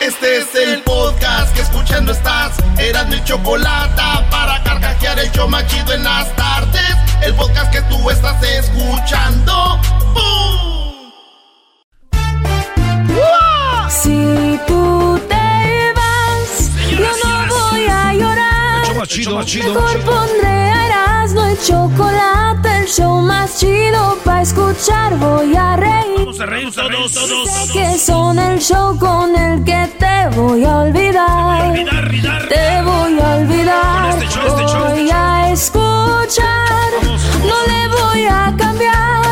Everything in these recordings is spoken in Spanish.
Este es el podcast que escuchando estás. Eran mi chocolate para carcajear el show machido en las tardes. El podcast que tú estás escuchando. ¡Bum! Si tú llorar. Mejor pondré a Erasmo el chocolate, el show más chido para escuchar. Voy a reír. Vamos a reír todos, todos. Sé que son el show con el que te voy a olvidar. Te voy a olvidar. Con este show, este show, Voy este a escuchar. No le voy a cambiar.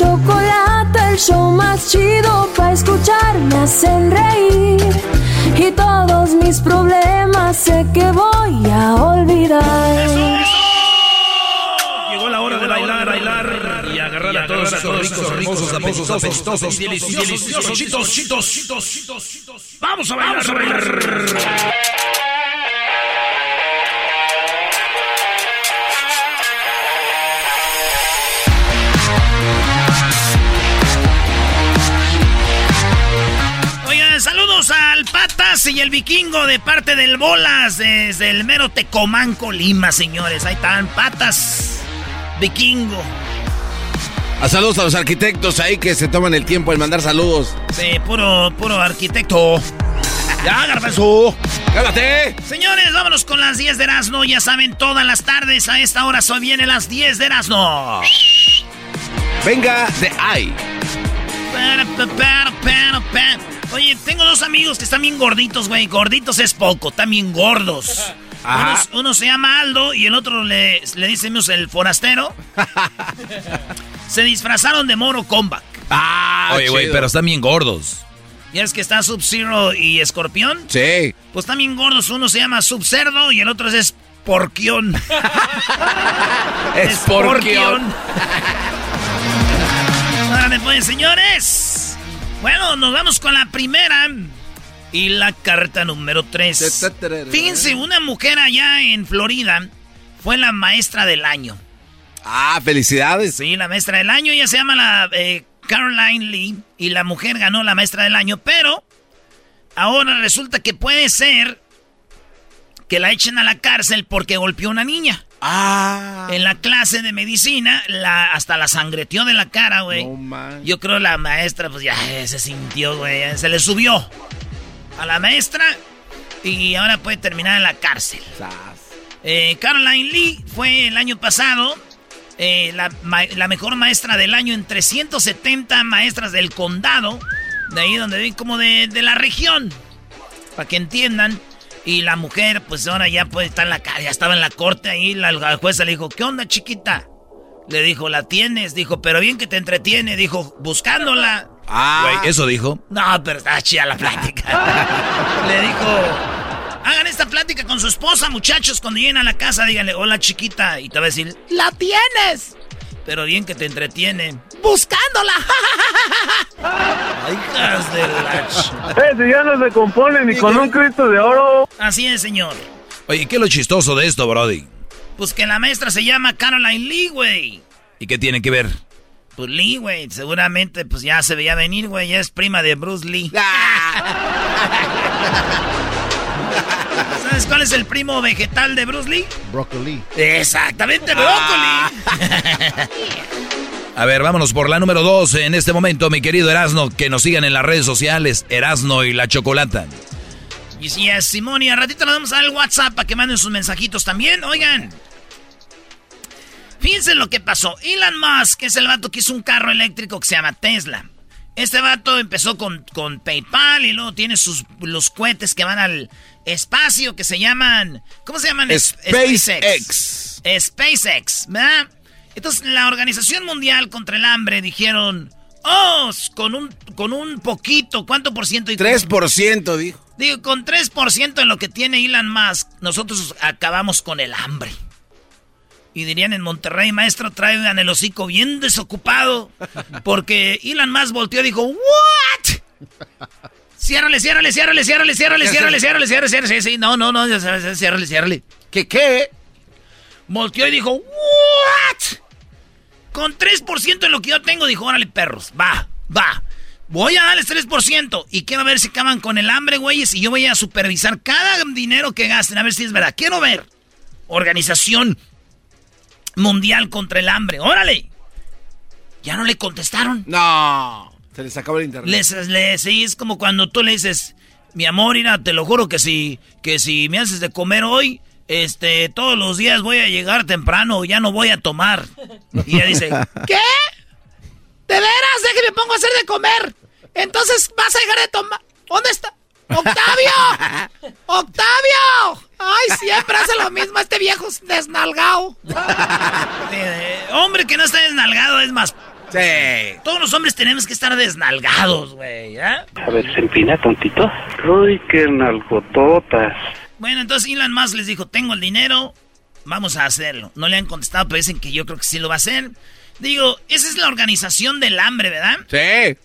Chocolate. El show más chido para escuchar. Me hacen reír. Y todos mis problemas sé que voy a olvidar. Llegó la hora de bailar, bailar y agarrar a todos esos ricos, ricos, apestosos, apestosos, deliciosos, chitos, chitos, chitos, chitos. Vamos a bailar, a bailar. Saludos al Patas y el Vikingo de parte del Bolas desde el mero Tecomanco, Lima, señores. Ahí están, Patas, Vikingo. A saludos a los arquitectos ahí que se toman el tiempo en mandar saludos. Sí, puro, puro arquitecto. Ya, garbanzo. ¡Cállate! Señores, vámonos con las 10 de Erasmo. Ya saben, todas las tardes a esta hora se vienen las 10 de Erasmo. Venga de ahí. Oye, tengo dos amigos que están bien gorditos, güey. Gorditos es poco, están bien gordos. Uno, uno se llama Aldo y el otro le, le decimos el forastero. se disfrazaron de Moro Combat. Ah, Oye, güey, pero están bien gordos. ¿Ya es que está Sub-Zero y Escorpión? Sí. Pues están bien gordos. Uno se llama Sub-Cerdo y el otro es Porquión. Esporquión. Órale, pues, señores. Bueno, nos vamos con la primera. Y la carta número 3. Fíjense, una mujer allá en Florida fue la maestra del año. Ah, felicidades. Sí, la maestra del año. Ella se llama la eh, Caroline Lee. Y la mujer ganó la maestra del año. Pero ahora resulta que puede ser que la echen a la cárcel porque golpeó a una niña. Ah. En la clase de medicina, la, hasta la sangreteó de la cara, güey. No. Yo creo la maestra, pues ya eh, se sintió, güey. Se le subió a la maestra y ahora puede terminar en la cárcel. Eh, Caroline Lee fue el año pasado eh, la mejor maestra del año en 370 maestras del condado. De ahí donde ven como de, de la región. Para que entiendan. Y la mujer, pues ahora ya puede estar en la calle. Ya estaba en la corte ahí. La, la jueza le dijo, ¿qué onda, chiquita? Le dijo, ¿la tienes? Dijo, pero bien que te entretiene. Dijo, buscándola. Ah. Güey, eso dijo. No, pero está chida la plática. Le dijo, hagan esta plática con su esposa, muchachos. Cuando lleguen a la casa, díganle, hola chiquita. Y te va a decir, la tienes. Pero bien que te entretiene. Buscándola. Ay, hijas de la ch- Ese ya no se compone ni con un Cristo de oro. Así es, señor. Oye, ¿qué es lo chistoso de esto, Brody? Pues que la maestra se llama Caroline Lee, güey. ¿Y qué tiene que ver? Pues Lee, güey. Seguramente, pues ya se veía venir, güey. Ya es prima de Bruce Lee. ¿Sabes cuál es el primo vegetal de Bruce Lee? Broccoli. Exactamente, brócoli. A ver, vámonos por la número dos en este momento, mi querido Erasno, que nos sigan en las redes sociales, Erasno y la Chocolata. Y si es Simón, y a ratito nos vamos a dar el WhatsApp para que manden sus mensajitos también. Oigan, fíjense lo que pasó. Elon Musk es el vato que hizo un carro eléctrico que se llama Tesla. Este vato empezó con, con PayPal y luego tiene sus los cohetes que van al espacio que se llaman. ¿Cómo se llaman? SpaceX. SpaceX, ¿verdad? Entonces la Organización Mundial contra el Hambre dijeron, oh, con un, con un poquito, ¿cuánto por ciento? Y 3% dijo. Digo, con 3% en lo que tiene Elon Musk, nosotros acabamos con el hambre. Y dirían en Monterrey, maestro, traigan el hocico bien desocupado. Porque Elon Musk volteó y dijo, ¿what? Ciérrale, ciérrale, ciérrale, ciérrale, ciérrale, ciérrale, ciérrale, ciérrale, ciérrale, sí, sí, no, no, no, ciérrale, ciérrale. ¿Qué qué? Volteó y dijo, ¿what? Con 3% en lo que yo tengo, dijo, órale, perros, va, va. Voy a darles 3% y quiero ver si acaban con el hambre, güeyes, y yo voy a supervisar cada dinero que gasten, a ver si es verdad. Quiero ver. Organización Mundial contra el Hambre, órale. Ya no le contestaron. No. Se les acabó el internet. Les, les- sí, es como cuando tú le dices, mi amor, mira, te lo juro que si, que si me haces de comer hoy, este, todos los días voy a llegar temprano, ya no voy a tomar. Y ella dice, ¿qué? ¿De veras? Déjeme pongo a hacer de comer. Entonces vas a dejar de tomar. ¿Dónde está? ¡Octavio! ¡Octavio! ¡Ay, siempre hace lo mismo este viejo desnalgado! Eh, hombre que no está desnalgado es más. Sí. Todos los hombres tenemos que estar desnalgados, güey, ¿eh? A ver, se empina tontito. Uy, qué nalgototas. Bueno, entonces Elon Musk les dijo, tengo el dinero, vamos a hacerlo. No le han contestado, pero dicen que yo creo que sí lo va a hacer. Digo, esa es la organización del hambre, ¿verdad? Sí.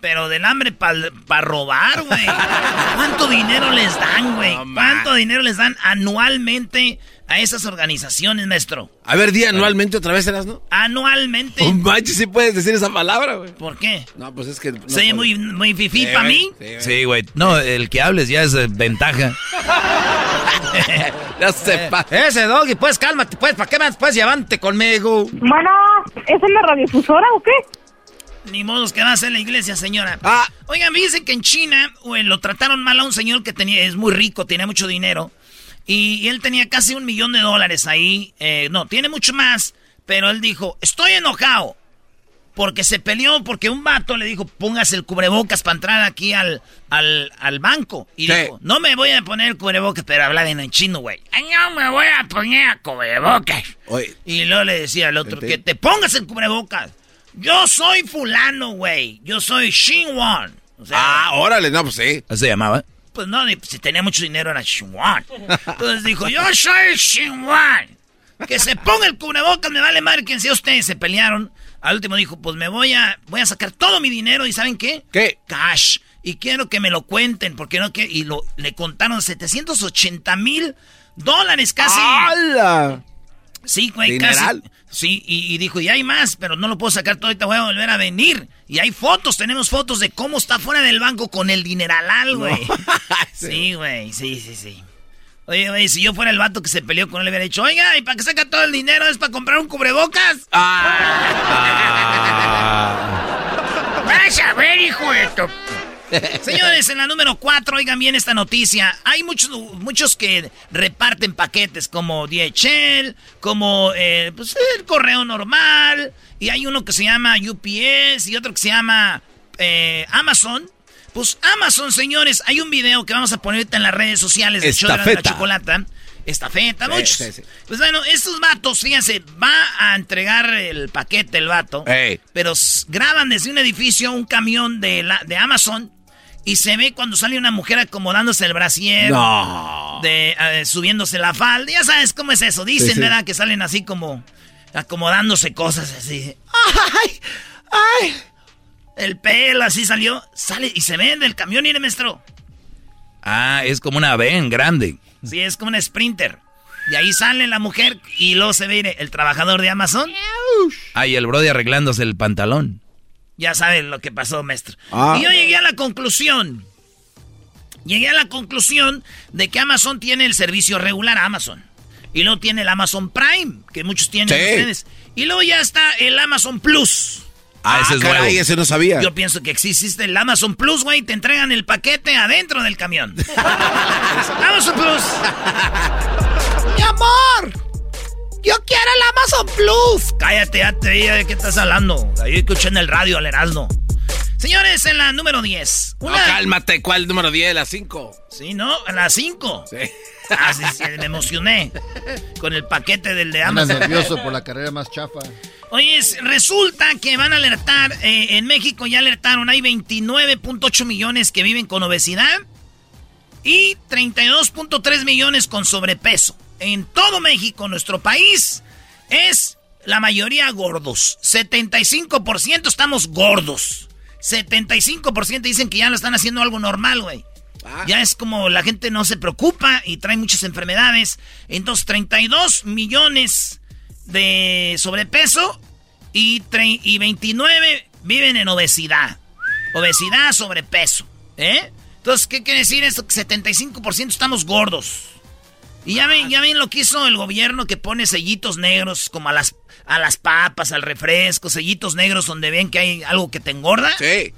Pero del hambre para robar, güey. ¿Cuánto dinero les dan, güey? ¿Cuánto dinero les dan anualmente a esas organizaciones, maestro? A ver, di anualmente otra vez, ¿eras, no? Anualmente. Un manches, sí puedes decir esa palabra, güey. ¿Por qué? No, pues es que... no ¿Se oye puedo. muy, muy fifí Sí, para mí? sí, güey. Sí, güey. No, el que hables ya es eh, ventaja. Ya sepa. Ese doggy, pues cálmate, pues, ¿para qué más? Pues llévate conmigo. Bueno, ¿es en la radiodifusora o qué? Ni modos que va a ser la iglesia, señora. Ah. Oigan, fíjense que en China güey, lo trataron mal a un señor que tenía, es muy rico, tenía mucho dinero. Y, y él tenía casi un millón de dólares ahí. Eh, no, tiene mucho más. Pero él dijo, estoy enojado. Porque se peleó, porque un vato le dijo, póngase el cubrebocas para entrar aquí al, al, al banco. Y Sí. dijo, no me voy a poner el cubrebocas, pero habla en chino, güey. "Ay, No me voy a poner cubrebocas. Oye, Y luego le decía al otro, que te pongas el cubrebocas. Yo soy fulano, güey. Yo soy Shinwan. O sea, ah, órale, no, pues sí. ¿Así se llamaba? Pues no, ni- si tenía mucho dinero era Shinwan. Entonces dijo, yo soy Shinwan. Que se ponga el cubrebocas, me vale madre quien sea usted. Se pelearon. Al último dijo, pues me voy a, voy a sacar todo mi dinero y ¿saben qué? ¿Qué? Cash. Y quiero que me lo cuenten, porque no que Y lo, le contaron 780 mil dólares casi. ¡Hala! Sí, güey, Dineral. casi. Sí, y, y dijo, y hay más, pero no lo puedo sacar todo, ahorita voy a volver a venir. Y hay fotos, tenemos fotos de cómo está fuera del banco con el dineralal, güey. Sí, güey, sí, sí, sí. Oye, güey, si yo fuera el vato que se peleó con él, le hubiera dicho, oiga, ¿y para qué saca todo el dinero? ¿Es para comprar un cubrebocas? Ah. ¡Vas a ver, hijo de tu... Señores, en la número 4, oigan bien esta noticia. Hay muchos, muchos que reparten paquetes como DHL, como eh, pues, el correo normal, y hay uno que se llama UPS y otro que se llama eh, Amazon. Pues Amazon, señores, hay un video que vamos a poner ahorita en las redes sociales de show de la Estafeta. chocolata. Estafeta, Sí, muchos. sí, sí. Pues bueno, estos vatos, fíjense, va a entregar el paquete el vato. Ey. Pero graban desde un edificio un camión de, la, de Amazon y se ve cuando sale una mujer acomodándose el brasier, No. de, eh, subiéndose la falda. Ya sabes cómo es eso. Dicen, Sí, sí. ¿verdad? Que salen así como acomodándose cosas así. ¡Ay! ¡Ay! El pelo así salió. Sale y se ve del camión, y maestro. Ah, es como una ven grande. Sí, es como un sprinter. Y ahí sale la mujer y luego se ve mire, el trabajador de Amazon. Ah, y el Brody arreglándose el pantalón. Ya saben lo que pasó, maestro. Ah. Y yo llegué a la conclusión. Llegué a la conclusión de que Amazon tiene el servicio regular Amazon. Y luego tiene el Amazon Prime, que muchos tienen Sí. ustedes. Y luego ya está el Amazon Plus. Ah, ese es caray, ese no sabía. Yo pienso que existe el Amazon Plus, güey. Te entregan el paquete adentro del camión. Amazon Plus. Mi amor. Yo quiero el Amazon Plus. Cállate, ya te de qué estás hablando. Ahí escuché en el radio al Erasmo. Señores, en la número 10. No, cálmate, ¿cuál número 10? La 5. Sí, ¿no? La 5. Sí. Ah, sí, sí, me emocioné con el paquete del de Amazon. nervioso por la carrera más chafa. Oye, resulta que van a alertar, eh, en México ya alertaron, hay 29.8 millones que viven con obesidad y 32.3 millones con sobrepeso. En todo México, nuestro país, es la mayoría gordos. 75% estamos gordos. 75% dicen que ya lo están haciendo algo normal, güey. Ah. Ya es como la gente no se preocupa y trae muchas enfermedades. Entonces, 32 millones de sobrepeso y, y 29 viven en obesidad. Obesidad, sobrepeso. ¿Eh? Entonces, ¿qué quiere decir esto? Que 75% estamos gordos. Y ya ven, ya ven lo que hizo el gobierno que pone sellitos negros como a las, a las papas, al refresco, sellitos negros donde ven que hay algo que te engorda. Sí.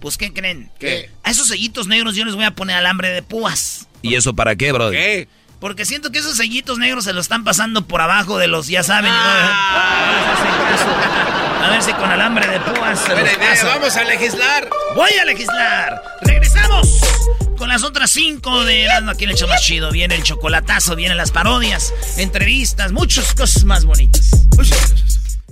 Pues, ¿qué creen? ¿Qué? A esos sellitos negros yo les voy a poner alambre de púas. ¿Y eso para qué, bro? ¿Qué? Porque siento que esos sellitos negros se lo están pasando por abajo de los, ya saben. Ah. A ver si con alambre de púas se los pasa. Vamos a legislar. Voy a legislar. Regresamos con las otras cinco de Erasmo aquí en el show más chido. Viene el chocolatazo, vienen las parodias, entrevistas, muchas cosas más bonitas.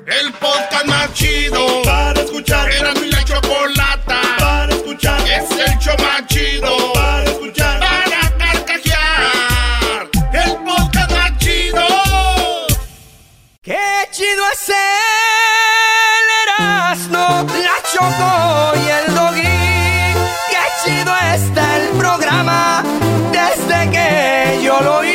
El podcast más chido para escuchar. Era mi la chocolata para escuchar. Es el show más chido para escuchar. Para carcajear. El podcast más chido. Qué chido es el Erasmo, la choco y el está el programa desde que yo lo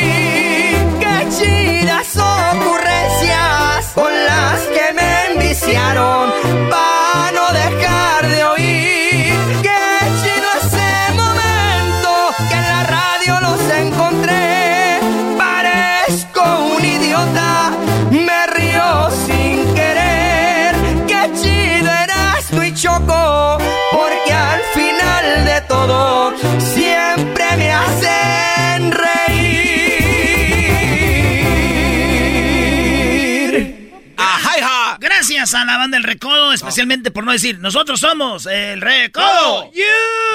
A la banda del Recodo, especialmente por no decir, nosotros somos el Recodo.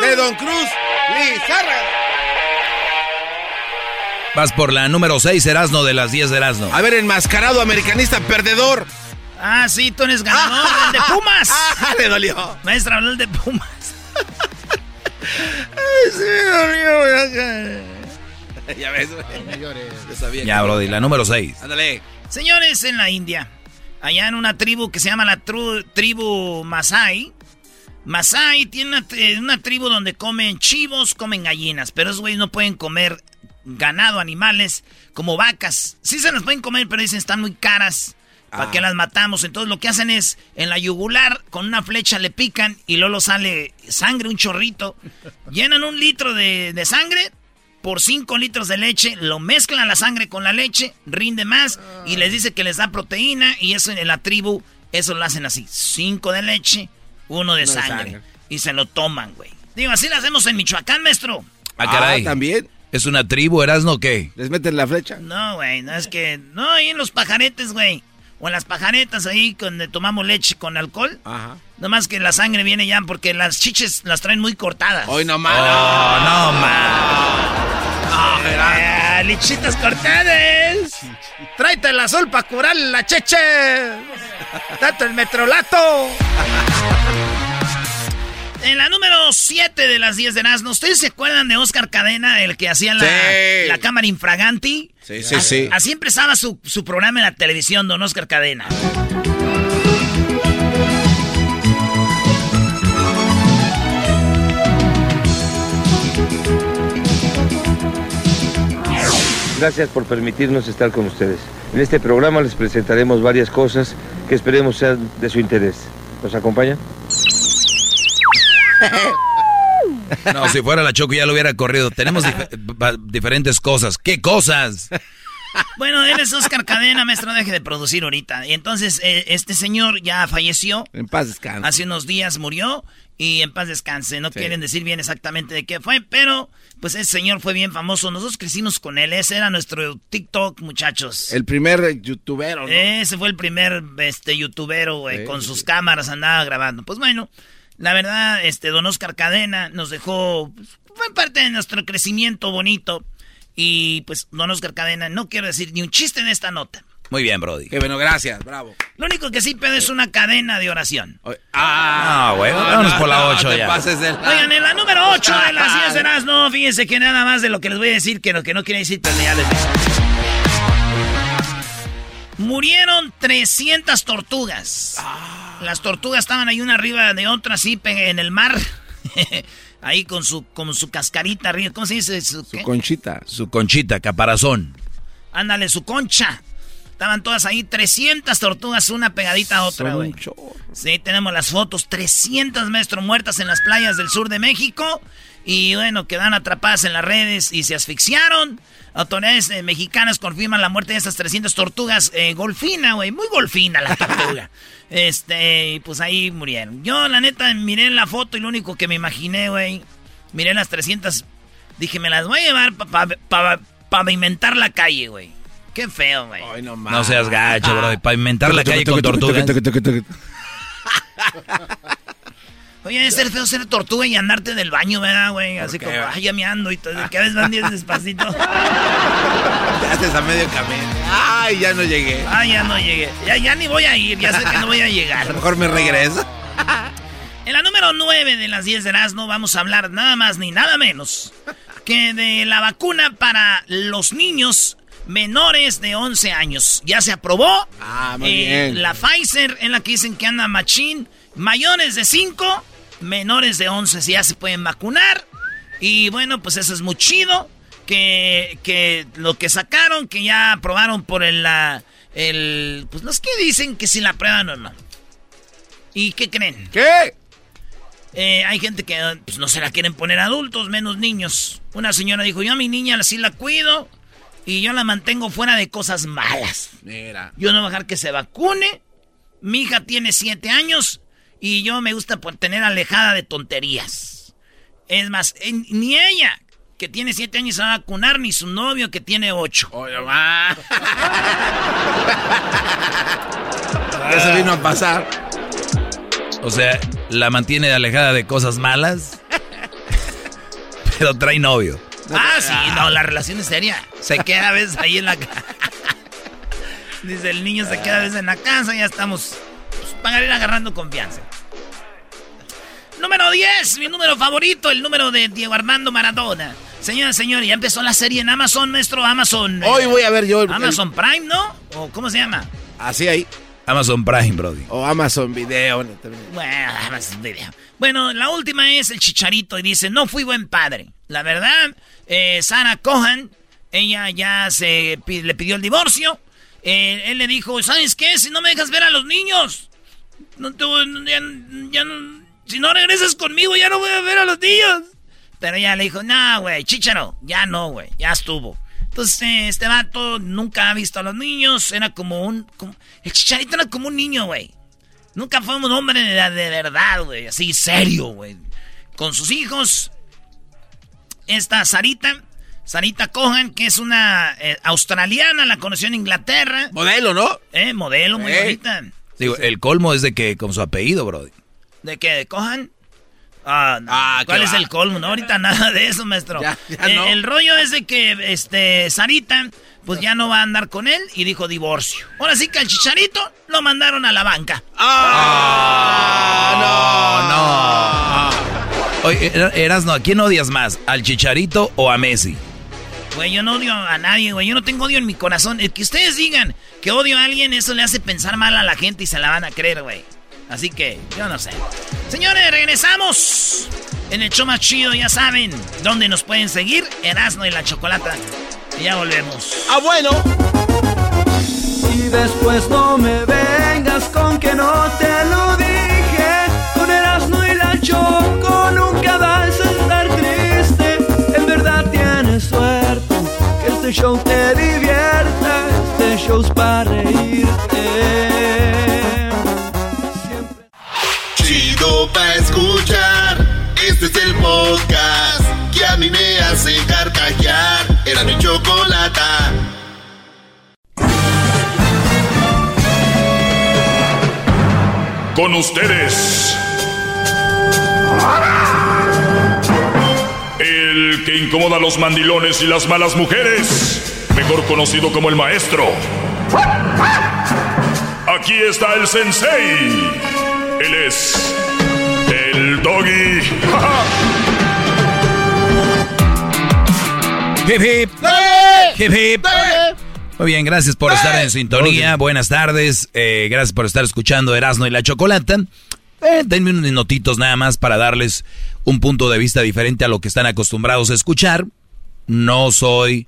De Don Cruz Lizarra. Vas por la número 6, Erasno, de las 10 de Erasno. A ver, enmascarado americanista perdedor. Ah, sí, tú eres ganador, el de Pumas. Ah, le dolió. Maestra, habló el de Pumas. Ay, sí, me dolió. ya ves, güey. Yo sabía Ya, que- Brody, la número 6. Ándale. Señores, en la India, allá en una tribu que se llama la tribu Masai. Masai tiene una, tri- una tribu donde comen chivos, comen gallinas, pero esos güeyes no pueden comer ganado, animales, como vacas. Sí se las pueden comer, pero dicen están muy caras. ¿Para Ah. qué las matamos? Entonces lo que hacen es, en la yugular, con una flecha le pican y luego sale sangre, un chorrito. Llenan un litro de, de sangre por 5 litros de leche, lo mezclan la sangre con la leche, rinde más y les dice que les da proteína y eso en la tribu, eso lo hacen así. 5 de leche, uno de Uno de sangre. sangre. Y se lo toman, güey. Digo, así lo hacemos en Michoacán, maestro. Ah, caray. también. ¿Es una tribu, Erasno, o qué? ¿Les meten la flecha? No, güey, no es que... No, ahí en los pajaretes, güey. O en las pajaretas ahí donde tomamos leche con alcohol. Ajá. Nomás que la sangre viene ya porque las chiches las traen muy cortadas. Hoy no más. Oh, no, Ah, lechitas cortadas. Tráete el azul para curar la cheche. Date el metrolato. En la número 7 de las 10 de Nazno, ¿ustedes se acuerdan de Oscar Cadena, el que hacía la, Sí. la cámara infraganti? Sí, sí, sí. Así empezaba su, su programa en la televisión, don Oscar Cadena. Gracias por permitirnos estar con ustedes. En este programa les presentaremos varias cosas que esperemos sean de su interés. ¿Nos acompañan? No, si fuera la Choco ya lo hubiera corrido. Tenemos dif- diferentes cosas. ¿Qué cosas? Bueno, él es Oscar Cadena, maestro, deje de producir ahorita. Y entonces, eh, este señor ya falleció. En paz descanse. Hace unos días murió y en paz descanse. No quieren decir bien exactamente de qué fue, pero pues ese señor fue bien famoso. Nosotros crecimos con él. Ese era nuestro TikTok, muchachos. El primer youtubero, ¿no? Ese fue el primer este, youtubero, güey. con sus cámaras andaba grabando. Pues bueno, la verdad, este, don Oscar Cadena nos dejó... pues, fue parte de nuestro crecimiento bonito. Y pues, don Oscar Cadena, no quiero decir ni un chiste en esta nota. Muy bien, Brody. Qué bueno, gracias, bravo. Lo único que sí pedo es una cadena de oración. Ah, bueno, vámonos por la 8 te ya. pases de- Oigan, en la número 8 de las 10 de no, fíjense que nada más de lo que les voy a decir que lo que no quiere decir, pero ya les digo. Murieron 300 tortugas. Las tortugas estaban ahí una arriba de otra, así en el mar. ahí con su, con su cascarita arriba. ¿Cómo se dice? Su? Conchita. Su conchita, caparazón. Ándale, su concha. Estaban todas ahí, 300 tortugas, una pegadita a otra, güey. Sí, tenemos las fotos, 300 maestros muertas en las playas del sur de México. Y bueno, quedan atrapadas en las redes y se asfixiaron. Autoridades eh, mexicanas confirman la muerte de estas 300 tortugas eh, golfina, güey. Muy golfina la tortuga. este, y pues ahí murieron. Yo, la neta, miré la foto y lo único que me imaginé, güey. Miré las 300. Dije, me las voy a llevar para pavimentar la calle, güey. Qué feo, güey. Ay, no, No seas gacho, Brody. Para inventar la calle con tortugas. Oye, debe ser feo ser tortuga y andarte del baño, ¿verdad, güey? Así como, ay, ya me ando y todo. Que a veces van bien despacito. Te haces a medio camino. Ay, ya no llegué. Ay, ya no llegué. Ya, ya ni voy a ir, ya sé que no voy a A lo llegar. mejor me regreso. En la número 9 de las 10 de Erasmo vamos a hablar nada más ni nada menos que de la vacuna para los niños menores de 11 años. Ya se aprobó. Ah, muy Eh, bien. La Pfizer en la que dicen que anda machín. Mayores de 5, menores de 11 si ya se pueden vacunar. Y bueno, pues eso es muy chido. Que, que lo que sacaron, que ya aprobaron por el, la- el... Pues los que dicen que si la prueban o no. ¿Y qué creen? ¿Qué? Eh, hay gente que pues, no se la quieren poner adultos, menos niños. Una señora dijo, yo a mi niña sí la cuido y yo la mantengo fuera de cosas malas. Mira. Yo no voy a dejar que se vacune. Mi hija tiene siete años y yo me gusta por tener alejada de tonterías. Es más, en- ni ella, que tiene siete años, se va a vacunar, ni su novio, que tiene ocho. Oye, ma. Eso vino a pasar. O sea, la mantiene alejada de cosas malas. Pero trae novio. Ah, sí, no, la relación es seria. Se queda a veces ahí en la casa. Dice, el niño se queda a veces en la casa, ya estamos pues, para ir agarrando confianza. Número 10, mi número favorito, el número de Diego Armando Maradona. Señoras y señores, ya empezó la serie en Amazon, nuestro Amazon. Hoy voy a ver yo el- Amazon Prime, ¿no? ¿O cómo se llama? Así ahí. Amazon Prime, Brody. O Amazon Video. Bueno, Amazon Video. Bueno, la última es el chicharito y dice, no fui buen padre. La verdad, eh, Sarah Cohen, ella ya se le pidió el divorcio. Eh, él le dijo, ¿sabes qué? Si no me dejas ver a los niños, no te ya, si no regresas conmigo, ya no voy a ver a los niños. Pero ella le dijo, no, güey, chicharo, ya no, güey, ya estuvo. Entonces, eh, este vato nunca ha visto a los niños, era como un... el chicharito era como un niño, güey. Nunca fue un hombre de, de verdad, güey, así serio, güey. Con sus hijos, esta Sarita, Sarita Cohen, que es una eh, australiana, la conoció en Inglaterra. Modelo, ¿no? Eh, modelo, muy bonita. Digo, el colmo es de que con su apellido, Brody. ¿De qué? ¿De Cohan? Ah, no. ¿Cuál qué es va. el colmo? No, ahorita nada de eso, maestro. Ya, ya Eh, no. El rollo es de que, este, Sarita, pues ya no va a andar con él y dijo divorcio. Ahora sí que al chicharito lo mandaron a la banca. Ah, no. Oye, Er- Erasno, ¿a quién odias más? ¿Al Chicharito o a Messi? Güey, yo no odio a nadie, güey. Yo no tengo odio en mi corazón. El que ustedes digan que odio a alguien, eso le hace pensar mal a la gente y se la van a creer, güey. Así que, yo no sé. Señores, regresamos. En el show más chido, ya saben dónde nos pueden seguir. Erasno y la Chocolata. Y ya volvemos. Ah, bueno. Y después no me vengas con que no te lo Este show te divierte, este show es para reírte. Chido pa' escuchar. Este es el podcast que a mí me hace carcajear. Era mi chocolata. Con ustedes. El que incomoda a los mandilones y las malas mujeres. Mejor conocido como el maestro. Aquí está el sensei. Él es el doggy. Hip hip. Hip hip. Muy bien, gracias por estar en sintonía. Buenas tardes. eh, gracias por estar escuchando Erasmo y la Chocolata. Eh, denme unos minutitos nada más para darles un punto de vista diferente a lo que están acostumbrados a escuchar. No soy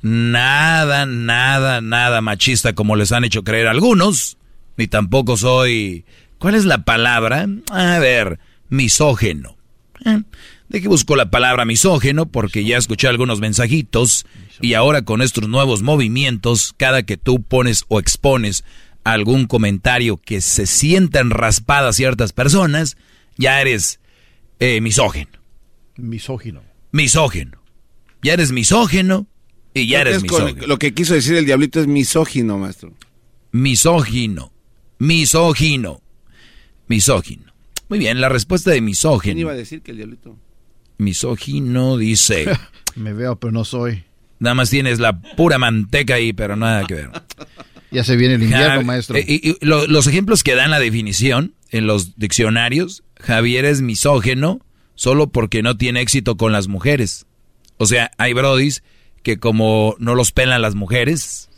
nada, nada, nada machista como les han hecho creer algunos. Ni tampoco soy... ¿Cuál es la palabra? A ver, misógeno. Eh, ¿De qué busco la palabra misógeno? Porque ya escuché algunos mensajitos y ahora con estos nuevos movimientos, cada que tú pones o expones algún comentario que se sientan raspadas ciertas personas, ya eres eh, misógeno. Misógino. Misógeno. Ya eres misógeno y ya eres con- misógino. Lo que quiso decir el diablito es misógino, maestro. Misógino. Misógino. Misógino. Muy bien, la respuesta de ¿Quién misógino. iba a decir que el diablito? Misógino dice. Me veo, pero no soy. Nada más tienes la pura manteca ahí, pero nada que ver. Ya se viene el invierno, Javi- maestro. eh, y- y lo- los ejemplos que dan la definición en los diccionarios, Javier es misógeno solo porque no tiene éxito con las mujeres. O sea, hay brodis que como no los pelan las mujeres,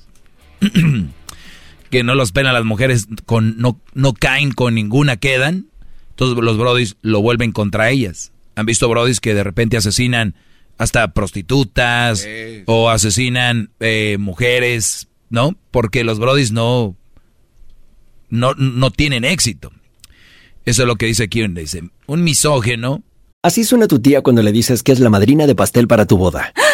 que no los pelan las mujeres, con, no, no caen con ninguna, quedan, entonces los brodis lo vuelven contra ellas. ¿Han visto brodis que de repente asesinan hasta prostitutas o asesinan eh, mujeres, ¿no? Porque los brodis no, no, no tienen éxito. Eso es lo que dice aquí, dice, un misógeno Así suena tu tía cuando le dices que es la madrina de pastel para tu boda.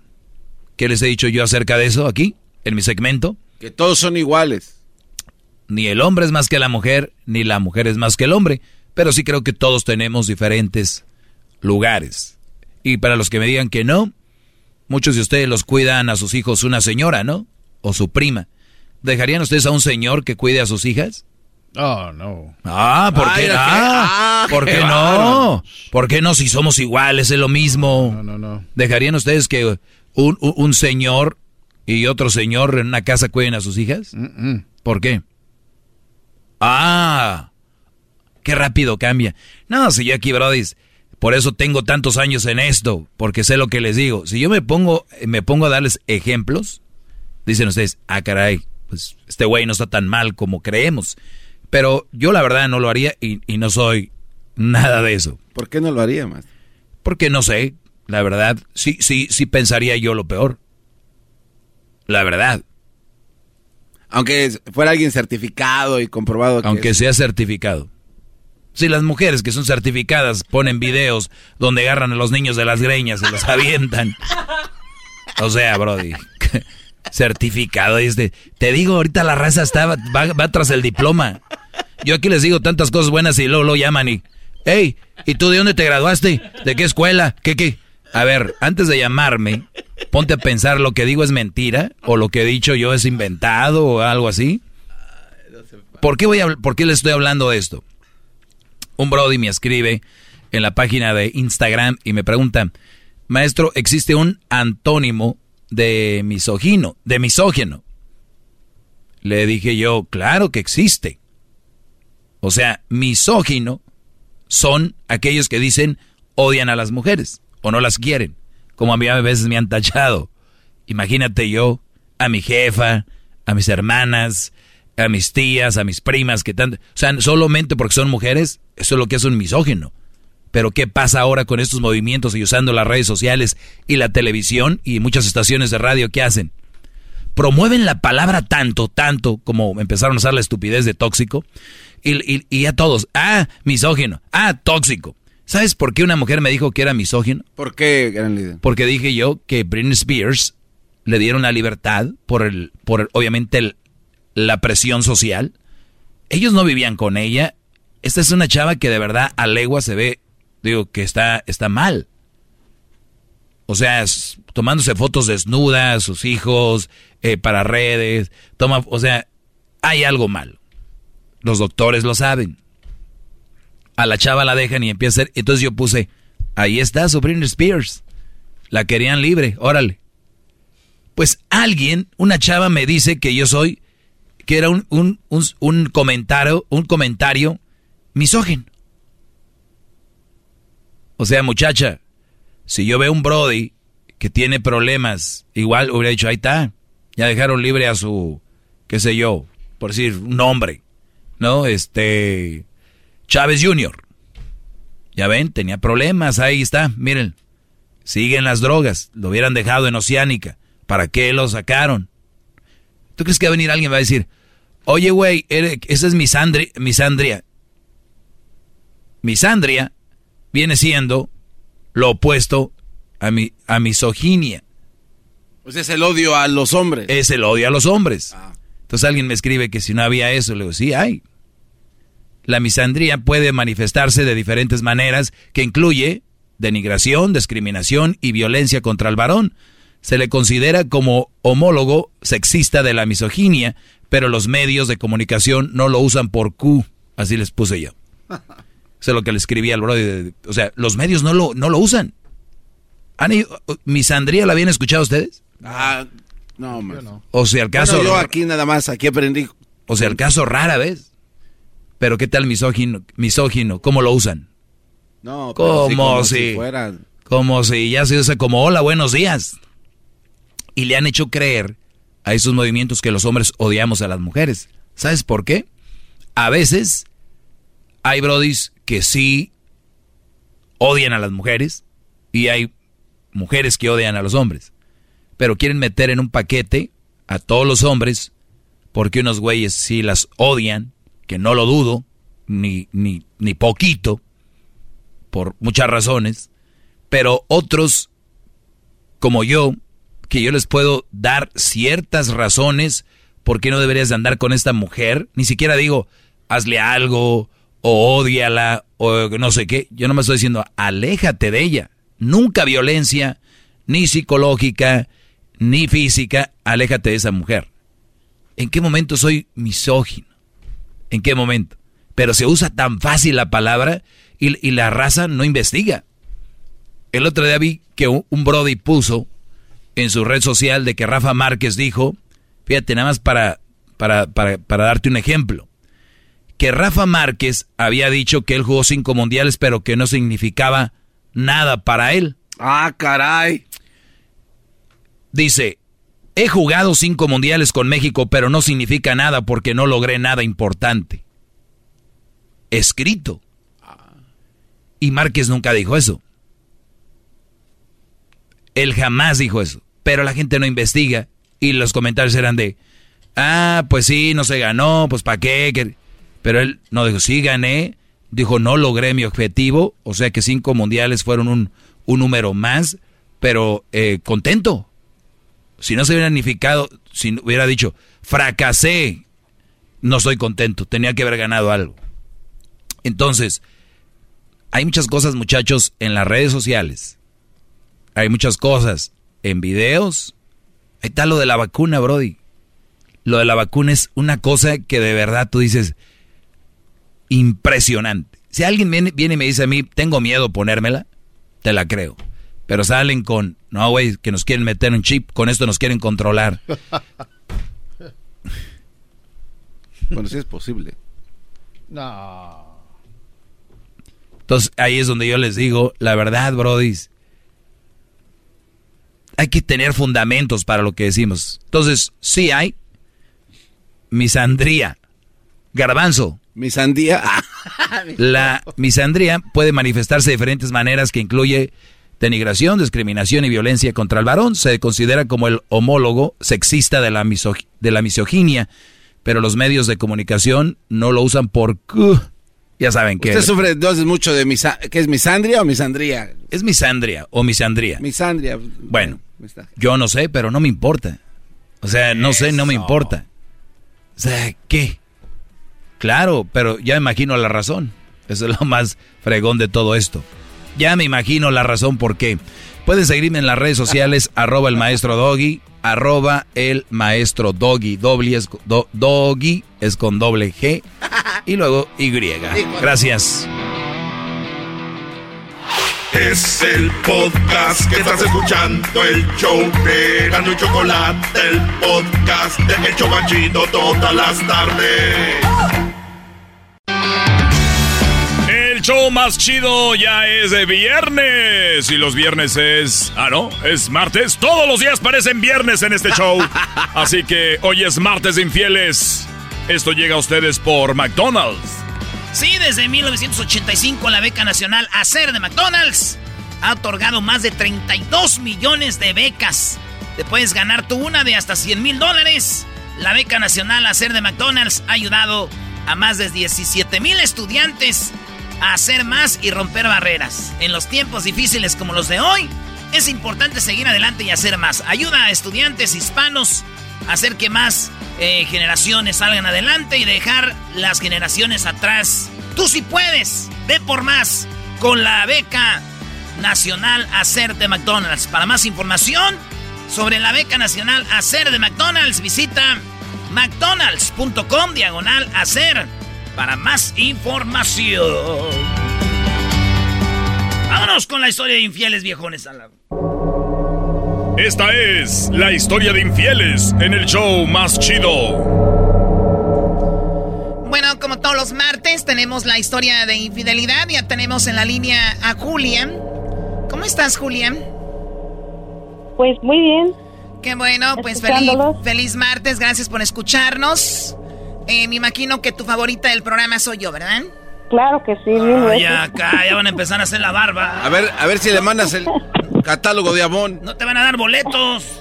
¿Qué les he dicho yo acerca de eso aquí, en mi segmento? Que todos son iguales. Ni el hombre es más que la mujer, ni la mujer es más que el hombre, pero sí creo que todos tenemos diferentes lugares. Y para los que me digan que no, muchos de ustedes los cuidan a sus hijos una señora, ¿no? O su prima. ¿Dejarían ustedes a un señor que cuide a sus hijas? Oh, no. Ah, ¿por Ay, qué, ah, Ah, ¿por qué no? ¿Por qué no si somos iguales, es lo mismo? No, no, no. ¿Dejarían ustedes que un, un- señor y otro señor en una casa cuiden a sus hijas? ¿Por qué? Ah, qué rápido cambia. No, si yo aquí, Brody, por eso tengo tantos años en esto, porque sé lo que les digo. Si yo me pongo, me pongo a darles ejemplos, dicen ustedes, ah, caray, pues este güey no está tan mal como creemos. Pero yo la verdad no lo haría y, y no soy nada de eso. ¿Por qué no lo haría más? Porque no sé, la verdad, sí, sí, sí pensaría yo lo peor. La verdad. Aunque fuera alguien certificado y comprobado. Que Aunque sea certificado. Si las mujeres que son certificadas ponen videos donde agarran a los niños de las greñas y los avientan. O sea, Brody. certificado. Este, te digo, ahorita la raza está, va, va, tras el diploma. Yo aquí les digo tantas cosas buenas y luego lo llaman y. Hey, ¿y tú de dónde te graduaste? ¿De qué escuela? ¿Qué qué? A ver, antes de llamarme, ponte a pensar lo que digo es mentira o lo que he dicho yo es inventado o algo así. ¿Por qué, voy a, ¿Por qué le estoy hablando de esto? Un Brody me escribe en la página de Instagram y me pregunta, maestro, ¿existe un antónimo de misógino, de misógeno? Le dije yo, claro que existe. O sea, misógino son aquellos que dicen odian a las mujeres o no las quieren, como a mí a veces me han tachado. Imagínate yo, a mi jefa, a mis hermanas, a mis tías, a mis primas, que tanto... O sea, solamente porque son mujeres, eso es lo que es un misógino. Pero ¿qué pasa ahora con estos movimientos y usando las redes sociales y la televisión y muchas estaciones de radio? ¿Qué hacen? Promueven la palabra tanto, tanto, como empezaron a usar la estupidez de tóxico. Y, y, y a todos, ah, misógino, ah, tóxico. ¿Sabes por qué una mujer me dijo que era misógino? ¿Por qué, gran líder? Porque dije yo que Britney Spears le dieron la libertad por el, por el, obviamente el, la presión social. Ellos no vivían con ella. Esta es una chava que de verdad a legua se ve, digo, que está, está mal. O sea, tomándose fotos desnudas, sus hijos, eh, para redes, toma, o sea, hay algo mal. Los doctores lo saben. A la chava la dejan y empieza a ser. Entonces yo puse, ahí está su Britney Spears. La querían libre, órale. Pues alguien, una chava me dice que yo soy, que era un, un, un, un comentario, un comentario misógino. O sea, muchacha, si yo veo un Brody que tiene problemas, igual hubiera dicho, ahí está, ya dejaron libre a su, qué sé yo, por decir, un hombre, ¿no? Este, Chávez Jr. Ya ven, tenía problemas, ahí está, miren, siguen las drogas, lo hubieran dejado en Oceánica, ¿para qué lo sacaron? ¿Tú crees que va a venir alguien y va a decir, oye, güey, esa es misandria, misandria? Misandria viene siendo lo opuesto a, mi, a misoginia. Pues es el odio a los hombres. Es el odio a los hombres. Ah. Entonces alguien me escribe que si no había eso, le digo, sí hay. La misandría puede manifestarse de diferentes maneras, que incluye denigración, discriminación y violencia contra el varón. Se le considera como homólogo sexista de la misoginia, pero los medios de comunicación no lo usan por Q. Así les puse yo. Eso es lo que le escribí al brother. O sea, los medios no lo, no lo usan. ¿Han ¿Misandría la habían escuchado ustedes? Ah, no, no. O sea, el caso... Bueno, yo aquí nada más, aquí aprendí. O sea, el caso rara vez. Pero ¿qué tal misógino? misógino? ¿Cómo lo usan? No, como, sí, como si, si fueran... Como si ya se usa como hola, buenos días. Y le han hecho creer a esos movimientos que los hombres odiamos a las mujeres. ¿Sabes por qué? A veces hay brodis que sí odian a las mujeres y hay mujeres que odian a los hombres. Pero quieren meter en un paquete a todos los hombres porque unos güeyes sí las odian, que no lo dudo, ni, ni, ni poquito, por muchas razones, pero otros como yo, que yo les puedo dar ciertas razones por qué no deberías de andar con esta mujer, ni siquiera digo, hazle algo, o odiala, o no sé qué. Yo no me estoy diciendo, aléjate de ella. Nunca violencia, ni psicológica, ni física, aléjate de esa mujer. ¿En qué momento soy misógino? ¿En qué momento? Pero se usa tan fácil la palabra y, y la raza no investiga. El otro día vi que un, un Brody puso en su red social de que Rafa Márquez dijo, fíjate, nada más para, para, para, para darte un ejemplo que Rafa Márquez había dicho que él jugó cinco mundiales, pero que no significaba nada para él. Ah, caray. Dice, he jugado cinco mundiales con México, pero no significa nada porque no logré nada importante. Escrito. Y Márquez nunca dijo eso. Él jamás dijo eso. Pero la gente no investiga y los comentarios eran de, Ah, pues sí, no se ganó, pues ¿para qué? Pero él no dijo, sí gané, dijo, no logré mi objetivo, o sea que cinco mundiales fueron un, un número más, pero eh, contento. Si no se hubiera significado, si hubiera dicho, fracasé, no estoy contento, tenía que haber ganado algo. Entonces, hay muchas cosas, muchachos, en las redes sociales. Hay muchas cosas en videos. Ahí está lo de la vacuna, Brody. Lo de la vacuna es una cosa que de verdad tú dices, impresionante. Si alguien viene, viene y me dice a mí, tengo miedo ponérmela, te la creo. Pero salen con, no, güey, que nos quieren meter un chip, con esto nos quieren controlar. bueno, sí es posible. No. Entonces ahí es donde yo les digo, la verdad, Brody, hay que tener fundamentos para lo que decimos. Entonces, sí hay misandría, garbanzo. Misandría. La misandría puede manifestarse de diferentes maneras que incluye denigración, discriminación y violencia contra el varón. Se considera como el homólogo sexista de la, de la misoginia, pero los medios de comunicación no lo usan por... Ya saben que... Usted sufre entonces mucho de misa ¿qué es misandria o misandría? Es misandria o misandría. Misandria. Bueno, yo no sé, pero no me importa. O sea, no sé, no me importa. O sea, ¿qué? Claro, pero ya imagino la razón. Eso es lo más fregón de todo esto. Ya me imagino la razón por qué. Pueden seguirme en las redes sociales, arroba el maestro Doggy, arroba el maestro Doggy, doble es, Doggy es con doble G y luego Y. Gracias. Es el podcast que estás escuchando, el show de Gano y Chocolate, el podcast de El Chocachito todas las tardes. El show más chido ya es de viernes. Y los viernes es. Ah, no, es martes. Todos los días parecen viernes en este show. Así que hoy es martes de infieles. Esto llega a ustedes por McDonald's. Sí, desde 1985 la beca nacional Hacer de McDonald's ha otorgado más de 32 millones de becas. Te puedes ganar tú una de hasta 100 mil dólares. La beca nacional Hacer de McDonald's ha ayudado a más de 17 mil estudiantes hacer más y romper barreras. En los tiempos difíciles como los de hoy, es importante seguir adelante y hacer más. Ayuda a estudiantes hispanos a hacer que más eh, generaciones salgan adelante y dejar las generaciones atrás. Tú sí puedes, ve por más con la beca nacional Hacer de McDonald's. Para más información sobre la beca nacional Hacer de McDonald's, visita mcdonalds.com diagonal hacer para más información. Vámonos con la historia de infieles viejones a Esta es la historia de infieles en el show más chido. Bueno, como todos los martes, tenemos la historia de infidelidad. Ya tenemos en la línea a Julian. ¿Cómo estás, Julian? Pues muy bien. Qué bueno, pues feliz, feliz martes. Gracias por escucharnos. Eh, me imagino que tu favorita del programa soy yo, ¿verdad? Claro que sí. Ah, ya acá, ya van a empezar a hacer la barba. A ver, a ver si le mandas el catálogo de Amón. No te van a dar boletos.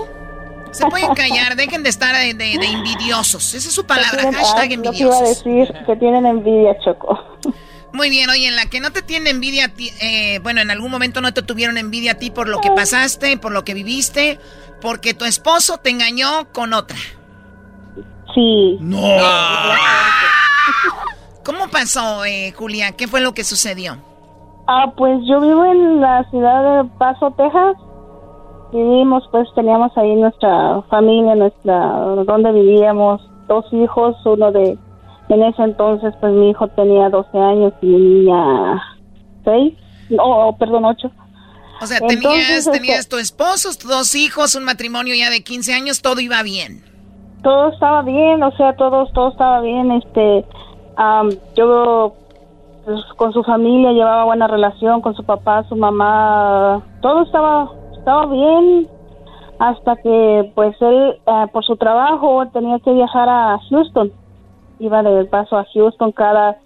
Se pueden callar, dejen de estar de, envidiosos. Esa es su palabra, hashtag envidiosos. iba a decir que tienen envidia, Choco. Muy bien, oye, en la que no te tiene envidia a ti, eh, bueno, en algún momento no te tuvieron envidia a ti por lo que pasaste, por lo que viviste, porque tu esposo te engañó con otra. Sí. No. ¿Cómo pasó, eh, Julia? ¿Qué fue lo que sucedió? Ah, pues yo vivo en la ciudad de Paso, Texas. Vivimos, pues teníamos ahí nuestra familia, nuestra, donde vivíamos, dos hijos, uno de, en ese entonces, pues mi hijo tenía 12 años y mi niña 6, no, perdón, 8. O sea, tenías, tenías este tu esposo, dos hijos, un matrimonio ya de 15 años, todo iba bien todo estaba bien, o sea, todo, todo estaba bien, este, yo pues, con su familia llevaba buena relación, con su papá, su mamá, todo estaba, estaba bien, hasta que pues él ah, por su trabajo tenía que viajar a Houston, iba de paso a Houston cada,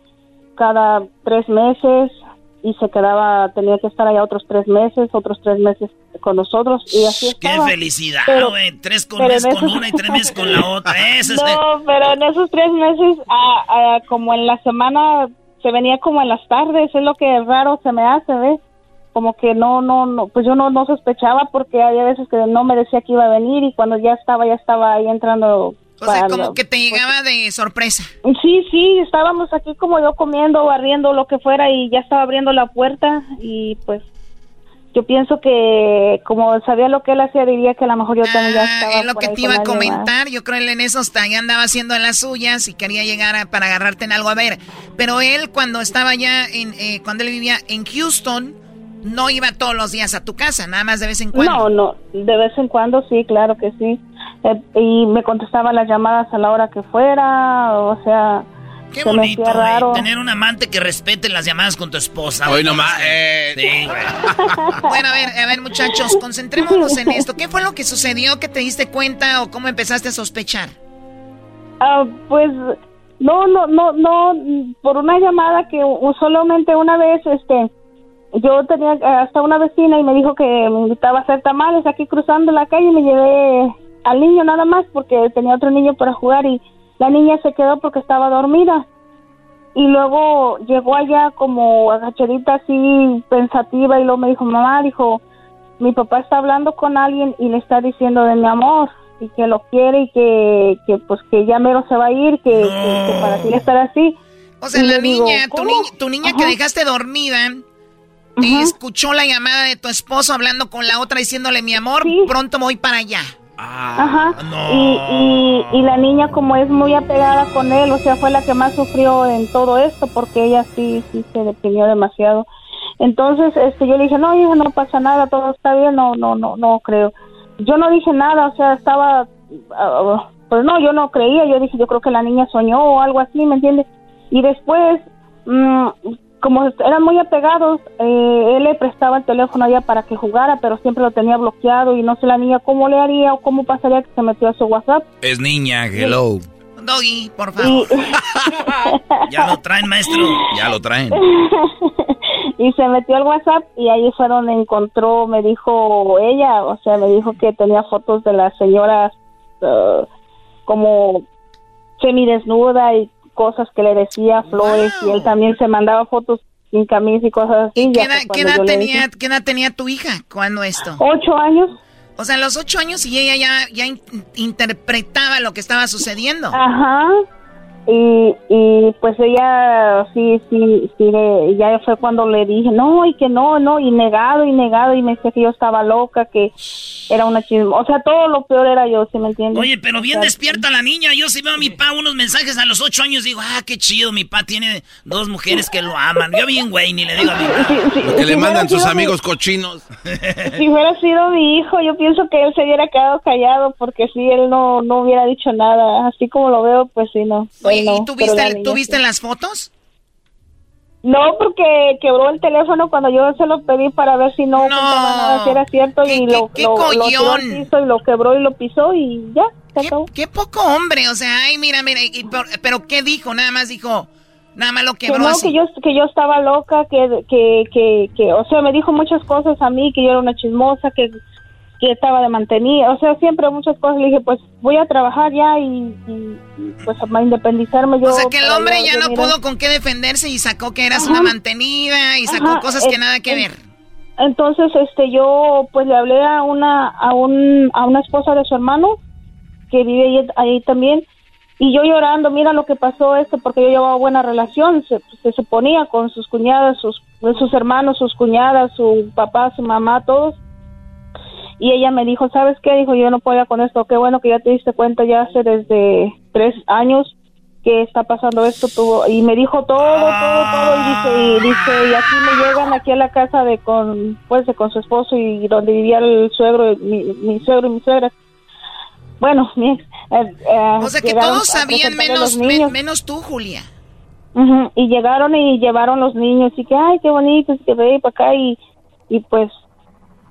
cada tres meses y se quedaba, tenía que estar allá otros tres meses, otros tres meses con nosotros y así estaba. ¡Qué felicidad, güey! Tres con, mes con una y tres meses con la otra. Eso es... No, pero en esos tres meses, ah, ah, como en la semana, se venía como en las tardes, es lo que raro se me hace, ¿ves? Como que no, no, no, pues yo no, no sospechaba porque había veces que no me decía que iba a venir y cuando ya estaba, ya estaba ahí entrando. O sea, como que te llegaba de sorpresa. Sí, sí, estábamos aquí como yo comiendo, barriendo, lo que fuera y ya estaba abriendo la puerta y pues yo pienso que como sabía lo que él hacía, diría que a lo mejor yo también ya estaba Ah, Es lo por que te iba a más. comentar. Yo creo él en eso hasta ya andaba haciendo las suyas y quería llegar a- para agarrarte en algo. A ver, pero él cuando estaba ya en, eh, cuando él vivía en Houston, no iba todos los días a tu casa, nada más de vez en cuando. No, no, de vez en cuando sí, claro que sí. Eh, y me contestaba las llamadas a la hora que fuera, o sea, Qué se bonito, raro. Tener un amante que respete las llamadas con tu esposa. Hoy güey. nomás, eh. Sí. Bueno, a ver, a ver, muchachos, concentrémonos en esto. ¿Qué fue lo que sucedió que te diste cuenta o cómo empezaste a sospechar? Ah, pues no, no, no, no, por una llamada que solamente una vez, este, yo tenía eh, hasta una vecina y me dijo que me invitaba a hacer tamales aquí cruzando la calle y me llevé al niño nada más porque tenía otro niño para jugar y la niña se quedó porque estaba dormida. Y luego llegó allá como agachadita así pensativa y luego me dijo, mamá, dijo, mi papá está hablando con alguien y le está diciendo de mi amor y que lo quiere y que, que pues que ya mero se va a ir, que, que- que para ti estar así. O sea, Y la digo, niña, tu, niña, tu niña que Ajá. dejaste dormida, y escuchó la llamada de tu esposo hablando con la otra diciéndole, mi amor, pronto voy para allá. Ajá. Y, y, y la niña como es muy apegada con él, o sea, fue la que más sufrió en todo esto porque ella sí, sí se deprimió demasiado. Entonces, este, yo le dije, no, hija, no pasa nada, todo está bien, no, no, no, no creo. Yo no dije nada, o sea, estaba, ah, pues no, yo no creía, yo dije, yo creo que la niña soñó o algo así, ¿me entiendes? Y después, mm, como eran muy apegados, eh, él le prestaba el teléfono a ella para que jugara, pero siempre lo tenía bloqueado y no sé la niña cómo le haría o cómo pasaría que se metió a su WhatsApp. Es niña, hello. Doggy, por favor. Ya lo traen, maestro. Ya lo traen. y se metió al WhatsApp y ahí fue donde encontró, me dijo ella, o sea, me dijo que tenía fotos de las señoras eh, como semidesnuda y cosas que le decía flores y él también se mandaba fotos sin camisa y cosas así. ¿Qué edad, qué edad tenía, dije, ¿Qué edad tenía tu hija cuando esto? Ocho años. O sea, a los ocho años y ella ya, ya in- interpretaba lo que estaba sucediendo. Ajá. Y, y pues ella sí, sí, sí, le- ya fue cuando le dije, no, y que no, no, y negado, y negado, y me decía que yo estaba loca, que era una chismo. O sea, todo lo peor era yo, ¿sí me entiendes? Oye, pero bien O sea, despierta la niña. Yo si veo a mi pa unos mensajes a los ocho años, digo, ah, qué chido, mi pa tiene dos mujeres que lo aman. Yo bien, güey, ni le digo a mi pa. Lo que le mandan sus amigos cochinos. Si hubiera sido mi hijo, yo pienso que él se hubiera quedado callado, porque si él no, no hubiera dicho nada. Así como lo veo, pues sí, no. Oye, no, ¿y tú pero viste, tú sí. las fotos? No, porque quebró el teléfono cuando yo se lo pedí para ver si no, ocultaba nada, si era cierto y lo, qué lo, lo tiró al collón? piso y lo quebró y lo pisó y ya, se acabó. Qué poco hombre, o sea, ay, mira, mira, y por- pero ¿qué dijo? Nada más dijo, nada más lo Que quebró no, así. que yo, que yo estaba loca, que, que, que, que, o sea, me dijo muchas cosas a mí, que yo era una chismosa, que, que estaba de mantenida, o sea, siempre muchas cosas. Le dije, pues voy a trabajar ya y, y- y, pues a independizarme yo. O sea, que el hombre ya no pudo con qué defenderse y sacó que eras Ajá. una mantenida y sacó Ajá, cosas que eh, nada que eh, ver. Entonces, este, yo pues le hablé a una, a un, a una esposa de su hermano que vive ahí, ahí también y yo llorando, mira lo que pasó esto porque yo llevaba buena relación, se, se suponía con sus cuñadas, sus, sus hermanos, sus cuñadas, su papá, su mamá, todos. Y ella me dijo, ¿sabes qué? Dijo, yo no puedo con esto, qué bueno que ya te diste cuenta ya hace desde tres años que está pasando esto tuvo y me dijo todo todo todo. Y dice y dice y aquí me llegan aquí a la casa de con pues de con su esposo y donde vivía el suegro mi, mi suegro y mi suegra. Bueno mi ex eh, eh, O sea, que todos sabían menos, menos tú, Julia. Ujú, y llegaron y llevaron los niños y que ay qué bonitos que ve para acá y y pues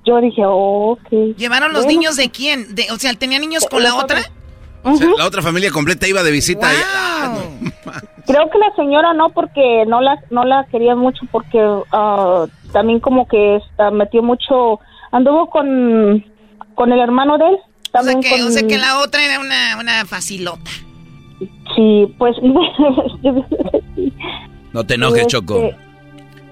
yo dije oh, ok ¿Llevaron los Bueno. niños de quién? De, o sea, ¿tenía niños con la otra? O sea, la otra familia completa iba de visita. y- ah, Creo que la señora no, porque no la, no la quería mucho, porque ah, también como que está, metió mucho, anduvo con, con el hermano de él. O sea, que, o sea que la otra era una, una facilota. Sí, pues... no te enojes, Choco.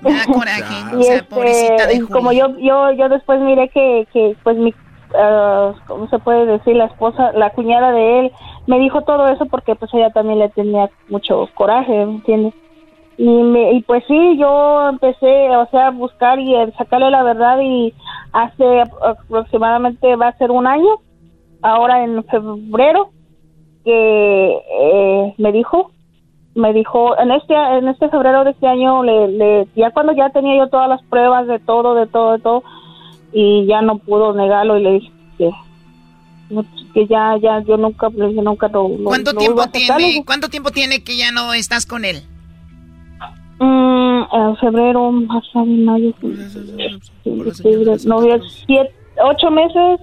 Me da coraje, o sea, este, pobrecita de Julia. Como yo, yo, yo después miré que, que pues mi, uh, ¿cómo se puede decir? La esposa, la cuñada de él, me dijo todo eso porque pues ella también le tenía mucho coraje, ¿entiendes? Y, me, y pues sí, yo empecé, o sea, a buscar y a sacarle la verdad y hace aproximadamente va a ser un año, ahora en febrero, que eh, me dijo me dijo en este en este febrero de este año le, le, ya cuando ya tenía yo todas las pruebas de todo de todo de todo y ya no pudo negarlo y le dije que, que ya ya yo nunca le dije nunca no, ¿Cuánto tiempo tiene cuánto tiempo tiene que ya no estás con él? Mm, en febrero más mayo no siete ocho meses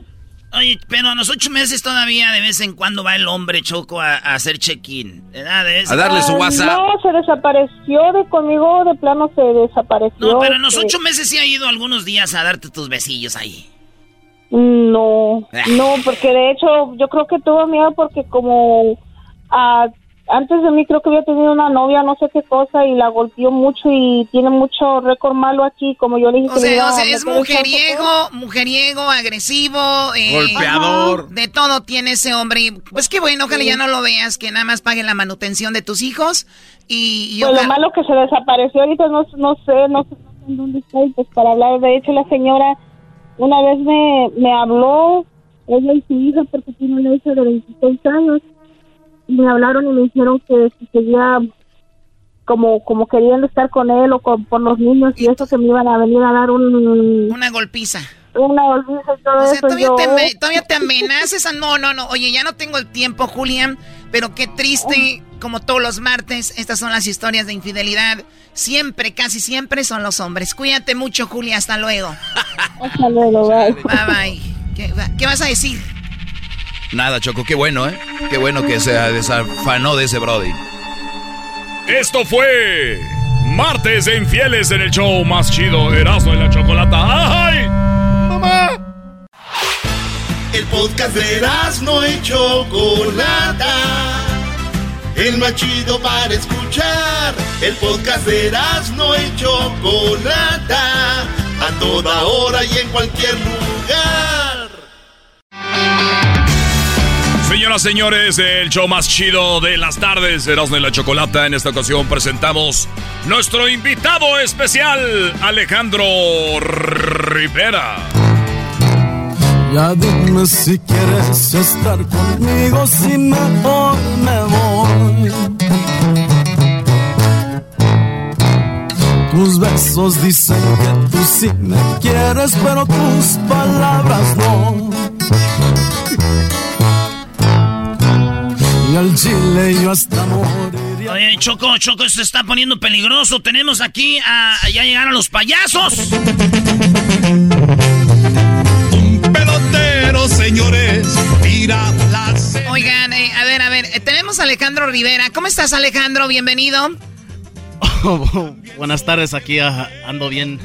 Oye, pero a los ocho meses todavía de vez en cuando va el hombre choco a, hacer check-in, A darle su WhatsApp. No, se desapareció de conmigo, de plano se desapareció. No, pero en los ocho meses sí ha ido algunos días a darte tus besillos ahí. No, ah. no, porque de hecho yo creo que tuvo miedo porque como a antes de mí creo que había tenido una novia, no sé qué cosa, y la golpeó mucho y tiene mucho récord malo aquí, como yo le dije. O sea, o sea es mujeriego, mujeriego, agresivo, eh, golpeador. De todo tiene ese hombre. pues qué bueno, ojalá ya no lo veas, que nada más pague la manutención de tus hijos. Y, pues lo malo que se desapareció ahorita, no, no sé, no sé dónde está, pues para hablar. De hecho, la señora una vez me, me habló, ella y su hija, porque tiene una hija de 26 años me hablaron y me dijeron que si seguía como como querían estar con él o con por los niños y eso que me iban a venir a dar un una golpiza. una golpiza y todo o sea, eso. todavía, te, todavía te amenazas no no no. Oye ya no tengo el tiempo Julián pero qué triste como todos los martes estas son las historias de infidelidad. Siempre casi siempre son los hombres. Cuídate mucho Julia hasta luego. Hasta luego bye. Bye, bye. ¿Qué, ¿Qué vas a decir? Nada, Choco, qué bueno, ¿eh? Qué bueno que se desafanó de ese Brody. Esto fue Martes de Infieles en el show más chido, Erasmo en la Chocolata. ¡Ay! ¡Mamá! El podcast de Erasmo y Chocolata. El más chido para escuchar. El podcast de Erasmo y Chocolata. A toda hora y en cualquier lugar. Señoras, señores, el show más chido de las tardes, Erasmo y la Chocolata. En esta ocasión presentamos nuestro invitado especial, Alejandro Rivera. Ya dime si quieres estar conmigo, si mejor me voy. Tus besos dicen que tú sí me quieres, pero tus palabras no. Y al chile yo hasta moriría. Oye, Choco, Choco, se está poniendo peligroso. Tenemos aquí a. Ya llegaron los payasos. Un pelotero, señores, la. Oigan, eh, a ver, a ver. Eh, tenemos a Alejandro Rivera. ¿Cómo estás, Alejandro? Bienvenido. buenas tardes, aquí ah, ando bien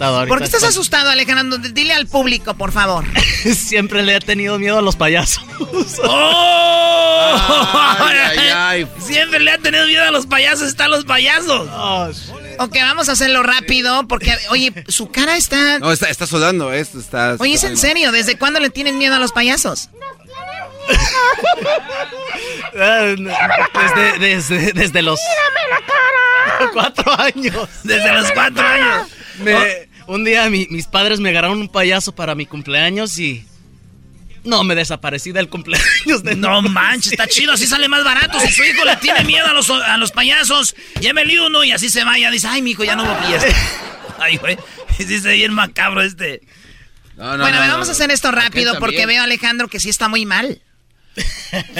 ¿Por qué estás asustado, Alejandro? Dile al público, por favor. Siempre le he tenido miedo a los payasos. ¡Oh! Siempre le ha tenido miedo a los payasos. Están los payasos. Oh, ok, vamos a hacerlo rápido porque, oye, su cara está... No, está, está sudando, esto está... Oye, es en serio, ¿desde cuándo le tienen miedo a los payasos? desde, desde, desde los... la cara! Cuatro años. Desde los cuatro años. Me, un día mis padres me agarraron un payaso para mi cumpleaños y... No, me desaparecí del cumpleaños de No manches, está chido, así sale más barato. Si su hijo le tiene miedo a los, a los payasos, llévele uno y así se vaya. Dice, ay, mi hijo, ya no lo pillas. Ay, güey, dice bien macabro este. bueno, vamos a hacer esto rápido porque veo a Alejandro que sí está muy mal.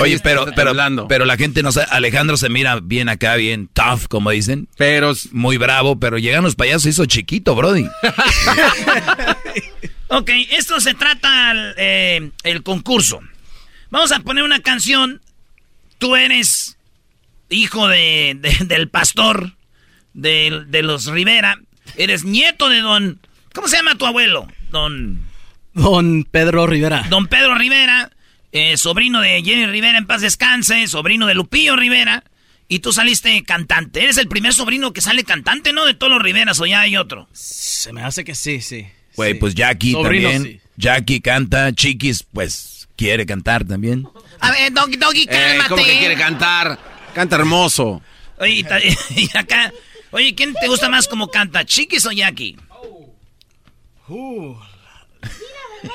Oye, pero, pero, pero la gente no sabe, Alejandro se mira bien acá, bien tough, como dicen. Pero muy bravo, pero llegan los payasos, hizo chiquito, Brody. ok, esto se trata eh, el concurso. Vamos a poner una canción. Tú eres hijo de, del pastor de, de los Rivera. Eres nieto de don... ¿Cómo se llama tu abuelo? Don... Don Pedro Rivera. Don Pedro Rivera, eh, sobrino de Jenny Rivera en paz descanse, sobrino de Lupillo Rivera, y tú saliste cantante. Eres el primer sobrino que sale cantante, ¿no? De todos los Riveras, o ya hay otro. Se me hace que sí, sí. Güey, pues Jackie también. Jackie canta, Chiquis, pues quiere cantar también. A ver, Doggy, Doggy, Eh, cálmate. ¿Cómo que quiere cantar? Canta hermoso. Oye, y ta- y acá, oye, ¿quién te gusta más como canta, Chiquis o Jackie? Uh.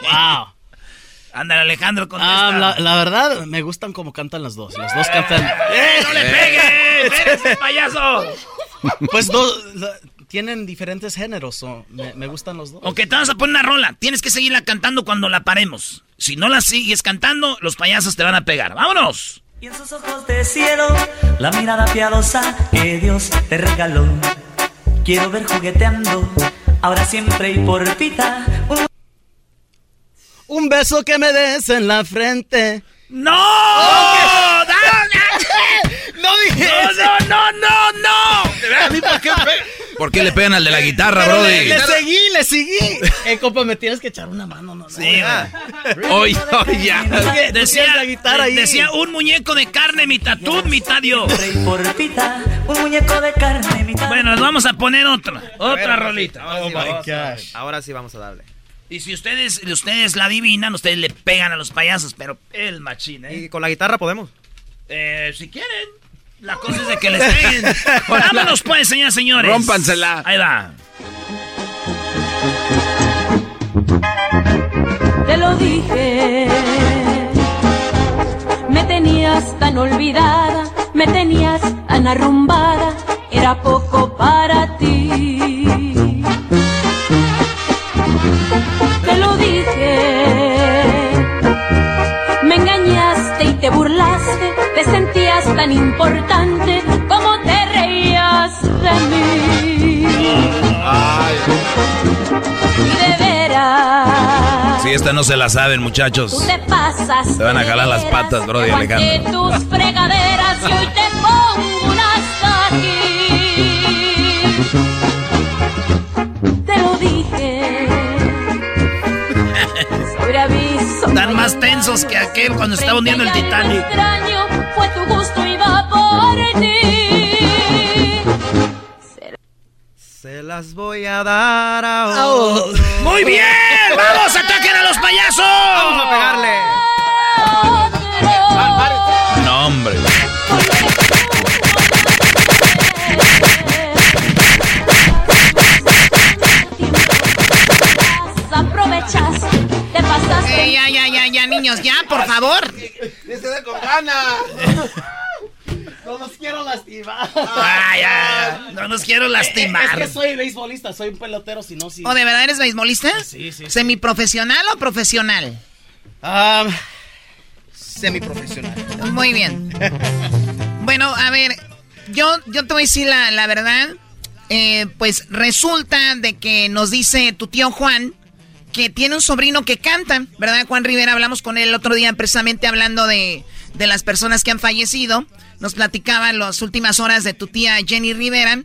Wow. Ándale, Alejandro, contesta. Ah, la, la verdad, me gustan como cantan las dos. Las dos cantan. ¡Eh, no le pegue! ¡Espérese, payaso! Pues dos. la- tienen diferentes géneros. o me, me gustan los dos. Ok, te vas a poner una rola. Tienes que seguirla cantando cuando la paremos. Si no la sigues cantando, los payasos te van a pegar. ¡Vámonos! Y en sus ojos de cielo, la mirada piadosa que Dios te regaló. Quiero ver jugueteando, ahora siempre y por vida. Un... Beso que me des en la frente. ¡No! ¡No! ¡No dije ¡No, no, no, no, no! ¿A mí por qué ¿Por qué le pegan al de la guitarra, Pero Brody? le, le seguí, le seguí. Eh, compa, me tienes que echar una mano, ¿no? Sí, Oye, oye, ya. Decía, la guitarra ahí. decía un muñeco de carne, mitad tú, mitad yo. Un muñeco de carne, mitad. Bueno, nos vamos a poner otra, otra rolita. Ahora sí, Oh, my vamos. Ahora sí vamos a darle. Y si ustedes, ustedes la adivinan, ustedes le pegan a los payasos, pero el machín, ¿eh? ¿Y con la guitarra podemos? Eh, si quieren. La cosa es de que les peguen. Vámonos pues, señoras señores. Rómpansela. Ahí va. Te lo dije. Me tenías tan olvidada, me tenías tan arrumbada, era poco para ti. Te lo dije. Me engañaste y te burlaste, te sentías tan importante como te reías de mí. Y de veras. Si esta no se la saben, Tú muchachos. te pasas. Te van a jalar las patas, aguanté Alejandro. tus fregaderas y hoy te pongo un hasta aquí. Aviso. Están más tensos que aquel cuando estaba hundiendo el Titanic. extraño, fue tu gusto y va por ti. Se las voy a dar a otro. ¡Muy bien! ¡Vamos, ataquen a los payasos! ¡Vamos a pegarle! Eh, ya, ya, ya, ya, niños, ya, por favor. ¡Dice con ganas! No los quiero lastimar. Ay, ay, no nos quiero lastimar. Es que soy beisbolista, soy un pelotero, si no, sí. ¿O de verdad eres beisbolista? Sí, sí. ¿Semiprofesional o profesional? Ah, semiprofesional. Muy bien. Bueno, a ver, yo, yo te voy a decir la, la verdad. Eh, pues resulta de que nos dice tu tío Juan que tiene un sobrino que canta, ¿verdad? Juan Rivera, hablamos con él el otro día precisamente hablando de, de las personas que han fallecido. Nos platicaba las últimas horas de tu tía Jenny Rivera.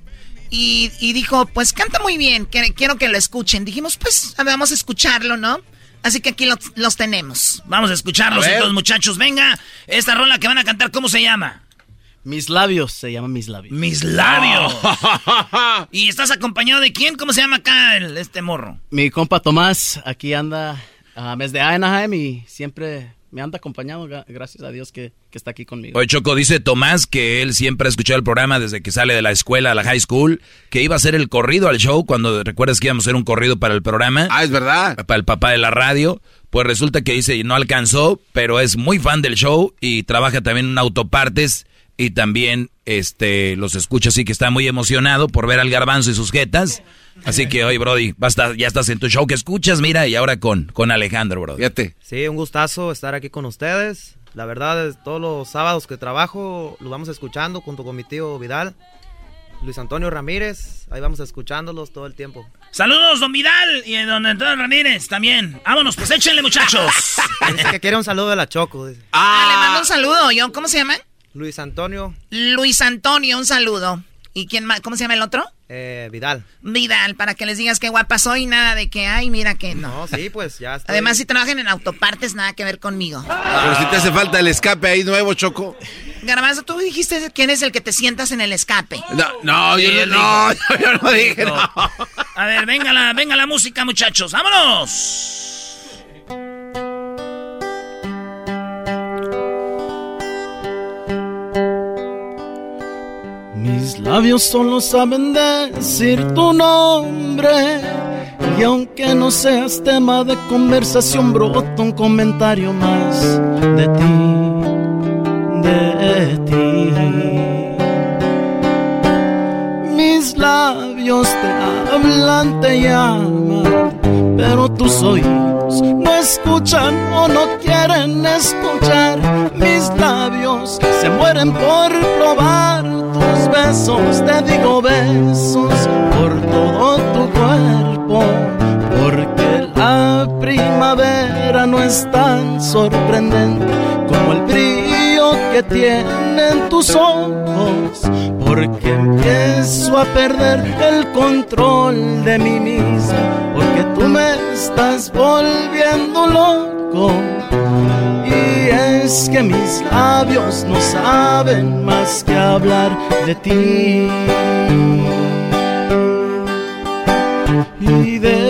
Y, y dijo, pues canta muy bien, que- quiero que lo escuchen. Dijimos, pues vamos a escucharlo, ¿no? Así que aquí los, los tenemos. Vamos a escucharlos A entonces, muchachos. Venga, esta rola que van a cantar, ¿cómo se llama? Mis labios, se llama mis labios. Mis labios. ¿Y estás acompañado de quién? ¿Cómo se llama acá el- este morro? Mi compa Tomás aquí anda a mes de Anaheim y siempre me anda acompañado, gra- gracias a Dios que, que está aquí conmigo. Oye, Choco, dice Tomás que él siempre ha escuchado el programa desde que sale de la escuela a la high school, que iba a hacer el corrido al show cuando recuerdas que íbamos a hacer un corrido para el programa. Ah, es verdad. Para el papá de la radio. Pues resulta que dice, no alcanzó, pero es muy fan del show y trabaja también en autopartes y también este los escucha así que está muy emocionado por ver al garbanzo y sus jetas. Así que hoy, Brody, basta, ya estás en tu show que escuchas, mira, y ahora con, con Alejandro, Brody. Fíjate. Sí, un gustazo estar aquí con ustedes. La verdad, es, todos los sábados que trabajo los vamos escuchando junto con mi tío Vidal, Luis Antonio Ramírez. Ahí vamos escuchándolos todo el tiempo. Saludos, don Vidal y don Antonio Ramírez también. Vámonos, pues échenle, muchachos. Dice que quiere un saludo de la Choco. dice. Ah, le mando un saludo, yo, ¿cómo se llama? Luis Antonio. Luis Antonio, un saludo. ¿Y quién más? ¿Cómo se llama el otro? Eh, Vidal. Vidal, para que les digas qué guapa soy, nada de que, ay, mira que no. No, sí, pues ya está. Además, si trabajan en autopartes, nada que ver conmigo. Pero si te hace falta el escape ahí nuevo, Choco. Garbanzo, tú dijiste quién es el que te sientas en el escape. No, no, yo no, no, yo no dije no. A ver, venga la, venga la música, muchachos. ¡Vámonos! Mis labios solo saben decir tu nombre. Y aunque no seas tema de conversación, brota un comentario más de ti, de ti. Mis labios te hablan, te llaman, pero tus oídos no escuchan o no quieren escuchar. Mis labios se mueren por probar tus besos, te digo besos por todo tu cuerpo, porque la primavera no es tan sorprendente como el brillo que tienen tus ojos, porque empiezo a perder el control de mí mismo, porque tú me estás volviendo loco. Y es que mis labios no saben más que hablar de ti. Y de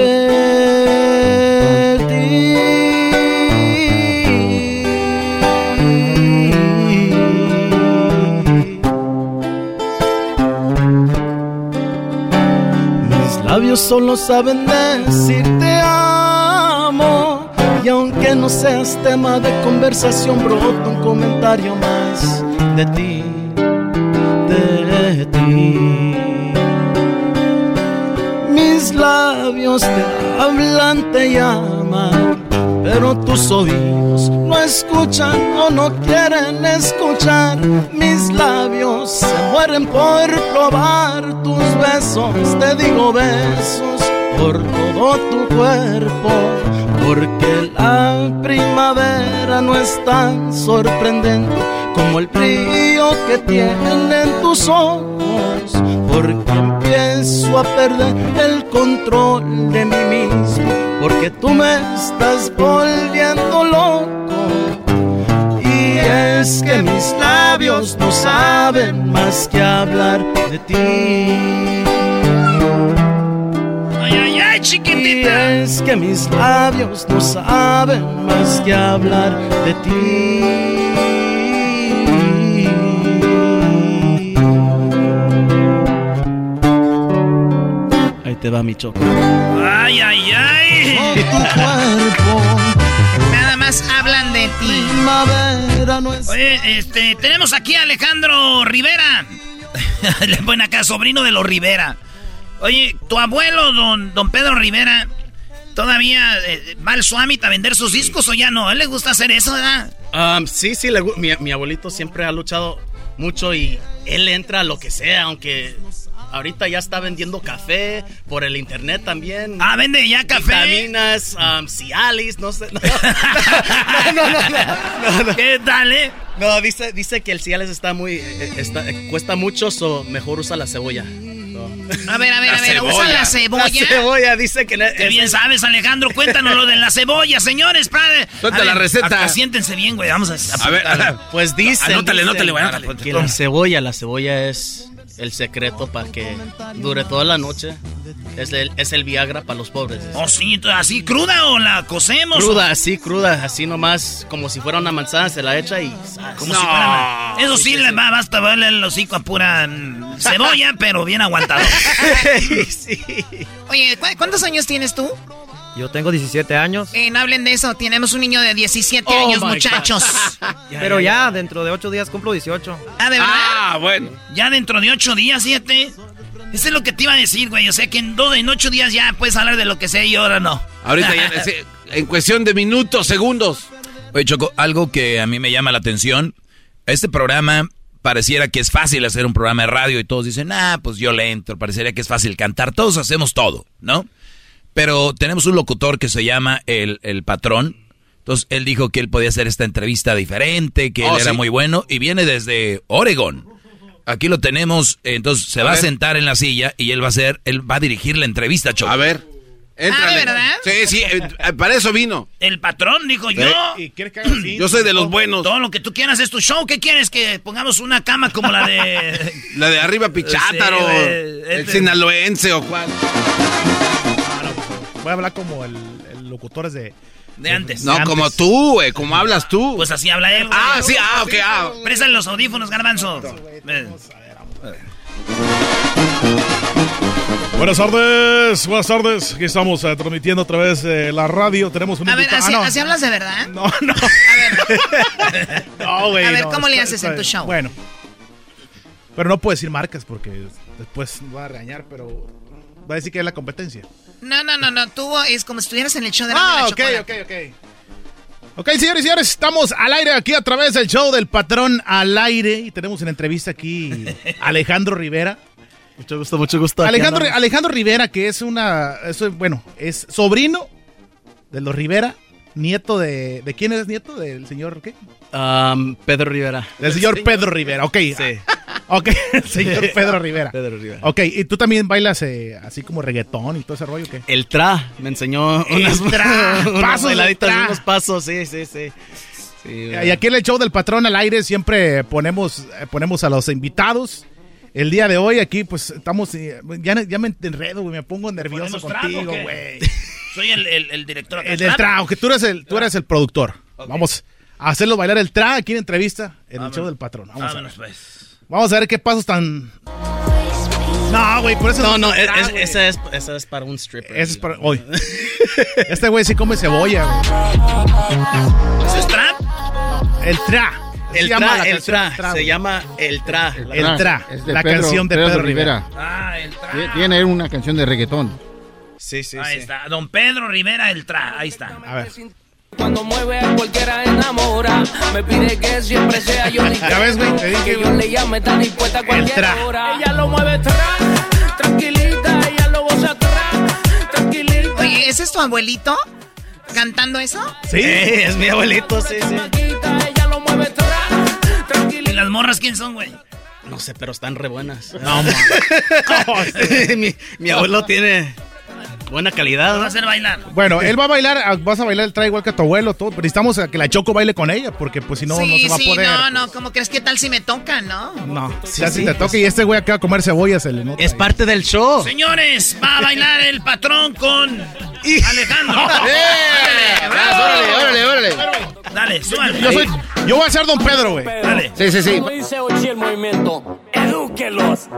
labios solo saben decir te amo. Y aunque no seas tema de conversación, brota un comentario más de ti, de ti. Mis labios te hablan, te llaman, pero tus oídos no escuchan o no quieren escuchar. Mis labios se mueren por probar tus besos, te digo besos por todo tu cuerpo, porque la primavera no es tan sorprendente como el brillo que tienen tus ojos, porque empiezo a perder el control de mí mismo, porque tú me estás volviendo loco. Y es que mis labios no saben más que hablar de ti. ¡Ay, ay, ay, Y chiquitita! es que mis labios no saben más que hablar de ti. Te va mi choco. ¡Ay, ay, ay! Nada más hablan de ti. Oye, este, tenemos aquí a Alejandro Rivera. Le ponen acá, sobrino de los Rivera. Oye, tu abuelo, don, don Pedro Rivera, ¿todavía eh, va al Suamit a vender sus discos o ya no? ¿A él le gusta hacer eso, verdad? Um, sí, sí, le mi, mi abuelito siempre ha luchado mucho y él entra a lo que sea, aunque ahorita ya está vendiendo café por el internet también. Ah, vende ya café. Vitaminas, um, Cialis, no sé. No, no, no, no, no, no. ¿Qué tal, eh? No, dice, dice que el Cialis está muy, eh, está- eh, cuesta mucho, so mejor usa la cebolla. A ver, a ver, La a ver, ¿usan la cebolla? La cebolla dice que... Qué bien sabes, Alejandro. Cuéntanos lo de la cebolla, señores, padre. Suelta A la receta. a- Siéntense bien, güey. Vamos a, A ver, apuntar. Pues dicen, Anótale, anótale, güey, anótale. que la cebolla, la cebolla es el secreto para que dure toda la noche. Es el, es el Viagra para los pobres. Oh, sí, ¿así cruda o la cocemos? Cruda, así, cruda, así nomás, como si fuera una manzana, se la echa y... Como si fuera una- Eso sí, le va, basta verle el hocico a pura mm, cebolla, pero bien aguantado. Oye, ¿cu- ¿cuántos años tienes tú? Yo tengo 17 años, Eh, no hablen de eso, tenemos un niño de 17 Oh, años, muchachos. pero ya dentro de 8 días cumplo 18. Ah, ¿de verdad? Ah, bueno. Ya dentro de ocho días, siete. Eso es lo que te iba a decir, güey. O sea que en, do- en ocho días ya puedes hablar de lo que sea y ahora no. Ahorita ya, en cuestión de minutos, segundos. Oye, Choco, algo que a mí me llama la atención. Este programa pareciera que es fácil hacer un programa de radio y todos dicen, ah, pues yo le entro. Parecería que es fácil cantar. Todos hacemos todo, ¿no? Pero tenemos un locutor que se llama el, el patrón. Entonces él dijo que él podía hacer esta entrevista diferente, que él Oh, era ¿sí? muy bueno y viene desde Oregon. Aquí lo tenemos, entonces se A va a sentar en la silla y él va a hacer, él va a dirigir la entrevista, Choco. A ver. Éntrale. Ah, ¿de verdad? Sí, sí, eh, eh, para eso vino. El patrón dijo Sí. yo. ¿Y Yo soy de los buenos. Todo lo que tú quieras es tu show. ¿Qué quieres? Que pongamos una cama como la de. La de arriba Pichátaro, Sí, el este- sinaloense o cuál. Voy a hablar como el, el locutores de... De antes. No, como tú, güey, como hablas tú. Pues así habla él. güey. Ah, sí, ah, ok, ah. Préstale los audífonos, garbanzo. Ven. Buenas tardes, buenas tardes. Aquí estamos eh, transmitiendo a través de la radio. Tenemos un A ver, ¿así, Ah, no. así hablas de verdad? No, no. No, güey, A ver, no, ¿cómo le haces está en tu show? Bueno. Pero no puedo decir marcas porque después me va a regañar, pero va a decir que es la competencia. No, no, no, no. Tú es como si estuvieras en el show de Ah, la ok, ok, ok. Ok, señores y señores, estamos al aire aquí a través del show del patrón al aire y tenemos en entrevista aquí a Alejandro Rivera. Mucho gusto, mucho gusto. Alejandro. Alejandro Rivera, que es una, bueno, es sobrino de los Rivera, nieto de, ¿de quién es nieto? Del señor, ¿qué? Um, Pedro Rivera. Del señor Pedro Rivera, ok. Sí. Ok, el señor Pedro Rivera. Pedro Rivera. Ok, ¿y tú también bailas eh, así como reggaetón y todo ese rollo, qué? El tra me enseñó El unas, tra, pasos tra. unos pasos, sí, sí, sí. Sí, Y aquí en el show del patrón al aire siempre ponemos, eh, ponemos a los invitados. El día de hoy aquí pues estamos, eh, ya, ya me enredo, güey, me pongo nervioso ¿Ponemos trago contigo, güey. Soy el, el, el director. acá. El del tra, aunque tú eres el, tú eres el productor. Vamos a hacerlo bailar el tra aquí en entrevista en el Vámonos. show del patrón. Vamos a ver. Vámonos, pues. Vamos a ver qué pasos tan... No, güey, por eso No, no, es- esa, es, esa es para un stripper. Ese es para hoy. Este güey sí come cebolla, güey. ¿Ese es trap? El tra. Se El tra, el tra, Tra, se llama el tra. El tra, Es de la Pedro- canción de Pedro Pedro, Rivera. Rivera. Ah, el tra. Tie- Tiene una canción de reggaetón. Sí, sí, Ahí está. Don Pedro Rivera, el tra. Ahí está. A ver. Cuando mueve a cualquiera enamora. Me pide que siempre sea yo. Ya ves, güey, te dije, Que yo le llame tan dispuesta a cualquier tra. hora. Ella lo mueve tra, tranquilita. Ella lo goza tra, tranquilita. Oye, ¿ese es tu abuelito cantando eso? Sí, es mi abuelito, sí, sí. Ella lo mueve tra, ¿Y las morras quién son, güey? No sé, pero están re buenas. No, mi, mi abuelo tiene buena calidad. Lo va a hacer bailar. Bueno, él va a bailar, ah, vas a bailar el tra igual que tu abuelo, todo. Pero necesitamos a que la Choco baile con ella, porque pues si no, sí, no se va sí, a poder. no, no. ¿Cómo crees que tal si me toca, no? No, Sí, ya si te toca y este güey acaba de comer cebolla, se le nota. Es parte del show. Señores, va a bailar el patrón con Alejandro. ¡Eh! ¡Bravo! ¡Órale, órale, órale! Dale, súbale. Yo, soy, yo voy a ser Don Pedro, güey. Dale. Sí, sí, sí. Como dice Ochi el movimiento. Edúquelos.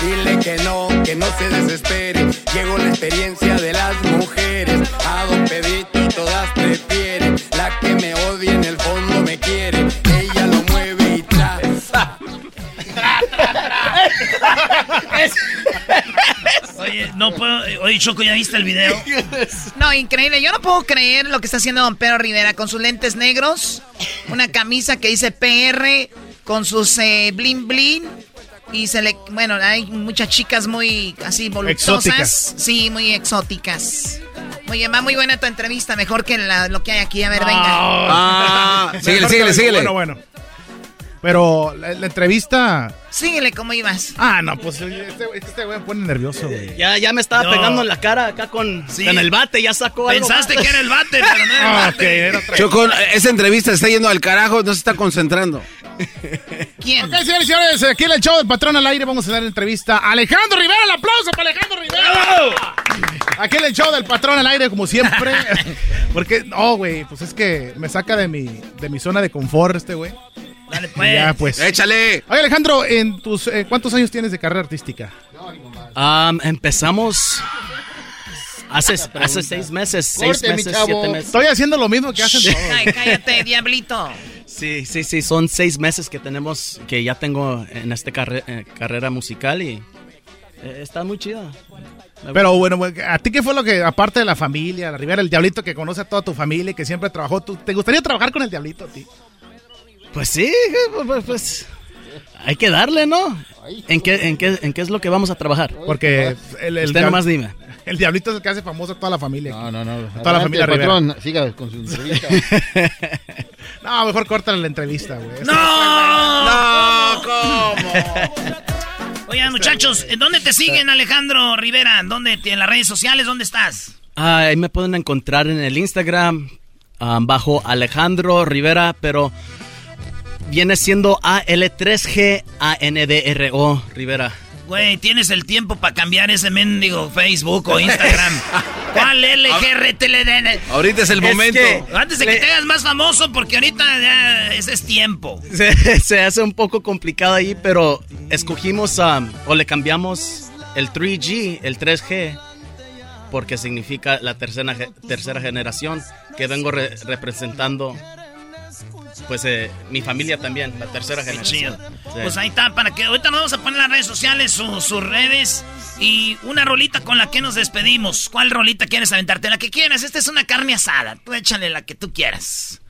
Dile que no, que no se desespere. Llegó la experiencia de las mujeres. A don Pedrito todas prefieren. La que me odia en el fondo me quiere. Ella lo mueve y tra. Oye, no puedo. eh, Oye, Choco, ¿ya viste el video? No, increíble. Yo no puedo creer lo que está haciendo don Pedro Rivera con sus lentes negros, una camisa que dice PR, con sus eh, blin blin. Y se le. Bueno, hay muchas chicas muy así voluptuosas. Exóticas. Sí, muy exóticas. Oye, va muy buena tu entrevista, mejor que la- lo que hay aquí. A ver, venga. Ah, síguele, Mejor síguele, que- síguele. Bueno, bueno. Pero la, la entrevista. Síguele, ¿cómo ibas? Ah, no, pues este, este güey me pone nervioso, güey. Ya, ya me estaba No. pegando en la cara acá con, Sí. con el bate, ya sacó algo Pensaste que era el bate, pero no era el Ah, bate. ok, era Choco, esa entrevista está yendo al carajo, no se está concentrando. ¿Quién? Ok, señores y señores, aquí en el show del patrón al aire vamos a dar entrevista a Alejandro Rivera. El aplauso para Alejandro Rivera. Aquí en el show del patrón al aire, como siempre. Porque, no, güey, pues es que me saca de mi, de mi zona de confort este güey. Dale, pues. Ya, pues. Échale. Oye, Alejandro, en tus, eh, ¿cuántos años tienes de carrera artística? Am, empezamos hace, hace seis meses, seis Corte, mi meses, chavo. siete meses. Estoy haciendo lo mismo que hacen todos. Ay, cállate, diablito. Sí, sí, sí, son seis meses que tenemos, que ya tengo en esta carre- eh, carrera musical y eh, está muy chida. Pero bueno, güey, ¿a ti qué fue lo que, aparte de la familia, la Rivera, el Diablito que conoce a toda tu familia y que siempre trabajó, ¿tú, ¿te gustaría trabajar con el Diablito a ti? Pues sí, pues, pues, pues, hay que darle, ¿no? ¿En qué, en, qué, ¿En qué es lo que vamos a trabajar? Porque el, el Usted Diab- nomás dime. El diablito es el que hace famoso a toda la familia. No, no, no. A toda la familia Rivera. patrón, siga con su entrevista. No, mejor córtale la entrevista, güey. ¡No! No, ¿cómo? Oigan, muchachos, ¿en ¿dónde te siguen, Alejandro Rivera? ¿Dónde, ¿En las redes sociales? ¿Dónde estás? Ah, ahí me pueden encontrar en el Instagram bajo Alejandro Rivera, pero viene siendo A-L-3-G-A-N-D-R-O Rivera. Güey, tienes el tiempo para cambiar ese mendigo Facebook o Instagram. ¿Cuál LGRTLDN? Ahorita es el momento. Antes de que te hagas más famoso, porque ahorita ya ese es tiempo. Se, se hace un poco complicado ahí, pero escogimos um, o le cambiamos el 3G, el 3G, porque significa la tercera, tercera generación que vengo re- representando. Pues eh, mi familia también, la tercera Qué generación. chido. Sí. Pues ahí está, para que ahorita nos vamos a poner en las redes sociales su- sus redes y una rolita con la que nos despedimos. ¿Cuál rolita quieres aventarte? La que quieras, esta es una carne asada. Tú échale la que tú quieras.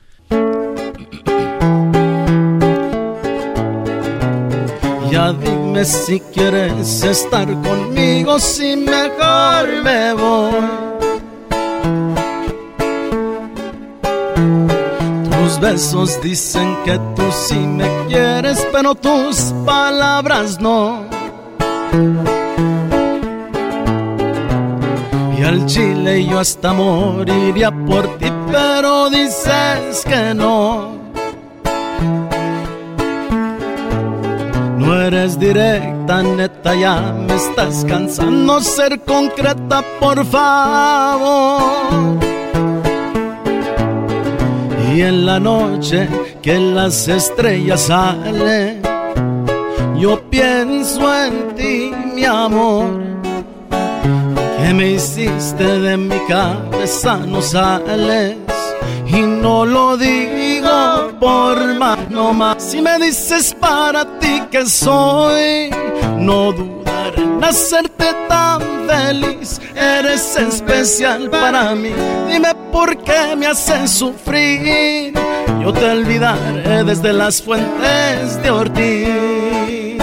Ya dime si quieres estar conmigo, si mejor me voy. Besos dicen que tú sí me quieres, pero tus palabras no. Y al chile yo hasta moriría por ti, pero dices que no. No eres directa, neta, ya me estás cansando ser concreta, por favor. Y en la noche que las estrellas salen, yo pienso en ti, mi amor. Que me hiciste de mi cabeza, no sales. Y no lo digo por más, no más. Si me dices para ti que soy, no dudaré en hacerte tan feliz. Eres especial para mí. Dime por qué me haces sufrir. Yo te olvidaré desde las fuentes de Ortiz.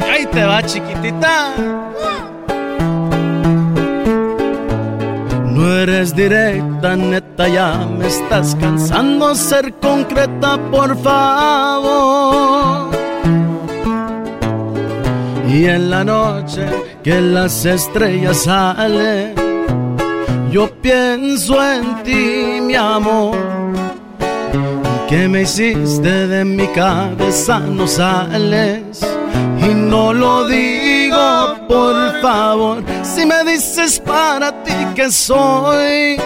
Ahí te va, chiquitita. No eres directa, neta, ya me estás cansando ser concreta, por favor. Y en la noche que las estrellas salen, yo pienso en ti, mi amor. Que me hiciste de mi cabeza, no sales. Y no lo digo, por favor. Si me dices para ti que soy,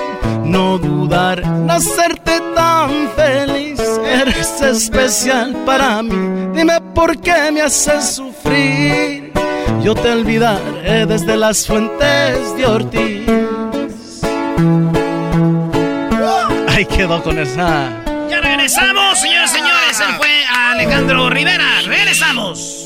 no dudar en hacerte tan feliz. Eres especial para mí. Dime por qué me haces sufrir. Yo te olvidaré desde las fuentes de Ortiz. Ahí quedó con esa. Ya regresamos, señoras y señores. Él fue Alejandro Rivera. Regresamos.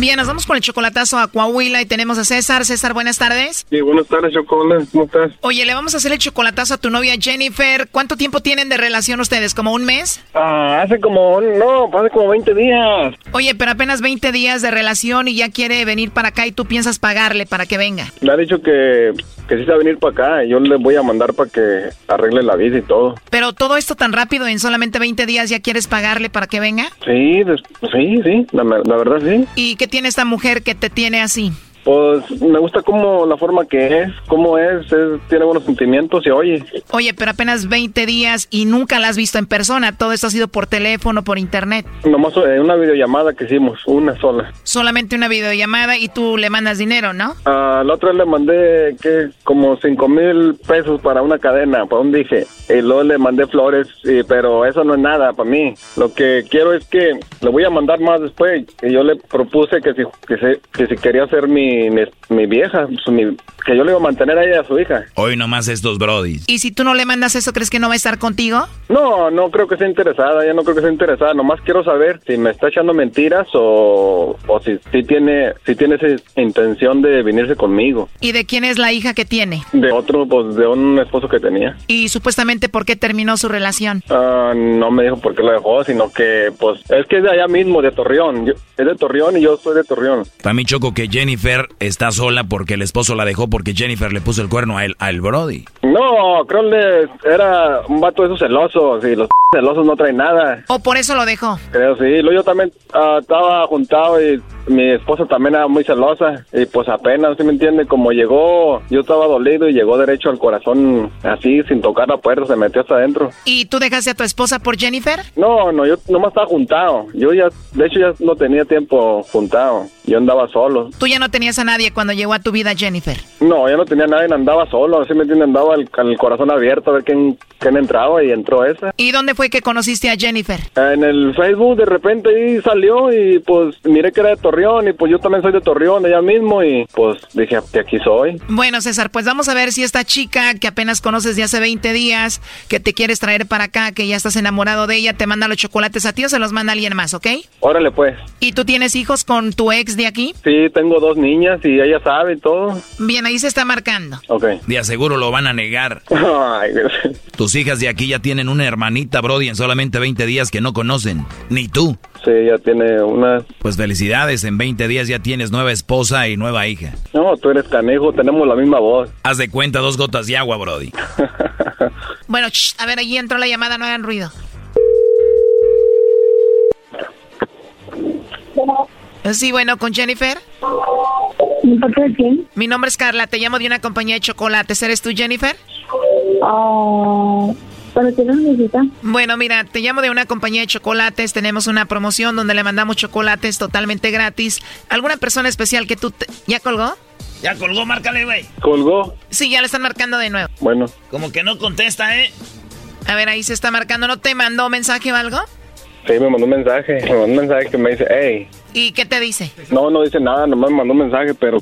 Bien, nos vamos con el chocolatazo a Coahuila y tenemos a César. César, buenas tardes. Sí, buenas tardes, Chocolate. ¿Cómo estás? Oye, le vamos a hacer el chocolatazo a tu novia Jennifer. ¿Cuánto tiempo tienen de relación ustedes? ¿Como un mes? Ah, hace como, no, hace como 20 días. Oye, pero apenas 20 días de relación y ya quiere venir para acá y tú piensas pagarle para que venga. Me ha dicho que, que sí se va a venir para acá y yo le voy a mandar para que arregle la vida y todo. Pero todo esto tan rápido, en solamente 20 días ya quieres pagarle para que venga. Sí, sí, sí, la, la verdad sí. ¿Y qué tiene esta mujer que te tiene así? Pues me gusta como la forma que es, cómo es, es- tiene buenos sentimientos y oye. Oye, pero apenas 20 días y nunca la has visto en persona. Todo esto ha sido por teléfono, por internet. Nomás eh, una videollamada que hicimos, una sola. Solamente una videollamada y tú le mandas dinero, ¿no? A la otra le mandé que como cinco mil pesos para una cadena, para un dije. Y luego le mandé flores, y- pero eso no es nada para mí. Lo que quiero es que le voy a mandar más después. Y yo le propuse que si, que se- que si quería ser mi, mi, mi vieja, pues, mi- que yo le iba a mantener a ella a su hija. Hoy nomás estos brodis. Y si tú no le mandas eso, ¿crees que no va a estar contigo? No, no creo que sea interesada, ya no creo que sea interesada. Nomás quiero saber si me está echando mentiras o, o si, si tiene si tiene esa intención de venirse conmigo. ¿Y de quién es la hija que tiene? De otro, pues de un esposo que tenía. Y supuestamente por qué terminó su relación. Ah, no me dijo por qué lo dejó, sino que, pues, es que es de allá mismo, de Torreón. Yo- es de Torreón y yo soy de Torreón. Para mí choco que Jennifer está sola porque el esposo la dejó porque Jennifer le puso el cuerno a él, al brody. No, creo que era un vato de esos celosos y los celosos no traen nada. ¿O por eso lo dejó? Creo sí. Luego yo también ah, estaba juntado y mi esposa también era muy celosa y pues apenas, ¿sí me entiende? Como llegó, yo estaba dolido y llegó derecho al corazón así, sin tocar la puerta, se metió hasta adentro. ¿Y tú dejaste a tu esposa por Jennifer? No, no, yo nomás estaba juntado. Yo ya, de hecho ya no tenía tiempo juntado. Yo andaba solo. Tú ya no tenías a nadie cuando llegó a tu vida Jennifer. No, yo no tenía nadie, andaba solo, ¿sí me entiende? Andaba al- con el corazón abierto a ver quién, quién entraba y entró esa. ¿Y dónde fue que conociste a Jennifer? En el Facebook de repente ahí salió y pues miré que era de Torreón y pues yo también soy de Torreón, de allá mismo y pues dije, de aquí soy. Bueno, César, pues vamos a ver si esta chica que apenas conoces de hace 20 días, que te quieres traer para acá, que ya estás enamorado de ella, te manda los chocolates a ti o se los manda alguien más, ¿ok? Órale pues. ¿Y tú tienes hijos con tu ex de aquí? Sí, tengo dos niñas y ella sabe todo. Bien, ahí se está marcando. Ok. De aseguro lo van a negar. Ay, Tus hijas de aquí ya tienen una hermanita, Brody, en solamente 20 días que no conocen. Ni tú. Sí, ya tiene una... Pues felicidades, en 20 días ya tienes nueva esposa y nueva hija. No, tú eres canejo, tenemos la misma voz. Haz de cuenta dos gotas de agua, Brody. Bueno, shh, a ver, allí entró la llamada, no hagan ruido. Sí, bueno, con Jennifer. ¿Mi parte de quién? Mi nombre es Carla, te llamo de una compañía de chocolates. ¿Eres tú, Jennifer? Ah, ¿Para qué lo necesita? Bueno, mira, te llamo de una compañía de chocolates. Tenemos una promoción donde le mandamos chocolates totalmente gratis. ¿Alguna persona especial que tú... te- ¿Ya colgó? Ya colgó, márcale, güey. ¿Colgó? Sí, ya le están marcando de nuevo. Bueno. Como que no contesta, ¿eh? A ver, ahí se está marcando. ¿No te mandó mensaje o algo? Sí, me mandó un mensaje, me mandó un mensaje que me dice, hey. ¿Y qué te dice? No, no dice nada, nomás me mandó un mensaje, pero...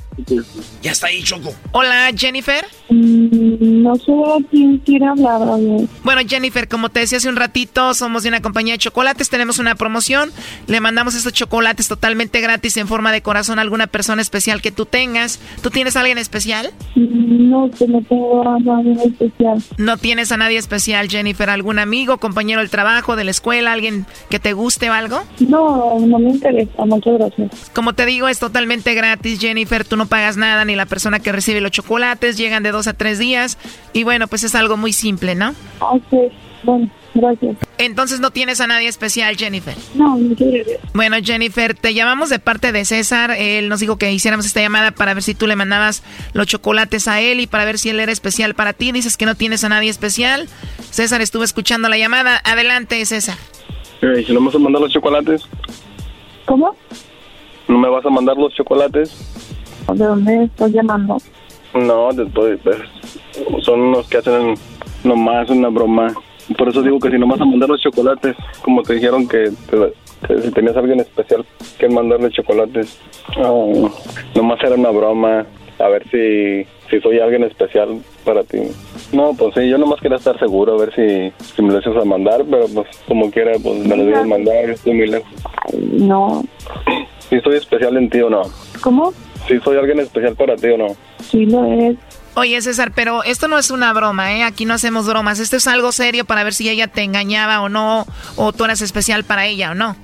Ya está ahí, Choco. Hola, Jennifer. Mm, no sé a quién quiere hablar. oye. Bueno, Jennifer, como te decía hace un ratito, somos de una compañía de chocolates, tenemos una promoción, le mandamos estos chocolates totalmente gratis en forma de corazón a alguna persona especial que tú tengas. ¿Tú tienes a alguien especial? Mm, No, que no tengo a nadie especial. ¿No tienes a nadie especial, Jennifer? ¿Algún amigo, compañero del trabajo, de la escuela, alguien que te guste o algo? No, no me interesa. Muchas gracias. Como te digo, es totalmente gratis, Jennifer. Tú no pagas nada, ni la persona que recibe los chocolates. Llegan de dos a tres días. Y bueno, pues es algo muy simple, ¿no? Ok, bueno, gracias. Entonces no tienes a nadie especial, Jennifer. No, muchas gracias. Bueno, Jennifer, te llamamos de parte de César. Él nos dijo que hiciéramos esta llamada para ver si tú le mandabas los chocolates a él y para ver si él era especial para ti. Dices que no tienes a nadie especial. César estuvo escuchando la llamada. Adelante, César. Si no me vas a mandar los chocolates, ¿Cómo? ¿no me vas a mandar los chocolates? ¿De dónde estás llamando? No, después, pues, son unos que hacen nomás una broma. Por eso digo que si no vas a mandar los chocolates, como te dijeron que, te- que si tenías a alguien especial que mandarle chocolates, oh, nomás era una broma. A ver si, si soy alguien especial para ti. No, pues sí, yo nomás quería estar seguro, a ver si, si me lo ibas a mandar, pero pues como quiera, pues me lo debes mandar, yo estoy muy lejos. No. Si soy especial en ti o no. ¿Cómo? Si soy alguien especial para ti o no. Sí lo es. Oye, César, pero esto no es una broma, ¿eh? Aquí no hacemos bromas. Esto es algo serio para ver si ella te engañaba o no, o tú eras especial para ella o no.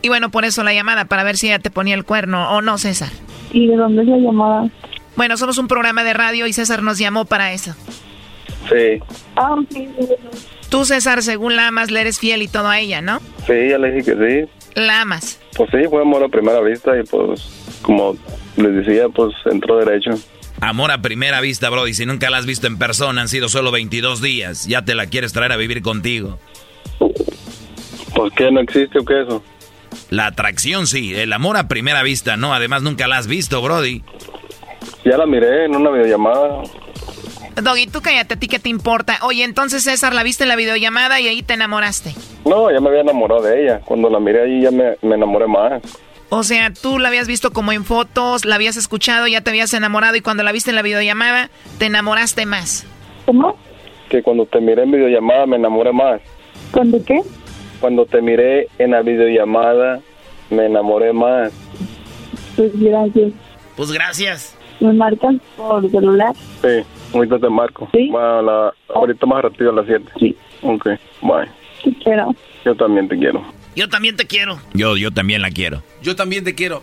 Y bueno, por eso la llamada, para ver si ella te ponía el cuerno o no, César. ¿Y de dónde es la llamada? Bueno, somos un programa de radio y César nos llamó para eso. Sí, Ah, sí. Tú, César, según la amas, le eres fiel y todo a ella, ¿no? sí, ya le dije que sí. La amas. Pues sí, fue amor a primera vista y pues como les decía, pues entró derecho. Amor a primera vista, Brody. Si nunca la has visto en persona, han sido solo 22 días. Ya te la quieres traer a vivir contigo. ¿Por qué no existe o qué eso? La atracción sí, el amor a primera vista no. Además, nunca la has visto, Brody. Ya la miré en una videollamada. Doggy, tú cállate, ¿a ti qué te importa? Oye, entonces César, la viste en la videollamada y ahí te enamoraste. No, ya me había enamorado de ella. Cuando la miré ahí ya me, me enamoré más. O sea, tú la habías visto como en fotos, la habías escuchado, ya te habías enamorado y cuando la viste en la videollamada, te enamoraste más. ¿Cómo? Que cuando te miré en videollamada me enamoré más. ¿Cuándo qué? Cuando te miré en la videollamada me enamoré más. Pues gracias. Pues gracias. ¿Me marcan por celular? Sí, ahorita te marco. Sí. Va a la- ahorita más rápido a las 7. Sí. Ok, bye. Te quiero. Yo también te quiero. Yo también te quiero. Yo, yo también la quiero. Yo también te quiero.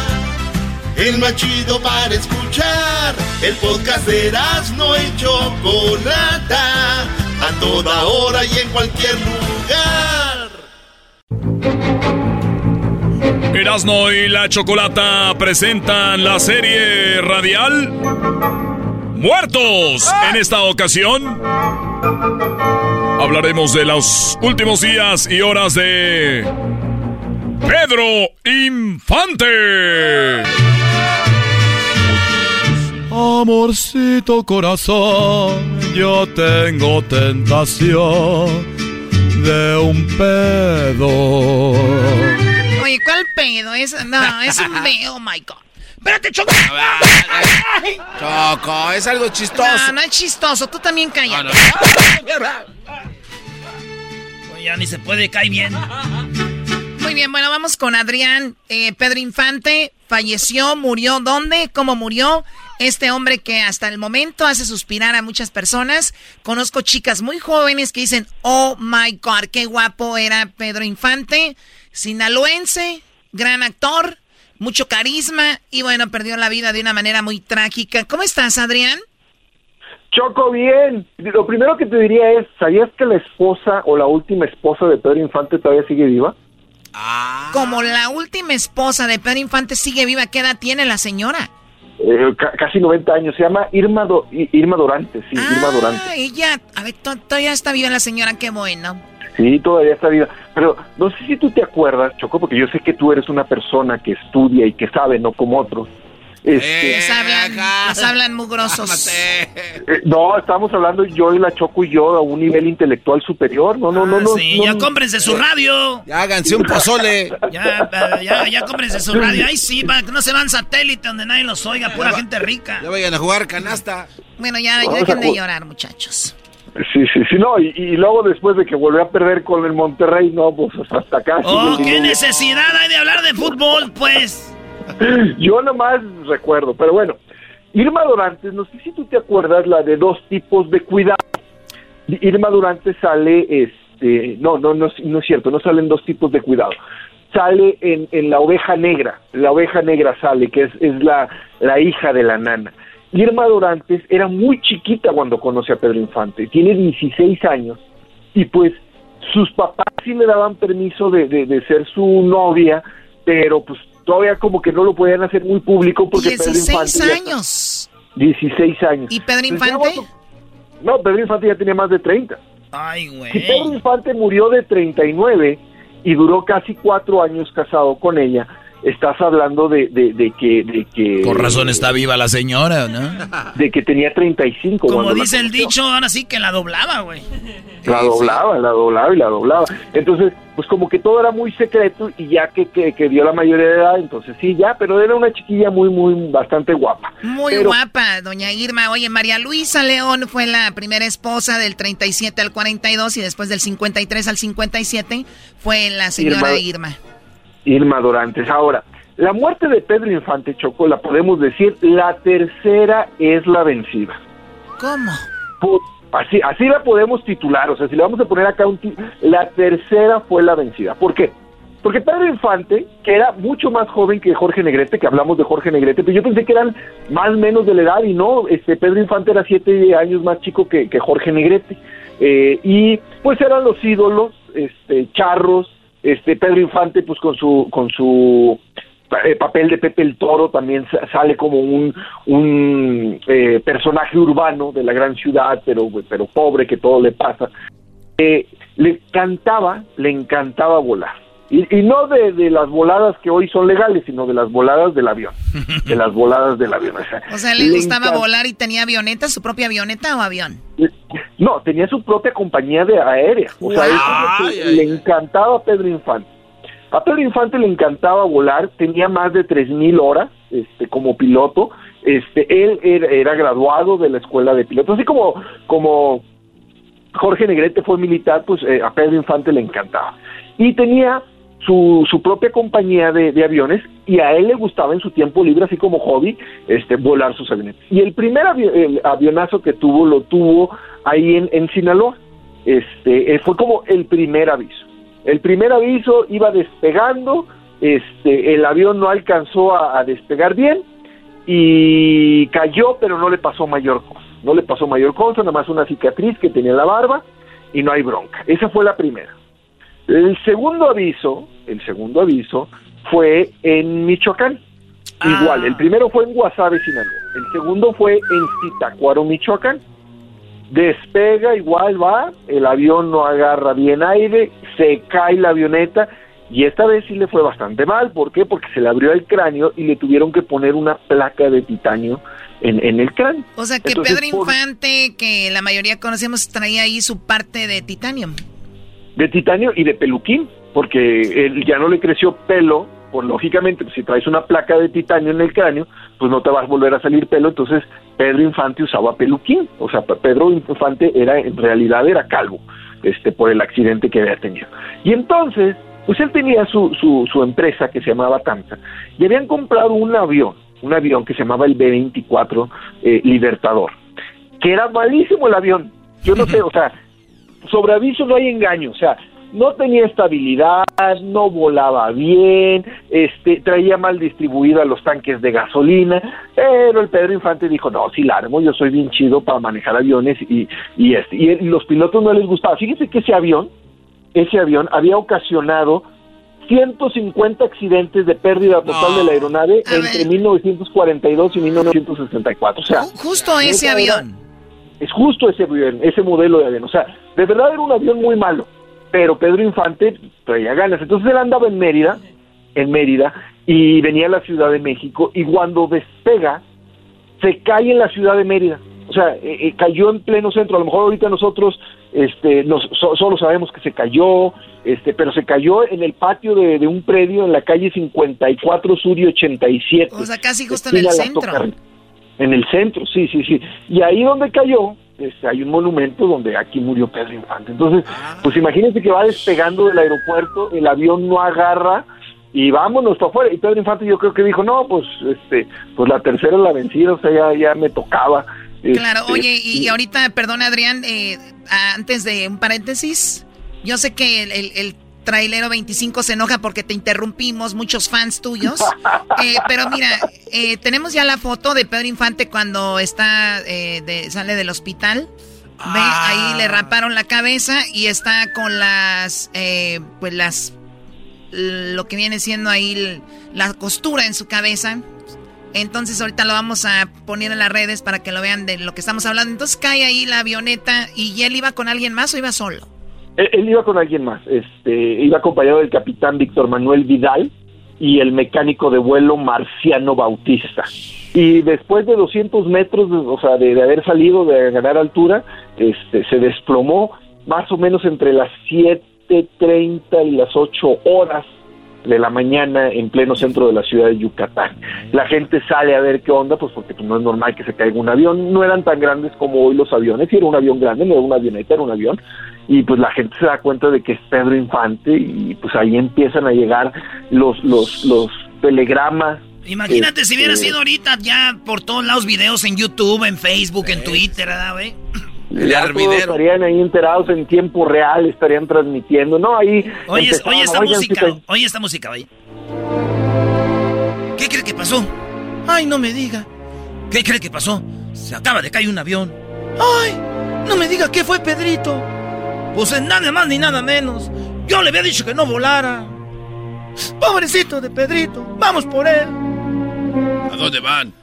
El más chido para escuchar. El podcast de no y Chocolata. A toda hora y en cualquier lugar. Erasno y la chocolata presentan la serie radial Muertos. En esta ocasión hablaremos de los últimos días y horas de Pedro Infante. Amorcito corazón, yo tengo tentación de un pedo. Oye, ¿cuál pedo? Es, no, es un pedo, oh my God. Espérate, Choco. Choco, es algo chistoso. No, no es chistoso. Tú también cállate. Oye, ya ni se puede caer bien. Muy bien, bueno, vamos con Adrián. Eh, Pedro Infante falleció, murió. ¿Dónde? ¿Cómo murió? Este hombre que hasta el momento hace suspirar a muchas personas. Conozco chicas muy jóvenes que dicen, oh my God, qué guapo era Pedro Infante. Sinaloense, gran actor, mucho carisma y bueno, perdió la vida de una manera muy trágica. ¿Cómo estás, Adrián? Choco, bien. Lo primero que te diría es, ¿sabías que la esposa o la última esposa de Pedro Infante todavía sigue viva? Como la última esposa de Pedro Infante sigue viva, ¿qué edad tiene la señora? Eh, ca- casi 90 años. Se llama Irma, Do- Irma Dorante, sí, Irma Dorante. Ah, ella, a ver, to- todavía está viva la señora, qué bueno. Sí, todavía está viva. Pero no sé si tú te acuerdas, Choco, porque yo sé que tú eres una persona que estudia y que sabe, no como otros. Este, Les hablan, les hablan mugrosos. eh, no, estamos hablando yo y la Choco y yo a un nivel intelectual superior. No, no, no, no. Ah, Sí, no, ya no. cómprense su radio. Ya háganse un pozole. Ya, eh, ya, ya cómprense su radio. Ay, sí, para que no se van satélite donde nadie los oiga, pura gente rica. Ya vayan a jugar canasta. Bueno, ya Vamos dejen de llorar, muchachos. Sí, sí, sí, no. Y, y luego después de que volvió a perder con el Monterrey, no, pues hasta acá. Oh, sí, qué sí, necesidad hay de hablar de fútbol, pues. Yo nomás recuerdo, pero bueno, Irma Durantes, no sé si tú te acuerdas la de dos tipos de cuidado. Irma Durantes sale, este, no, no, no, no es cierto, no salen dos tipos de cuidado. Sale en, en la oveja negra, la oveja negra sale, que es, es la, la hija de la nana. Irma Durantes era muy chiquita cuando conoce a Pedro Infante, tiene 16 años y pues sus papás sí le daban permiso de, de, de ser su novia, pero pues todavía como que no lo podían hacer muy público porque Pedro 16 Infante ya- años. 16 años. ¿Y Pedro Pues Infante? No, Pedro Infante ya tenía más de 30. Ay, güey. Si Pedro Infante murió de 39 y duró casi cuatro años casado con ella, estás hablando de, de, de que de que Por razón está viva la señora, ¿no? de que tenía 35 Como dice el dicho, ahora sí que la doblaba, güey. La doblaba, la doblaba y la doblaba. Entonces, pues como que todo era muy secreto y ya que, que, que dio la mayoría de edad, entonces sí, ya, pero era una chiquilla muy, muy, bastante guapa. Muy Pero- guapa, doña Irma. Oye, María Luisa León fue la primera esposa del 37 al 42 y después del 53 al 57 fue la señora Irma- de Irma. Irma Dorantes. Ahora, la muerte de Pedro Infante Choco, la podemos decir, la tercera es la vencida. ¿Cómo? Así, así la podemos titular, o sea, si le vamos a poner acá un la tercera fue la vencida. ¿Por qué? Porque Pedro Infante, que era mucho más joven que Jorge Negrete, que hablamos de Jorge Negrete, pero yo pensé que eran más o menos de la edad y no, este Pedro Infante era siete años más chico que, que Jorge Negrete. Eh, y pues eran los ídolos, este, charros, este Pedro Infante pues con su, con su eh, papel de Pepe el Toro también sa- sale como un, un eh, personaje urbano de la gran ciudad, pero, pero pobre que todo le pasa. Eh, le encantaba, le encantaba volar. Y, y no de, de las voladas que hoy son legales, sino de las voladas del avión. De las voladas del avión. O sea, O sea, le gustaba encanta- volar y tenía avioneta, su propia avioneta o avión. No, tenía su propia compañía de aérea. O sea, eso es lo que le encantaba a Pedro Infante. A Pedro Infante le encantaba volar, tenía más de 3.000 horas este, como piloto. Este, él era, era graduado de la escuela de pilotos. Así como, como Jorge Negrete fue militar, pues eh, a Pedro Infante le encantaba. Y tenía su, su propia compañía de, aviones y a él le gustaba en su tiempo libre, así como hobby, este, volar sus aviones. Y el primer avi- el avionazo que tuvo, lo tuvo ahí en, en Sinaloa. Este, eh, fue como el primer aviso. El primer aviso iba despegando, este, el avión no alcanzó a, a despegar bien y cayó, pero no le pasó mayor cosa. No le pasó mayor cosa, nada más una cicatriz que tenía en la barba y no hay bronca. Esa fue la primera. El segundo aviso, el segundo aviso fue en Michoacán. Igual, el primero fue en Guasave, Sinaloa. El segundo fue en Zitácuaro, Michoacán. Despega, igual va, el avión no agarra bien aire, se cae la avioneta y esta vez sí le fue bastante mal. ¿Por qué? Porque se le abrió el cráneo y le tuvieron que poner una placa de titanio en, en el cráneo. O sea, que Entonces, Pedro por- Infante, que la mayoría conocemos, traía ahí su parte de titanium. De titanio y de peluquín, porque él ya no le creció pelo, pues lógicamente, pues, si traes una placa de titanio en el cráneo, pues no te vas a volver a salir pelo, entonces Pedro Infante usaba peluquín, o sea, Pe- Pedro Infante era en realidad era calvo, este por el accidente que había tenido. Y entonces, pues él tenía su, su, su empresa que se llamaba Tamsa, y habían comprado un avión, un avión que se llamaba el B-24 eh, Libertador, que era malísimo el avión, yo no sé, o sea, sobre aviso no hay engaño, o sea, no tenía estabilidad, no volaba bien, este, traía mal distribuidas los tanques de gasolina, pero el Pedro Infante dijo, no, sí la armo, yo soy bien chido para manejar aviones y, y este, y, y los pilotos no les gustaba. Fíjense que ese avión, ese avión había ocasionado 150 accidentes de pérdida total de la aeronave entre 1942 y 1964. O sea, Justo ese era- avión. Es justo ese avión, ese modelo de avión. O sea, de verdad era un avión muy malo, pero Pedro Infante traía ganas. Entonces él andaba en Mérida, en Mérida, y venía a la Ciudad de México, y cuando despega, se cae en la Ciudad de Mérida. O sea, eh, eh, cayó en pleno centro. A lo mejor ahorita nosotros este, nos, so- solo sabemos que se cayó, este, pero se cayó en el patio de, de un predio en la calle 54 Sur y 87. O sea, casi justo en el centro. En el centro, sí, sí, sí. Y ahí donde cayó, este, hay un monumento donde aquí murió Pedro Infante. Entonces, pues imagínense que va despegando del aeropuerto, el avión no agarra y vámonos para afuera. Y Pedro Infante yo creo que dijo, no, pues, este, pues la tercera la vencida, o sea, ya, ya me tocaba. Claro, Este, oye, y, y ahorita, perdón Adrián, eh, antes de un paréntesis, yo sé que el, el, el trailero 25 se enoja porque te interrumpimos, muchos fans tuyos, eh, pero mira, eh, tenemos ya la foto de Pedro Infante cuando está, eh, de, sale del hospital. Ve, ahí le raparon la cabeza y está con las, eh, pues las, lo que viene siendo ahí la costura en su cabeza. Entonces ahorita lo vamos a poner en las redes para que lo vean de lo que estamos hablando. Entonces cae ahí la avioneta y él iba con alguien más o iba solo. Él, iba con alguien más, este, iba acompañado del capitán Víctor Manuel Vidal y el mecánico de vuelo Marciano Bautista. Y después de 200 metros, o sea, de, de haber salido, de ganar altura, este, se desplomó más o menos entre las 7.30 y las 8 horas de la mañana en pleno centro de la ciudad de Yucatán. La gente sale a ver qué onda, pues porque pues, no es normal que se caiga un avión. No eran tan grandes como hoy los aviones, y era un avión grande, no era una avioneta, era un avión. Y pues la gente se da cuenta de que es Pedro Infante y pues ahí empiezan a llegar los, los, los telegramas. Imagínate si hubiera Este, sido ahorita ya por todos lados videos en YouTube, en Facebook, en Twitter, ¿verdad, güey? Ya estarían ahí enterados en tiempo real, estarían transmitiendo, ¿no? Ahí. Oye, oye esta "Oigan, música, sí, oye esta música, güey. ¿Qué cree que pasó? Ay, no me diga. ¿Qué cree que pasó? Se acaba de caer un avión. Ay, no me diga qué fue Pedrito. Pues es nada más ni nada menos. Yo le había dicho que no volara. Pobrecito de Pedrito, vamos por él. ¿A dónde van?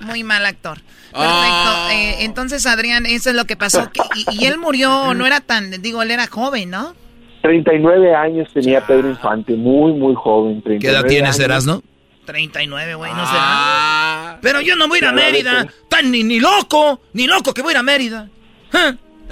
Muy mal actor. Ah. Perfecto. Eh, entonces, Adrián, eso es lo que pasó. Que- y, y él murió, no era tan, digo, él era joven, ¿no? 39 años tenía Pedro Infante, muy, muy joven. ¿Qué edad 39 tienes. Erasno? 39, güey, no Ah. sé. Pero yo no voy a ir a Mérida. ves, Tan ni, ni loco, ni loco que voy a ir a Mérida.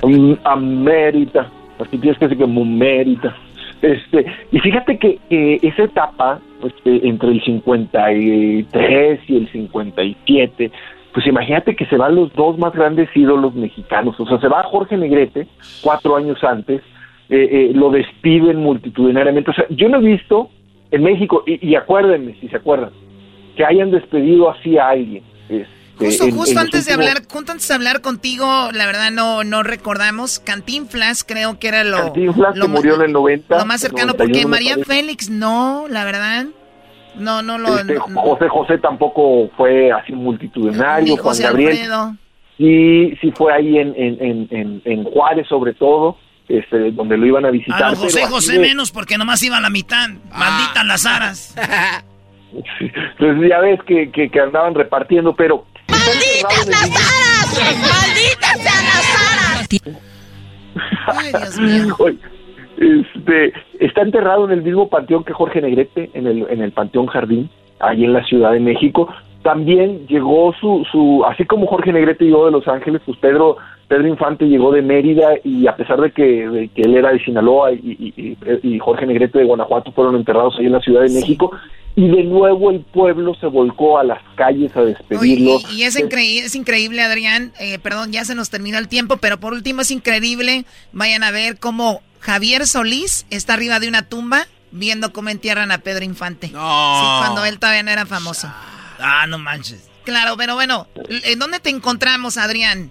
Mm, A Mérida, así tienes que decir que muy Mérida. Este, y fíjate que eh, esa etapa, este, entre el 53 y el 57, pues imagínate que se van los dos más grandes ídolos mexicanos. O sea, se va Jorge Negrete, cuatro años antes, eh, eh, lo despiden multitudinariamente. O sea, yo no he visto en México, y, y acuérdenme, si se acuerdan, que hayan despedido así a alguien. este, Justo, en- justo en antes de hablar, justo antes de hablar contigo, la verdad no, no recordamos. Cantinflas creo que era lo, Cantinflas, lo que ma- murió en el 90. lo más cercano, 91 porque María. Félix no, la verdad. No, no lo. Este, no- José José tampoco fue así multitudinario, Juan Gabriel Alfredo. sí, sí fue ahí en, en, en, en, en Juárez sobre todo, este, donde lo iban a visitar. A los José José de- menos porque nomás iba a la mitad. Malditas las aras. Entonces ya ves que, que, que andaban repartiendo, pero... ¡Malditas las aras! ¡Malditas sean las aras! Ay, Dios mío. Oye, Este, está enterrado en el mismo panteón que Jorge Negrete, en el, en el Panteón Jardín, ahí en la Ciudad de México. También llegó su, su, así como Jorge Negrete llegó de Los Ángeles, pues Pedro, Pedro Infante llegó de Mérida y a pesar de que, de que él era de Sinaloa y, y- y- y Jorge Negrete de Guanajuato fueron enterrados ahí en la Ciudad de México, y de nuevo el pueblo se volcó a las calles a despedirlo. Y es, increí- es increíble, Adrián. eh, perdón, ya se nos termina el tiempo, pero por último es increíble. Vayan a ver cómo Javier Solís está arriba de una tumba viendo cómo entierran a Pedro Infante. Sí, cuando él todavía no era famoso. Ah, no manches. Claro, pero bueno, ¿en dónde te encontramos, Adrián?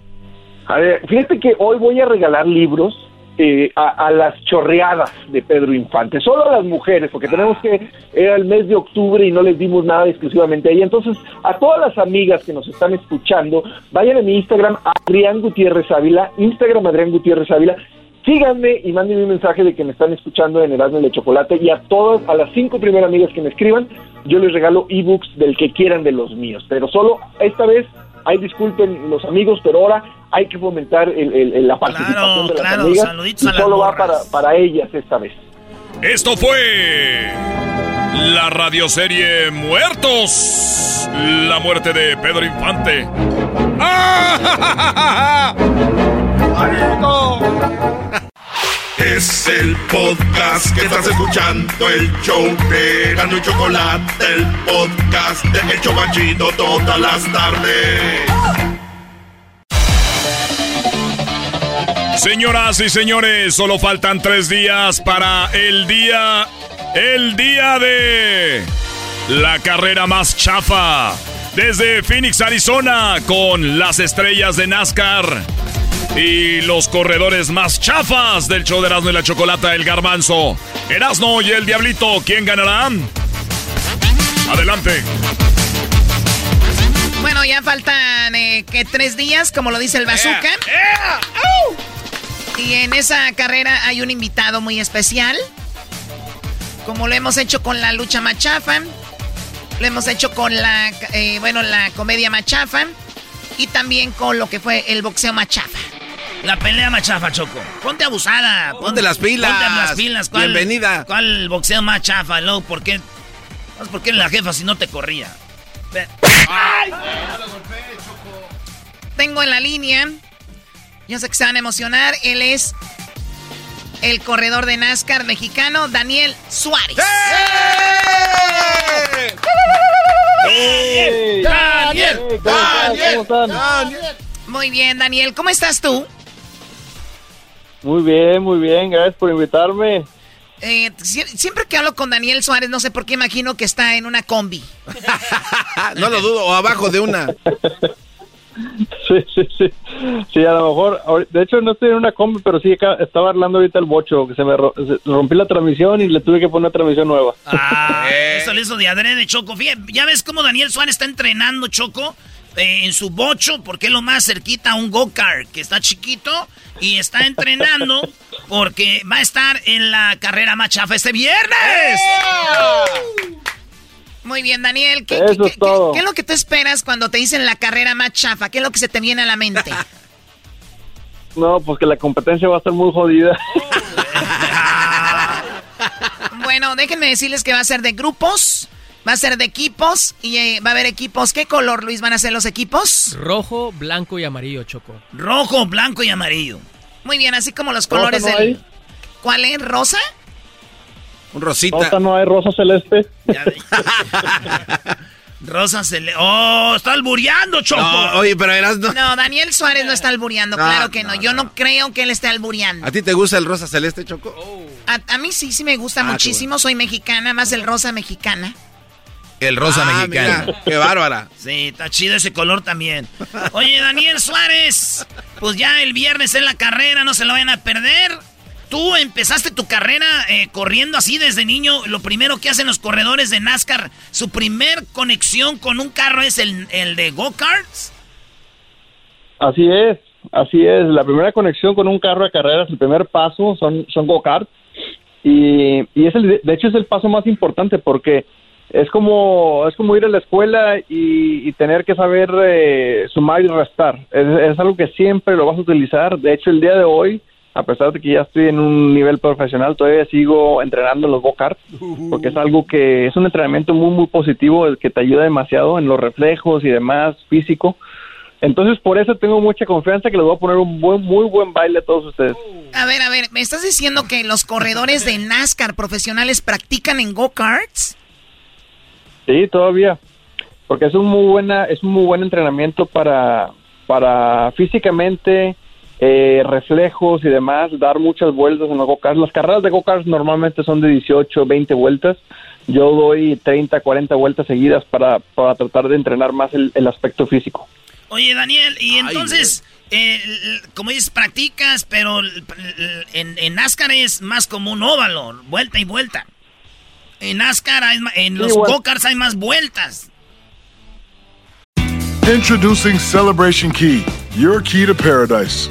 A ver, fíjate que hoy voy a regalar libros eh, a, a las chorreadas de Pedro Infante, solo a las mujeres, porque tenemos que, era el mes de octubre y no les dimos nada exclusivamente a ella. Entonces, a todas las amigas que nos están escuchando, vayan a mi Instagram, Adrián Gutiérrez Ávila, Instagram Adrián Gutiérrez Ávila, síganme y mándenme un mensaje de que me están escuchando en Erasmo y la Chocolate y a todas, a las cinco primeras amigas que me escriban, yo les regalo ebooks del que quieran de los míos, pero solo esta vez Ay, disculpen los amigos, pero ahora hay que fomentar el- el- el- la participación de las claro, amigas saluditos y a las solo va para, para ellas esta vez. Esto fue la radioserie Muertos. La muerte de Pedro Infante. ¡Ah! Es el podcast que estás escuchando, el show de Gano y Chocolate, el podcast de El Chobachito todas las tardes. Señoras y señores, solo faltan tres días para el día. El día de. La carrera más chafa. Desde Phoenix, Arizona, con las estrellas de NASCAR. Y los corredores más chafas del show de Erasmo y la Chocolata, el Garbanzo. Erasmo y el Diablito, ¿quién ganará? Adelante. Bueno, ya faltan eh, que tres días, como lo dice el bazooka. Y en esa carrera hay un invitado muy especial. Como lo hemos hecho con la lucha machafa. Lo hemos hecho con la, eh, bueno, la comedia machafa. Y también con lo que fue el boxeo machafa. La pelea machafa, Choco. Ponte abusada. Ponte las pilas. Ponte las pilas. ¿Cuál, Bienvenida. ¿Cuál boxeo más chafa? Luego, ¿por qué? ¿Sabes ¿Por qué la jefa si no te corría? Ve- Tengo en la línea. Yo sé que se van a emocionar. Él es el corredor de NASCAR mexicano, Daniel Suárez. ¡Daniel! ¡Daniel! Muy bien, Daniel. ¿Cómo estás tú? Muy bien, muy bien, gracias por invitarme. Eh, sie- siempre que hablo con Daniel Suárez, no sé por qué imagino que está en una combi. no lo dudo, o abajo de una. Sí, sí, sí. Sí, a lo mejor, de hecho no estoy en una combi, pero sí estaba hablando ahorita el bocho, que se me rompí la transmisión y le tuve que poner transmisión nueva. Ah, eso le hizo de adrede, Choco. Fíjate, ya ves cómo Daniel Suárez está entrenando, Choco, eh, en su bocho, porque es lo más cerquita a un go-kart, que está chiquito, y está entrenando porque va a estar en la carrera más chafa este viernes. Muy bien, Daniel. ¿qué, Eso qué- es qué- qué- todo. qué es lo que tú esperas cuando te dicen la carrera más chafa? ¿Qué es lo que se te viene a la mente? No, pues que la competencia va a estar muy jodida. bueno, déjenme decirles que va a ser de grupos, va a ser de equipos, y eh, va a haber equipos. ¿Qué color, Luis, van a ser los equipos? Rojo, blanco y amarillo, Choco. Rojo, blanco y amarillo. Muy bien, así como los colores ¿Rosa no del... hay? ¿Cuál es? ¿Rosa? Un rosita. Rosa no hay, rosa celeste. Rosa le... ¡Oh! ¡Está albureando, Choco! No, oye, pero eras no. No, Daniel Suárez no está albureando, No, claro que no. no, Yo no creo que él esté albureando. ¿A ti te gusta el rosa celeste, Choco? A, a mí sí, sí me gusta Ah, muchísimo. Soy mexicana, más el rosa mexicana. El rosa Ah, mexicano. mira, qué bárbara. Sí, está chido ese color también. Oye, Daniel Suárez, pues ya el viernes en la carrera, no se lo vayan a perder. Tú empezaste tu carrera eh, corriendo así desde niño. Lo primero que hacen los corredores de NASCAR, su primer conexión con un carro es el, el de go-karts. Así es, así es. La primera conexión con un carro de carreras, el primer paso son, son go-karts. Y, y es el, de hecho es el paso más importante porque es como, es como ir a la escuela y, tener que saber eh, sumar y restar. Es, es algo que siempre lo vas a utilizar. De hecho, el día de hoy, a pesar de que ya estoy en un nivel profesional, todavía sigo entrenando en los go-karts porque es algo que es un entrenamiento muy, muy positivo, el que te ayuda demasiado en los reflejos y demás físico. Entonces, por eso tengo mucha confianza que les voy a poner un buen, muy buen baile a todos ustedes. A ver, a ver, ¿me estás diciendo que los corredores de NASCAR profesionales practican en go-karts? Sí, todavía. Porque es un muy buena, es un muy buen entrenamiento para, para físicamente, eh, reflejos y demás, dar muchas vueltas en los go-karts. Las carreras de go-karts normalmente son de 18, 20 vueltas. Yo doy 30, 40 vueltas seguidas para, para tratar de entrenar más el, el aspecto físico. Oye, Daniel, y entonces, eh, como dices, practicas, pero en, en NASCAR es más como un óvalo, vuelta y vuelta. En NASCAR, hay en Sí, los go-karts hay más vueltas. Introducing Celebration Key, your key to paradise.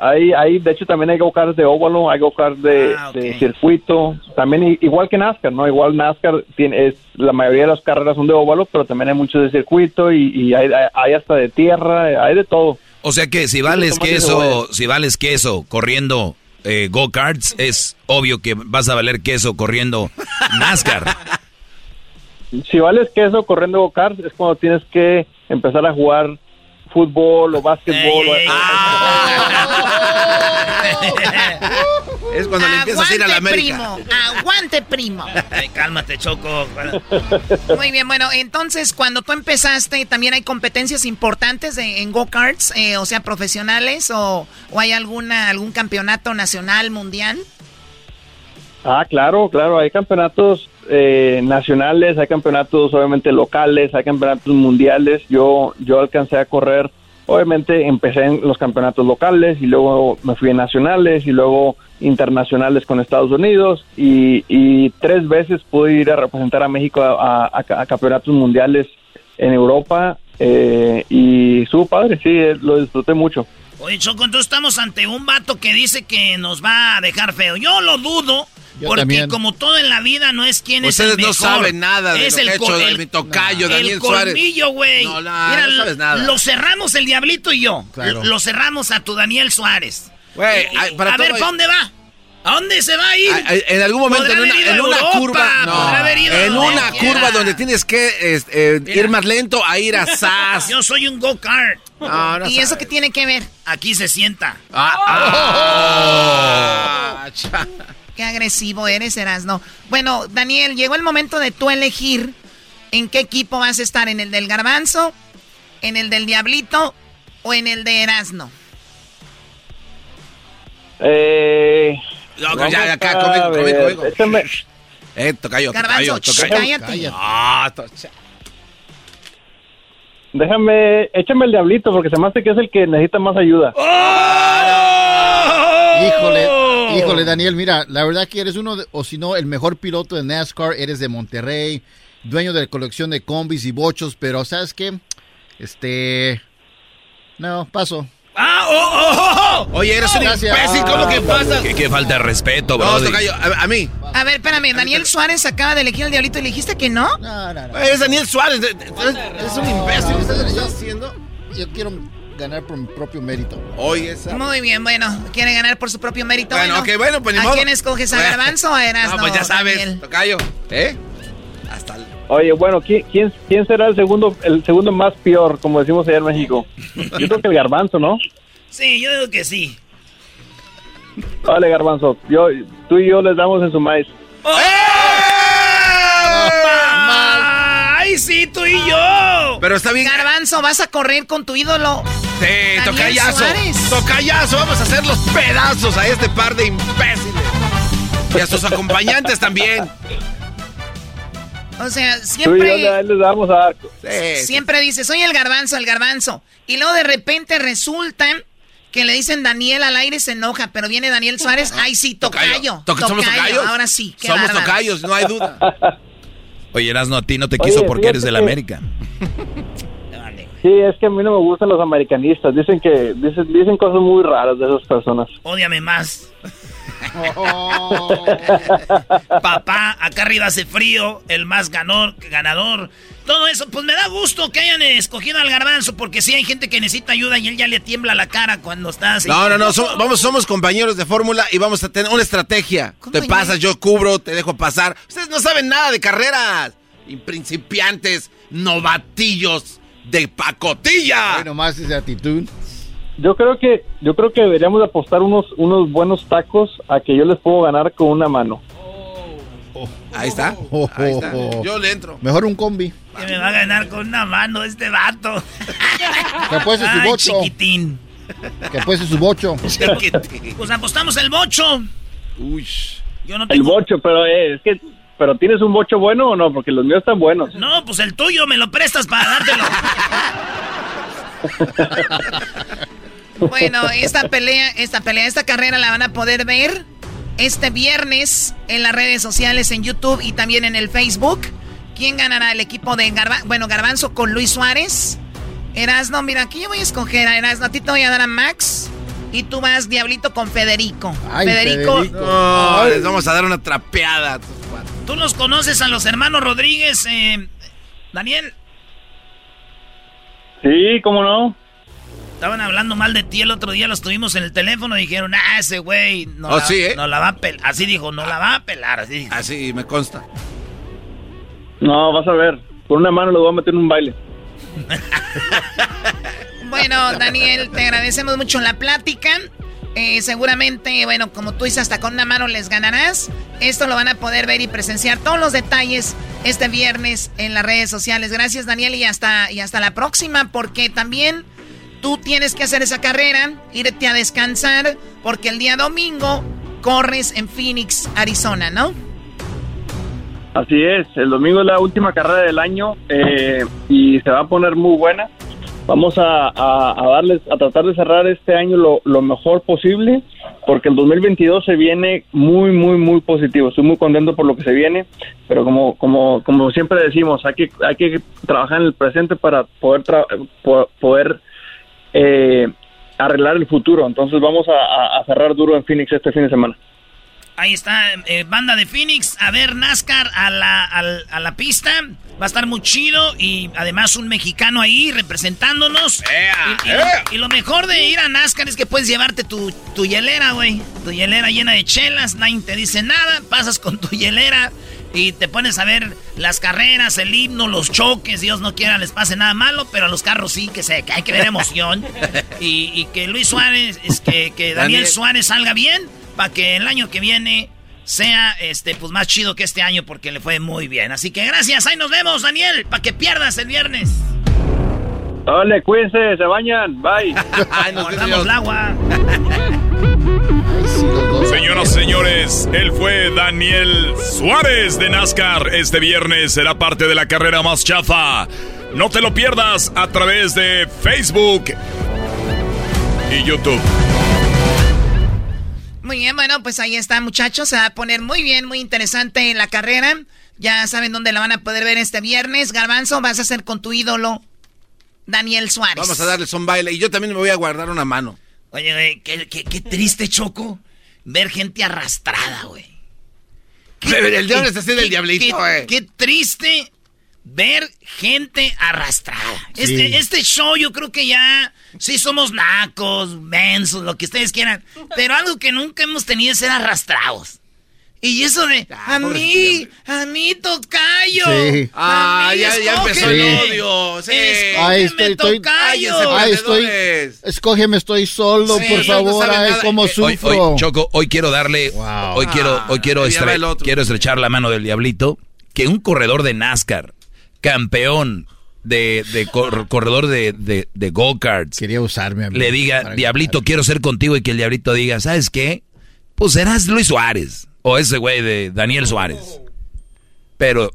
Hay, hay, de hecho, también hay go-karts de óvalo, hay go-karts de, de circuito. También, igual que NASCAR, ¿no? Igual NASCAR tiene, es, la mayoría de las carreras son de óvalo, pero también hay muchos de circuito y, hay- hay hasta de tierra, hay de todo. O sea que si vales queso, si vales queso corriendo eh, go-karts, es obvio que vas a valer queso corriendo NASCAR. Si vales queso corriendo go-karts, es cuando tienes que empezar a jugar fútbol o básquetbol. o- Es cuando le empiezas a ir a la Aguante, América. primo. Aguante, primo. Ay, cálmate, Choco. Muy bien, bueno, entonces cuando tú empezaste, también hay competencias importantes de- en go-karts, eh, o sea, profesionales, o, o hay alguna algún campeonato nacional, mundial. Ah, claro, claro, hay campeonatos eh, nacionales, hay campeonatos obviamente locales, hay campeonatos mundiales. Yo yo alcancé a correr obviamente empecé en los campeonatos locales y luego me fui en nacionales y luego internacionales con Estados Unidos y, tres veces pude ir a representar a México a, a- a campeonatos mundiales en Europa eh, y su padre, sí, eh, lo disfruté mucho. Oye, Choco, entonces estamos ante un vato que dice que nos va a dejar feo. Yo lo dudo, Yo porque también. como todo en la vida no es quién Ustedes es el no mejor. saben nada de es lo que el hecho co- de el- mi tocayo, el Daniel Suárez. colmillo, güey. No, no, Mira, no sabes nada. Lo cerramos el Diablito y yo. Claro. Lo cerramos a tu Daniel Suárez. Güey, a ver, ¿para dónde va? ¿A dónde se va a ir? En algún momento, en una, haber ido en una Europa, curva, podrá haber ido a en una quiera. curva donde tienes que eh, ir más lento a ir a SAS. Yo soy un go-kart. No, no ¿Y eso qué tiene que ver? Aquí se sienta. Ah, Qué agresivo eres, Erasno. Bueno, Daniel, llegó el momento de tú elegir en qué equipo vas a estar, en el del Garbanzo, en el del Diablito o en el de Erasno. Eh, No, vamos ya, acá, conmigo, conmigo, ver, conmigo. échame- Eh, tocayo, Garbanzo, tocayo, tocayo. cállate. Ah, to- Déjame, échame el diablito porque se me hace que es el que necesita más ayuda. Híjole, híjole, Daniel, mira, la verdad que eres uno, de- o si no, el mejor piloto de NASCAR, eres de Monterrey, dueño de la colección de combis y bochos, pero ¿sabes qué? Este... No, paso. ¡Ah, oh, oh, oh, oh! Oye, eres un Gracias. imbécil, ¿cómo que pasa? Qué, qué falta de respeto, No, bro. tocayo, a, a mí. A ver, espérame, Daniel Suárez acaba de elegir al Diablito y le dijiste que no. No, no, no. Es Daniel Suárez. de- de- Es un imbécil. ¿Qué estás haciendo? Yo quiero ganar por mi propio mérito. Oye, esa. Muy bien, bueno, quiere ganar por su propio mérito. Bueno, ok, bueno, pues ni ¿A modo. quién escoges, a Bueno. Garbanzo o a Erasno? No, pues ya sabes, Daniel? tocayo. ¿Eh? Hasta el... Oye, bueno, ¿quién, quién, quién será el segundo, el segundo más peor, como decimos allá en México? Yo creo que el garbanzo, ¿no? Sí, yo digo que sí. Vale, garbanzo, yo, tú y yo les damos en su maíz. ¡Ay, sí, tú y yo! Pero está bien. Garbanzo, vas a correr con tu ídolo. Sí, Daniel tocayazo. Suárez. Tocayazo, vamos a hacer los pedazos a este par de imbéciles. Y a sus acompañantes también. O sea, Tú y yo siempre, le- les damos a... Sí, siempre dices, soy el garbanzo, el garbanzo. Y luego de repente resulta que le dicen Daniel al aire se enoja, pero viene Daniel Suárez, ay sí, tocayo. Toca- somos tocayos. Ahora sí, qué Somos bárbaros. tocayos, no hay duda. Oye, Erasno, a ti no te Oye, quiso porque eres del que- América. Sí, es que a mí no me gustan los americanistas. Dicen que dicen, dicen cosas muy raras de esas personas. Ódiame más. Papá, acá arriba hace frío, el más ganador, ganador. Todo eso, pues me da gusto que hayan escogido al garbanzo, porque sí hay gente que necesita ayuda y él ya le tiembla la cara cuando está así. No, no, no, somos, vamos, somos compañeros de fórmula y vamos a tener una estrategia. Te pasas, yo cubro, te dejo pasar. Ustedes no saben nada de carreras. Y principiantes, novatillos de pacotilla. Bueno, más esa actitud. Yo creo que yo creo que deberíamos apostar unos unos buenos tacos a que yo les puedo ganar con una mano. Ahí está. Ahí está. Yo le entro. Mejor un combi. Que me va a ganar con una mano este vato. Que puede ser su Ay, bocho. chiquitín. Que puede ser su bocho. Pues apostamos el bocho. Uy. Yo no El tengo... bocho, pero eh, es que pero tienes un bocho bueno o no, porque los míos están buenos. No, pues el tuyo me lo prestas para dártelo. Bueno, esta pelea, esta pelea, esta carrera la van a poder ver este viernes en las redes sociales, en YouTube y también en el Facebook. ¿Quién ganará el equipo de Garbanzo? Bueno, Garbanzo con Luis Suárez. Erasno, mira, aquí yo voy a escoger a Erasno. A ti te voy a dar a Max. Y tú vas, Diablito, con Federico. Ay, Federico. Federico. No, les vamos a dar una trapeada. ¿Tú los conoces a los hermanos Rodríguez, eh, Daniel? Sí, cómo no. Estaban hablando mal de ti el otro día, los tuvimos en el teléfono y dijeron, ah, ese güey no, Oh, la, sí, ¿eh? no la va a pelar. Así dijo, no la va a pelar. Así dijo. Así me consta. No, vas a ver. Con una mano lo voy a meter en un baile. Bueno, Daniel, te agradecemos mucho la plática. Eh, seguramente, bueno, como tú dices, hasta con una mano les ganarás. Esto lo van a poder ver y presenciar todos los detalles este viernes en las redes sociales. Gracias, Daniel, y hasta, y hasta la próxima, porque también tú tienes que hacer esa carrera, irte a descansar, porque el día domingo corres en Phoenix, Arizona, ¿no? Así es, el domingo es la última carrera del año eh, y se va a poner muy buena. vamos a, darles, a tratar de cerrar este año lo, mejor posible, porque el 2022 se viene muy, muy, muy positivo. Estoy muy contento por lo que se viene, pero como, como, como siempre decimos, hay que, hay que trabajar en el presente para poder, poder eh, arreglar el futuro. Entonces vamos a, a- a cerrar duro en Phoenix este fin de semana. Ahí está, eh, banda de Phoenix, a ver NASCAR a la, al- a la pista. Va a estar muy chido y además un mexicano ahí representándonos. y, y lo, y lo mejor de ir a NASCAR es que puedes llevarte tu, tu hielera, güey. Tu hielera llena de chelas, nadie te dice nada. Pasas con tu hielera y te pones a ver las carreras, el himno, los choques. Dios no quiera les pase nada malo, pero a los carros sí que, se, que hay que ver emoción. y, y que Luis Suárez, es que, que Daniel Daniel. Suárez salga bien para que el año que viene sea este pues más chido que este año porque le fue muy bien. Así que gracias, ahí nos vemos, Daniel, para que pierdas el viernes. Dale, cuídense, se bañan, bye. Guardamos el agua. Señoras y señores, él fue Daniel Suárez de NASCAR. Este viernes será parte de la carrera más chafa. No te lo pierdas a través de Facebook y YouTube. Muy bien, bueno, pues ahí está, muchachos. Se va a poner muy bien, muy interesante la carrera. Ya saben dónde la van a poder ver este viernes. Garbanzo, vas a hacer con tu ídolo, Daniel Suárez. Vamos a darles un baile y yo también me voy a guardar una mano. Oye, güey, qué, qué- qué triste, Choco, ver gente arrastrada, güey. El diablo está haciendo el diablito, qué- güey. Qué triste ver gente arrastrada. Sí. Este, este show yo creo que ya sí somos nacos, mensos, lo que ustedes quieran. Pero algo que nunca hemos tenido es ser arrastrados. Y eso de, a mí, a mí tocayo. Sí. a Ah, mí, ya- ya empezó el escógeme. odio, sí. Ay, estoy, estoy, tocayo. ay, estoy, escógeme, estoy solo, Sí, por favor, ay, cómo Eh, hoy- sufro. hoy, Choco, hoy quiero darle, hoy quiero, hoy quiero, Ah, estre- el otro. quiero estrechar la mano del diablito, que un corredor de NASCAR, campeón de, de cor- corredor de, de, de go-karts, Quería usarme a mí le diga, diablito, quiero ser contigo y que el diablito diga, ¿sabes qué? Pues serás Luis Suárez o ese güey de Daniel Suárez. Pero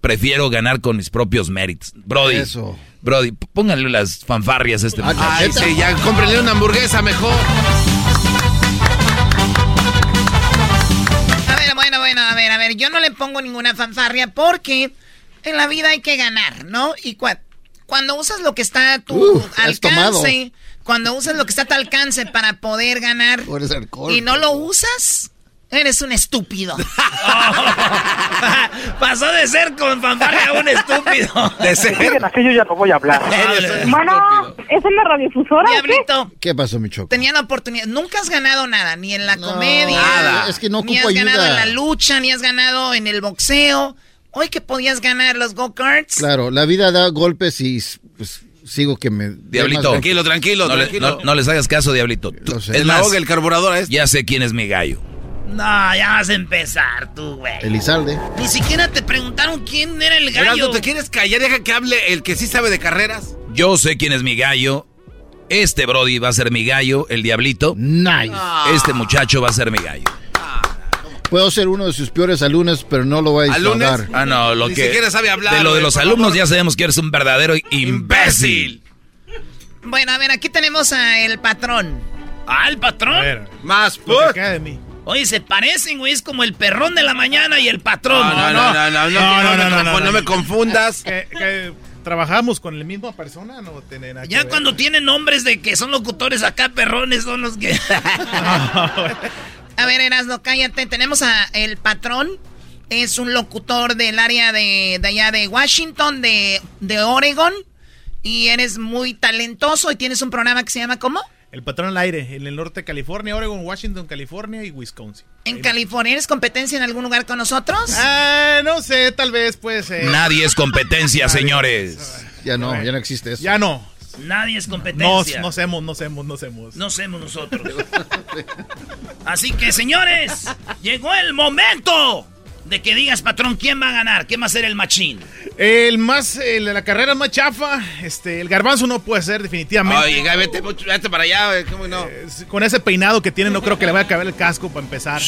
prefiero ganar con mis propios méritos. Brody, Eso. Brody, pónganle las fanfarrias a este muchacho. Ay, sí, ya cómprenle una hamburguesa mejor. A ver, bueno, bueno, a ver, a ver. Yo no le pongo ninguna fanfarria porque en la vida hay que ganar, ¿no? Y cua- cuando usas lo que está a tu Uh, alcance, cuando usas lo que está a tu alcance para poder ganar y no lo usas, eres un estúpido. Pasó de ser con fanfarria a un estúpido. De ser. yo ya no voy a hablar. Bueno, ¿es en la radiofusora? Diablito, ¿Qué pasó, mi choco? tenía la oportunidad. Nunca has ganado nada, ni en la comedia, nada. Es que no ni has ganado en la lucha, ni has ganado en el boxeo. Hoy que podías ganar los go-karts. Claro, la vida da golpes y pues, sigo que me... Diablito. Tranquilo, tranquilo, No, le- no- no les hagas caso, Diablito. Tú- sé. es más, el carburador a este. ya sé quién es mi gallo. No, ya vas a empezar tú, güey. Elizalde. Ni siquiera te preguntaron quién era el gallo. Erasmo, ¿te quieres callar? Deja que hable el que sí sabe de carreras. Yo sé quién es mi gallo. Este Brody va a ser mi gallo, el Diablito. Nice. Este muchacho va a ser mi gallo. Puedo ser uno de sus peores alumnos, pero no lo voy a ¿Alumnos? disfrazar. Ah, no, lo Ni que. siquiera sabe hablar, De lo de güey, los por alumnos favor. ya sabemos que eres un verdadero imbécil. Bueno, a ver, aquí tenemos a el patrón. Ah, el patrón. A ver, Más lo que Oye, se parecen, güey. Es como el perrón de la mañana y el patrón. No, no, no, no, no, no, No, no, no, me no, confun- no, no no. me confundas. Que, trabajamos con la misma persona, no tiene nada Ya ver. cuando tienen nombres de que son locutores acá, perrones son los que. A ver, Erasno, cállate. Tenemos a el patrón. Es un locutor del área de, de allá de Washington, de, de Oregon. Y eres muy talentoso y tienes un programa que se llama ¿cómo? El patrón al aire, en el norte de California, Oregon, Washington, California y Wisconsin. En California. ¿Eres competencia en algún lugar con nosotros? Ah, no sé, tal vez puede ser. Nadie es competencia, señores. Ya no, ya no existe eso. Ya no. Nadie es No, competencia. no hacemos, no hacemos, no hacemos. No somos nosotros. Así que, señores, llegó el momento de que digas, patrón, quién va a ganar, quién va a ser el machín. El más, el de la carrera más chafa, este, el garbanzo no puede ser definitivamente. Oye, vete, vete para allá, güey, ¿cómo no? Con ese peinado que tiene, no creo que le vaya a caber el casco para empezar.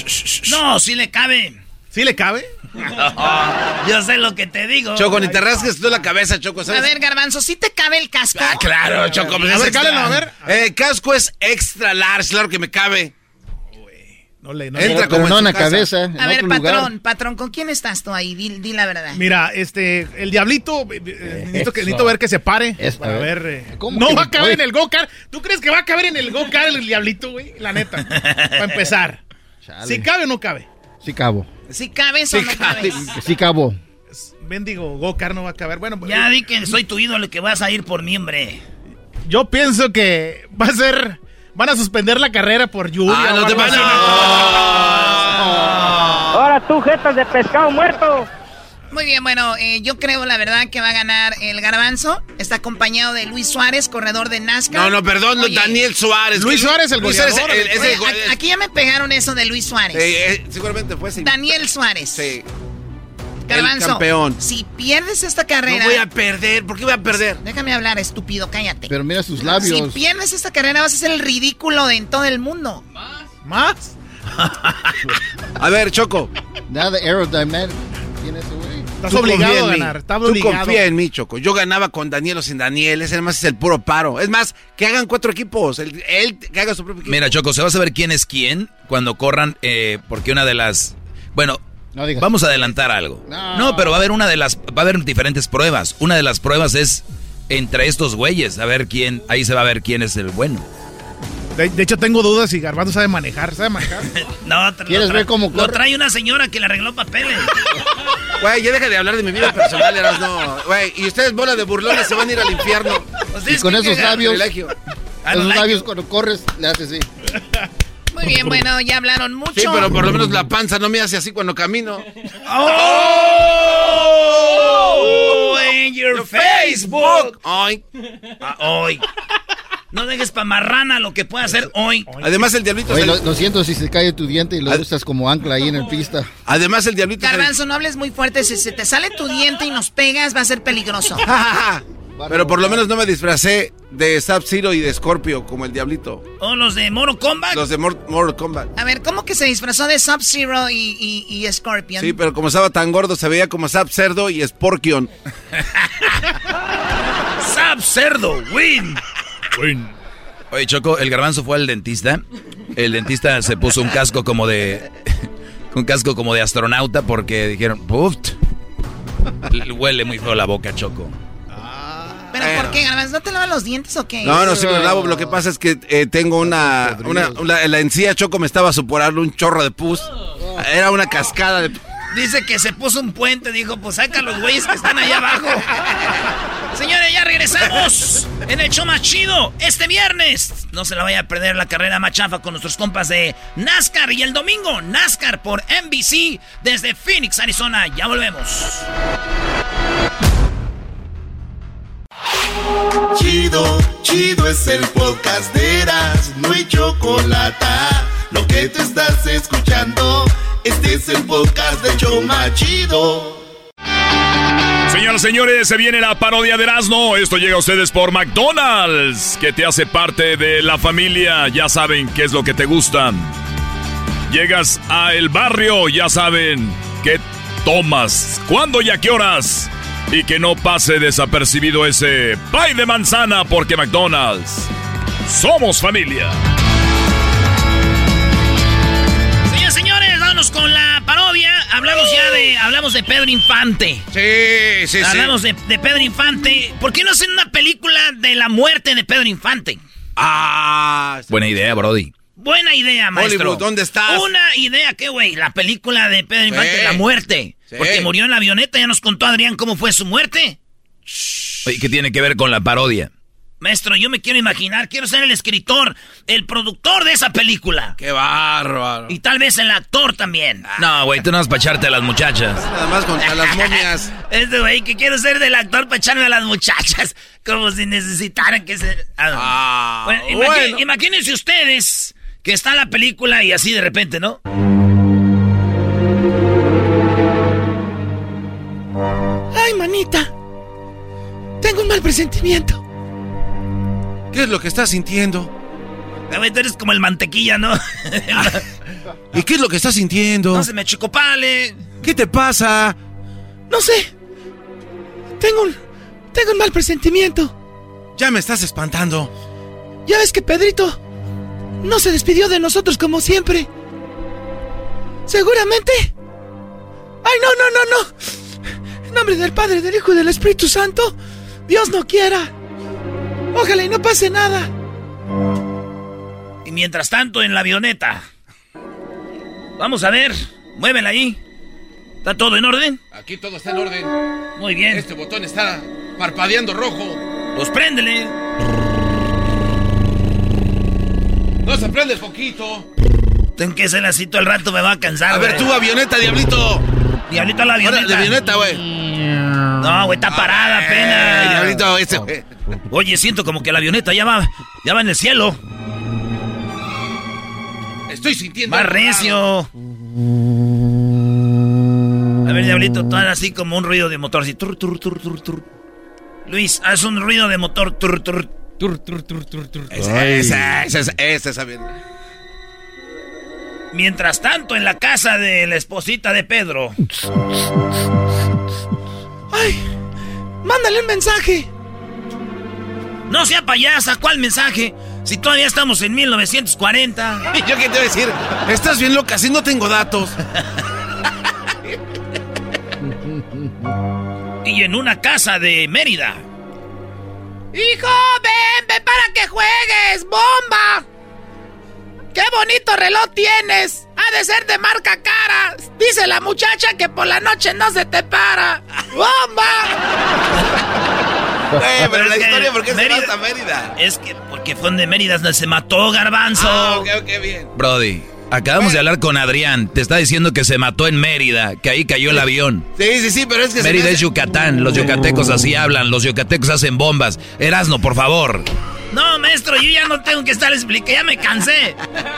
No, sí le cabe. ¿Sí le cabe? Yo sé lo que te digo. Choco, ni te rasques tú la cabeza, Choco. ¿sabes? A ver, Garbanzo, ¿sí te cabe el casco? Ah, claro, Choco. pues A ver, a ver. Eh, casco es extra large, claro que me cabe. No le, no Entra como en su la casa. cabeza. A ver, otro patrón, lugar. patrón, ¿con quién estás tú ahí? Di, di la verdad. Mira, este, el diablito, eh, eh, necesito, que, necesito ver que se pare. Eso, para a ver. ver. eh, ¿Cómo no va a caber en el go-kart. ¿Tú crees que va a caber en el go-kart el diablito, güey? La neta. para empezar. Chale. Si cabe o no cabe. Sí cabo. ¿Si cabes o no cabes? Sí cabo. Mendigo, go-kart no va a caber. Bueno, Ya di que soy tu ídolo y que vas a ir por mí, hombre. yo pienso que va a ser. Van a suspender la carrera por lluvia. Ah, no te así. Ahora tú, jetas de pescado muerto. Muy bien, bueno, eh, yo creo la verdad que va a ganar el Garbanzo. Está acompañado de Luis Suárez, corredor de NASCAR. No, no, perdón, Oye, Daniel Suárez. Luis Suárez, el Luis Suárez, el- el oye, aquí ya me pegaron eso de Luis Suárez. Sí, eh, seguramente fue ese. Daniel Suárez. Sí. Garbanzo, el campeón. si pierdes esta carrera... No voy a perder. ¿Por qué voy a perder? Déjame hablar, estúpido, cállate. Pero mira sus Si labios. pierdes esta carrera vas a ser el ridículo de en todo el mundo. ¿Más? A ver, Choco. Nada aerodynamic tiene ese güey. Estás tú obligado a en mí. ganar. Estás Tú obligado. confía en mí, Choco. Yo ganaba con Daniel o sin Daniel. Ese además es el puro paro. Es más, que hagan cuatro equipos. Él que haga su propio equipo. Mira, Choco, se va a saber quién es quién cuando corran, eh, porque una de las... Bueno, No digas. vamos a adelantar algo. No. No, pero va a haber una de las... Va a haber diferentes pruebas. Una de las pruebas es entre estos güeyes, a ver quién... Ahí se va a ver quién es el bueno. De, de hecho, tengo dudas si Garbanzo sabe manejar. ¿Sabe manejar? No, ¿Quieres lo ver cómo Lo trae una señora que le arregló papeles. Güey, ya deja de hablar de mi vida personal, eras no. Güey, y ustedes, bola de burlones, se van a ir al infierno. Ustedes Y con esos don't esos like labios cuando corres, le haces así. Muy bien, bueno, ya hablaron mucho. Sí, pero por lo menos la panza no me hace así cuando camino. ¡Oh! En your Facebook. Ay. Ah, hoy. No dejes pa' marrana lo que pueda hacer hoy. Además, el diablito Oye, se- lo, lo siento si se cae tu diente y lo Ad- usas como ancla ahí en el pista. Además, el diablito Garbanzo, no hables muy fuerte. Si se te sale tu diente y nos pegas, va a ser peligroso. Pero por lo menos no me disfracé de Sub-Zero y de Scorpio como el diablito. O los de Moro Combat. Los de Mor- Mortal Kombat. A ver, ¿cómo que se disfrazó de Sub-Zero y, y, y Scorpion? Sí, pero como estaba tan gordo, se veía como Sub Cerdo y Sporkion. Sab Cerdo, win. Oye, Choco, el garbanzo fue al dentista. El dentista se puso un casco como de... Un casco como de astronauta porque dijeron, le huele muy feo la boca, Choco. ¿Pero por qué, Garbanzo? ¿No te lavas los dientes o qué? No, no, sí me lo lavo. Lo que pasa es que eh, tengo una, una, una- La encía Choco me estaba suporando un chorro de pus. Era una cascada de... Dice que se puso un puente. Dijo, pues saca los güeyes que están allá abajo. Señores, ya regresamos en el show más chido este viernes. No se la vaya a perder la carrera más chafa con nuestros compas de NASCAR. Y el domingo, NASCAR por NBC desde Phoenix, Arizona. Ya volvemos. Chido, chido es el podcast de Eras, no hay chocolate. Lo que te estás escuchando, este es el podcast de Choma Chido. Señoras y señores, se viene la parodia de Erasmo. Esto llega a ustedes por McDonald's, que te hace parte de la familia. Ya saben qué es lo que te gusta. Llegas a el barrio, ya saben qué tomas, cuándo y a qué horas. Y que no pase desapercibido ese pie de manzana, porque McDonald's somos familia. Señores, señores, vámonos con la parodia. Hablamos ya de, hablamos de Pedro Infante. Sí, sí, sí. Hablamos de, de Pedro Infante. ¿Por qué no hacen una película de la muerte de Pedro Infante? Ah, Buena idea, Brody. Buena idea, maestro. Hollywood, ¿dónde estás? Una idea, ¿qué, güey? La película de Pedro Infante, Sí. la muerte. Sí. Porque murió en la avioneta, ya nos contó Adrián cómo fue su muerte. Oye, ¿qué tiene que ver con la parodia? Maestro, yo me quiero imaginar, quiero ser el escritor, el productor de esa película. Qué bárbaro. Y tal vez el actor también. No, güey, tú no vas para echarte a las muchachas. Nada más contra las momias. Este güey que quiero ser del actor para echarme a las muchachas, como si necesitaran que se... Ah, Bueno, imagi- bueno. Imagínense ustedes que está la película y así de repente, ¿no? Ay, manita. Tengo un mal presentimiento. ¿Qué es lo que estás sintiendo? A ver, tú eres como el mantequilla, ¿no? ¿Y qué es lo que estás sintiendo? No se me chicopale. ¿Qué te pasa? No sé. Tengo un. Tengo un mal presentimiento. Ya me estás espantando. Ya ves que Pedrito no se despidió de nosotros como siempre. Seguramente. ¡Ay, no, no, no, no! En nombre del Padre, del Hijo y del Espíritu Santo, Dios no quiera. Ojalá y no pase nada. Y mientras tanto, en la avioneta. Vamos a ver. Muévela ahí. ¿Está todo en orden? Aquí todo está en orden. Muy bien. Este botón está parpadeando rojo. Pues préndele. No se prende poquito. Ten que ser así todo el rato, me va a cansar. A ver, tú, avioneta, diablito. Diablito a la avioneta. Ahora, la avioneta, güey. No, güey, está parada apenas. Ay, diablito, ese. Oye, siento como que la avioneta ya va, ya va en el cielo. Estoy sintiendo. Algo recio. A ver, Diablito, tú haz así como un ruido de motor, así. Tur, tur, tur, tur, tur. Luis, haz un ruido de motor. Tur, tur. Tur, tur, tur, tur, tur. Esa, esa, esa, esa, esa. Mientras tanto, en la casa de la esposita de Pedro. ¡Ay! ¡Mándale un mensaje! No sea payasa, ¿cuál mensaje? Si todavía estamos en 1940. ¿Y yo qué te voy a decir? Estás bien loca, si no tengo datos. Y en una casa de Mérida. ¡Hijo, ven, ven para que juegues! ¡Bomba! ¡Qué bonito reloj tienes! Ha de ser de marca cara. Dice la muchacha que por la noche no se te para. ¡Bomba! Güey, pero la es que historia, ¿por qué se Mérida- hasta Mérida? Es que porque fue de Mérida donde se mató Garbanzo. Ah, ok, ok, bien. Brody, acabamos de hablar con Adrián. Te está diciendo que se mató en Mérida, que ahí cayó el avión. Sí, sí, sí, pero es que se Mérida es Yucatán, los yucatecos así hablan, los yucatecos hacen bombas. Erasno, por favor. No, maestro, yo ya no tengo que estar explicando, ya me cansé.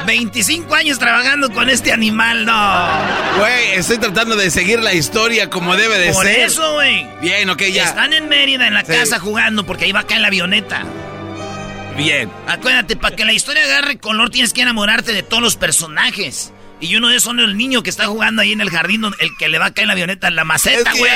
25 años trabajando con este animal, no. Güey, estoy tratando de seguir la historia como debe de Por ser. eso, güey. Bien, ok, ya. Están en Mérida, en la Sí. casa jugando, porque ahí va acá en la avioneta. Bien. Acuérdate, para que la historia agarre color tienes que enamorarte de todos los personajes. Y uno de esos son el niño que está jugando ahí en el jardín, el que le va a caer la avioneta, en la Es maceta, güey.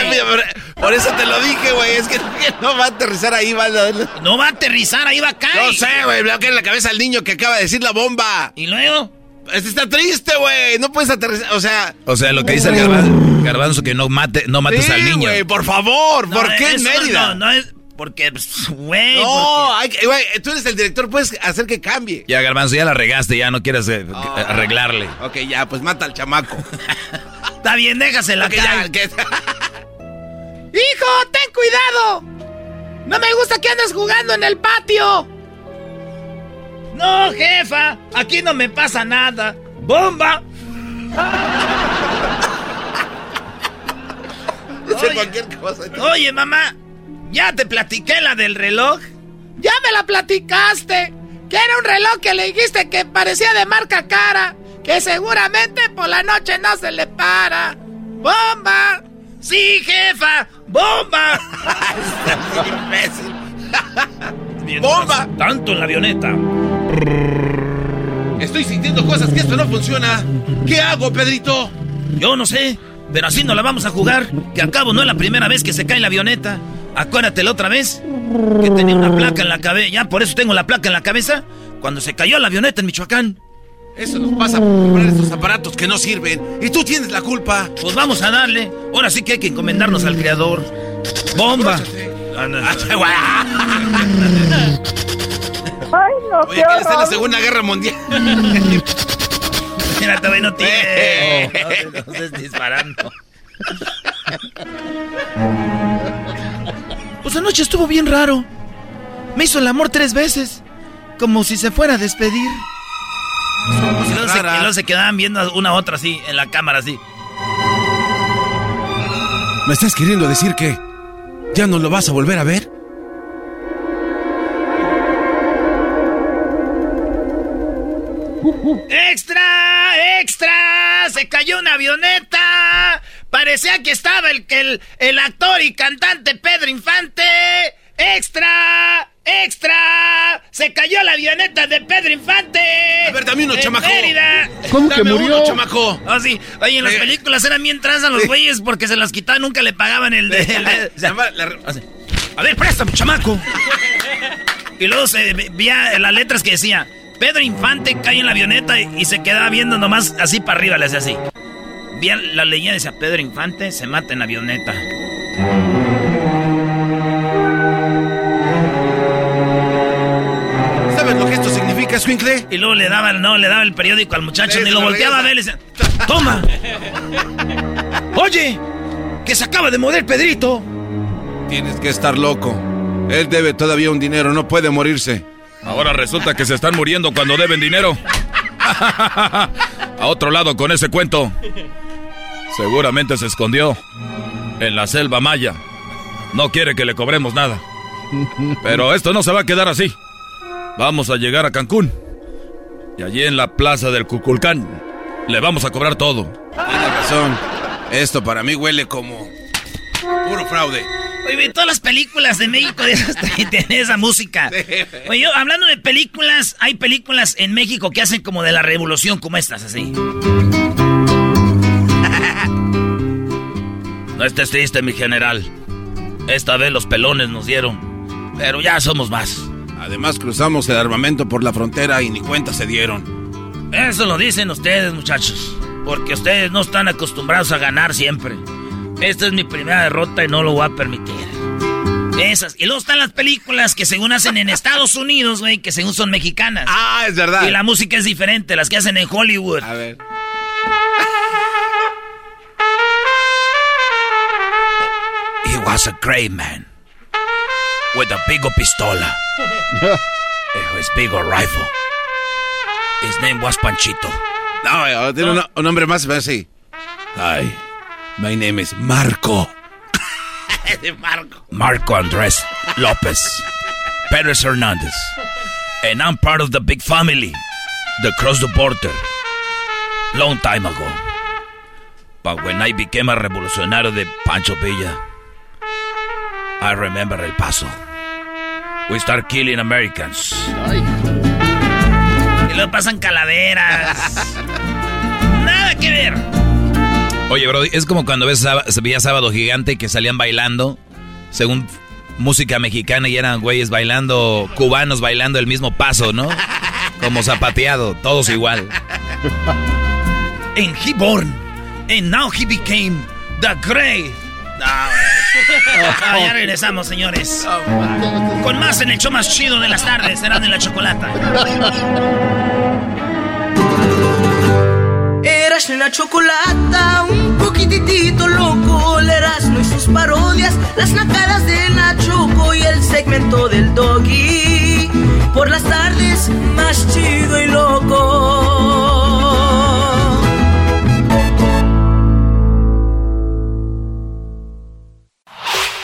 por- eso te lo dije, güey. Es que no va a aterrizar ahí, va a... No va a aterrizar, ahí va a caer. No sé, güey. Le va a caer en la cabeza al niño que acaba de decir la bomba. ¿Y luego? Este está triste, güey. No puedes aterrizar. O sea. O sea, lo que dice el garbanzo, garbanzo que no mate, no mates sí, al niño. güey, por favor. No, ¿Por qué en Mérida? No, no es. Porque, pues, güey. No, hay que- güey, tú eres el director, puedes hacer que cambie. Ya, garbanzo, ya la regaste, ya no quieres eh, arreglarle. Ok, ya, pues mata al chamaco. Está bien, déjasela Ok, caer. ya, que- ¡Hijo, ten cuidado! No me gusta que andes jugando en el patio. No, jefa, aquí no me pasa nada. ¡Bomba! Dice Oye. cualquier cosa. Oye, mamá, ¿ya te platiqué la del reloj? Ya me la platicaste. Que era un reloj que le dijiste que parecía de marca cara. Que seguramente por la noche no se le para. ¡Bomba! Sí, jefa, bomba. imbécil. ¡Bomba! Tanto en la avioneta. Estoy sintiendo cosas que esto no funciona. ¿Qué hago, Pedrito? Yo no sé, pero así no la vamos a jugar. Que al cabo no es la primera vez que se cae la avioneta. Acuérdate la otra vez que tenía una placa en la cabeza. Ya por eso tengo la placa en la cabeza. Cuando se cayó la avioneta en Michoacán. Eso nos pasa por comprar estos aparatos que no sirven. Y tú tienes la culpa. Pues vamos a darle. Ahora sí que hay que encomendarnos al creador. ¡Bomba! No. Ay, no, Oye, que está en la Segunda Guerra Mundial. Mira, todavía no tiene. No, no, no estés disparando. Pues anoche estuvo bien raro. Me hizo el amor tres veces. Como si se fuera a despedir. Y luego, se, y luego se quedaban viendo una a otra así, en la cámara así. ¿Me estás queriendo decir que ya no lo vas a volver a ver? ¡Extra! ¡Extra! ¡Se cayó una avioneta! Parecía que estaba el, el, el actor y cantante Pedro Infante. ¡Extra! ¡Extra! ¡Se cayó la avioneta de Pedro Infante! ver, dame uno, chamaco. Mérida. ¿Cómo que murió? uno, chamaco. Ah, sí. Oye, en las Eh. películas eran bien tranzas los güeyes porque se las quitaban, nunca le pagaban el... de- el de- o sea, así, a ver, préstame, chamaco. Y luego se veía las letras que decía, Pedro Infante cae en la avioneta y, y se quedaba viendo nomás así para arriba, le hacía así. Veía la leyenda decía, Pedro Infante se mata en la avioneta. ¿Sabes lo que esto significa, Swinkle? Y luego le daba, el- no, le daba el periódico al muchacho, ni lo lo volteaba a ver, le decía, ¡toma! Oye, que se acaba de morir Pedrito. Tienes que estar loco. Él debe todavía un dinero, no puede morirse. Ahora resulta que se están muriendo cuando deben dinero. A otro lado con ese cuento. Seguramente se escondió en la selva maya. No quiere que le cobremos nada. Pero esto no se va a quedar así. Vamos a llegar a Cancún. Y allí en la plaza del Cuculcán le vamos a cobrar todo. Tiene razón. Esto para mí huele como puro fraude. Oye, todas las películas de México de esas tienen esa música. Oye, yo, hablando de películas, hay películas en México que hacen como de la revolución, como estas, así. No estés triste, mi general. Esta vez los pelones nos dieron. Pero ya somos más. Además cruzamos el armamento por la frontera y ni cuenta se dieron. Eso lo dicen ustedes, muchachos. Porque ustedes no están acostumbrados a ganar siempre. Esta es mi primera derrota y no lo voy a permitir. Esas. Y luego están las películas que según hacen en Estados Unidos, güey, que según son mexicanas. Ah, es verdad. Y la música es diferente, las que hacen en Hollywood. A ver. Was a great man. With a big pistola. his big rifle. His name was Panchito. No, eh, tiene un, un nombre más así. Hi, my name is Marco. Marco. Marco Andrés López. Pérez Hernández. And I'm part of the big family that crossed the border long time ago. But when I became a revolucionario de Pancho Villa, I remember El Paso. We start killing Americans. Y luego pasan calaveras. Nada que ver. Oye, Brody, es como cuando ves, veía Sábado Gigante que salían bailando, según música mexicana, y eran güeyes bailando, cubanos bailando el mismo paso, ¿no? Como zapateado, todos igual. And he born. And now he became the great. No, Ah, ya regresamos, señores. Con más en el show más chido de las tardes, será de la chocolata. Eras la chocolata, un poquitito loco, el Erasmo y sus parodias, las nacadas de la Choco y el segmento del Doggy. Por las tardes, más chido y loco.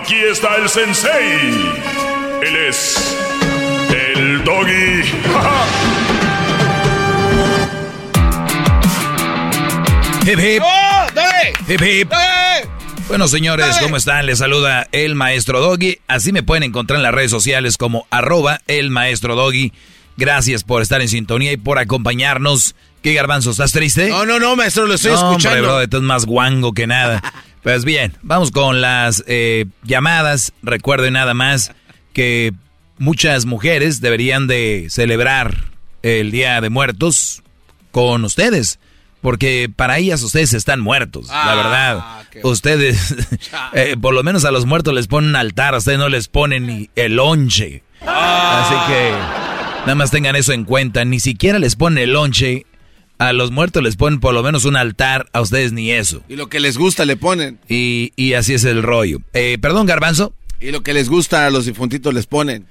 Aquí está el sensei. Él es el doggy. Hip, hip. Hip, hip. Bueno, señores, ¿cómo están? Les saluda el Maestro Doggy. Así me pueden encontrar en las redes sociales como arroba el Maestro Doggy. Gracias por estar en sintonía y por acompañarnos. ¿Qué garbanzo? ¿Estás triste? No, no, no, maestro, lo estoy No, hombre, escuchando. bro, estás más guango que nada. Pues bien, vamos con las eh, llamadas. Recuerden nada más que muchas mujeres deberían de celebrar el Día de Muertos con ustedes. Porque para ellas ustedes están muertos, la Ah, verdad. Ustedes, eh, por lo menos a los muertos les ponen altar, a ustedes no les ponen ni el lonche. Así que nada más tengan eso en cuenta. Ni siquiera les ponen el lonche. A los muertos les ponen por lo menos un altar, a ustedes ni eso. Y lo que les gusta le ponen. Y, y así es el rollo. Eh, Perdón, Garbanzo. Y lo que les gusta a los difuntitos les ponen.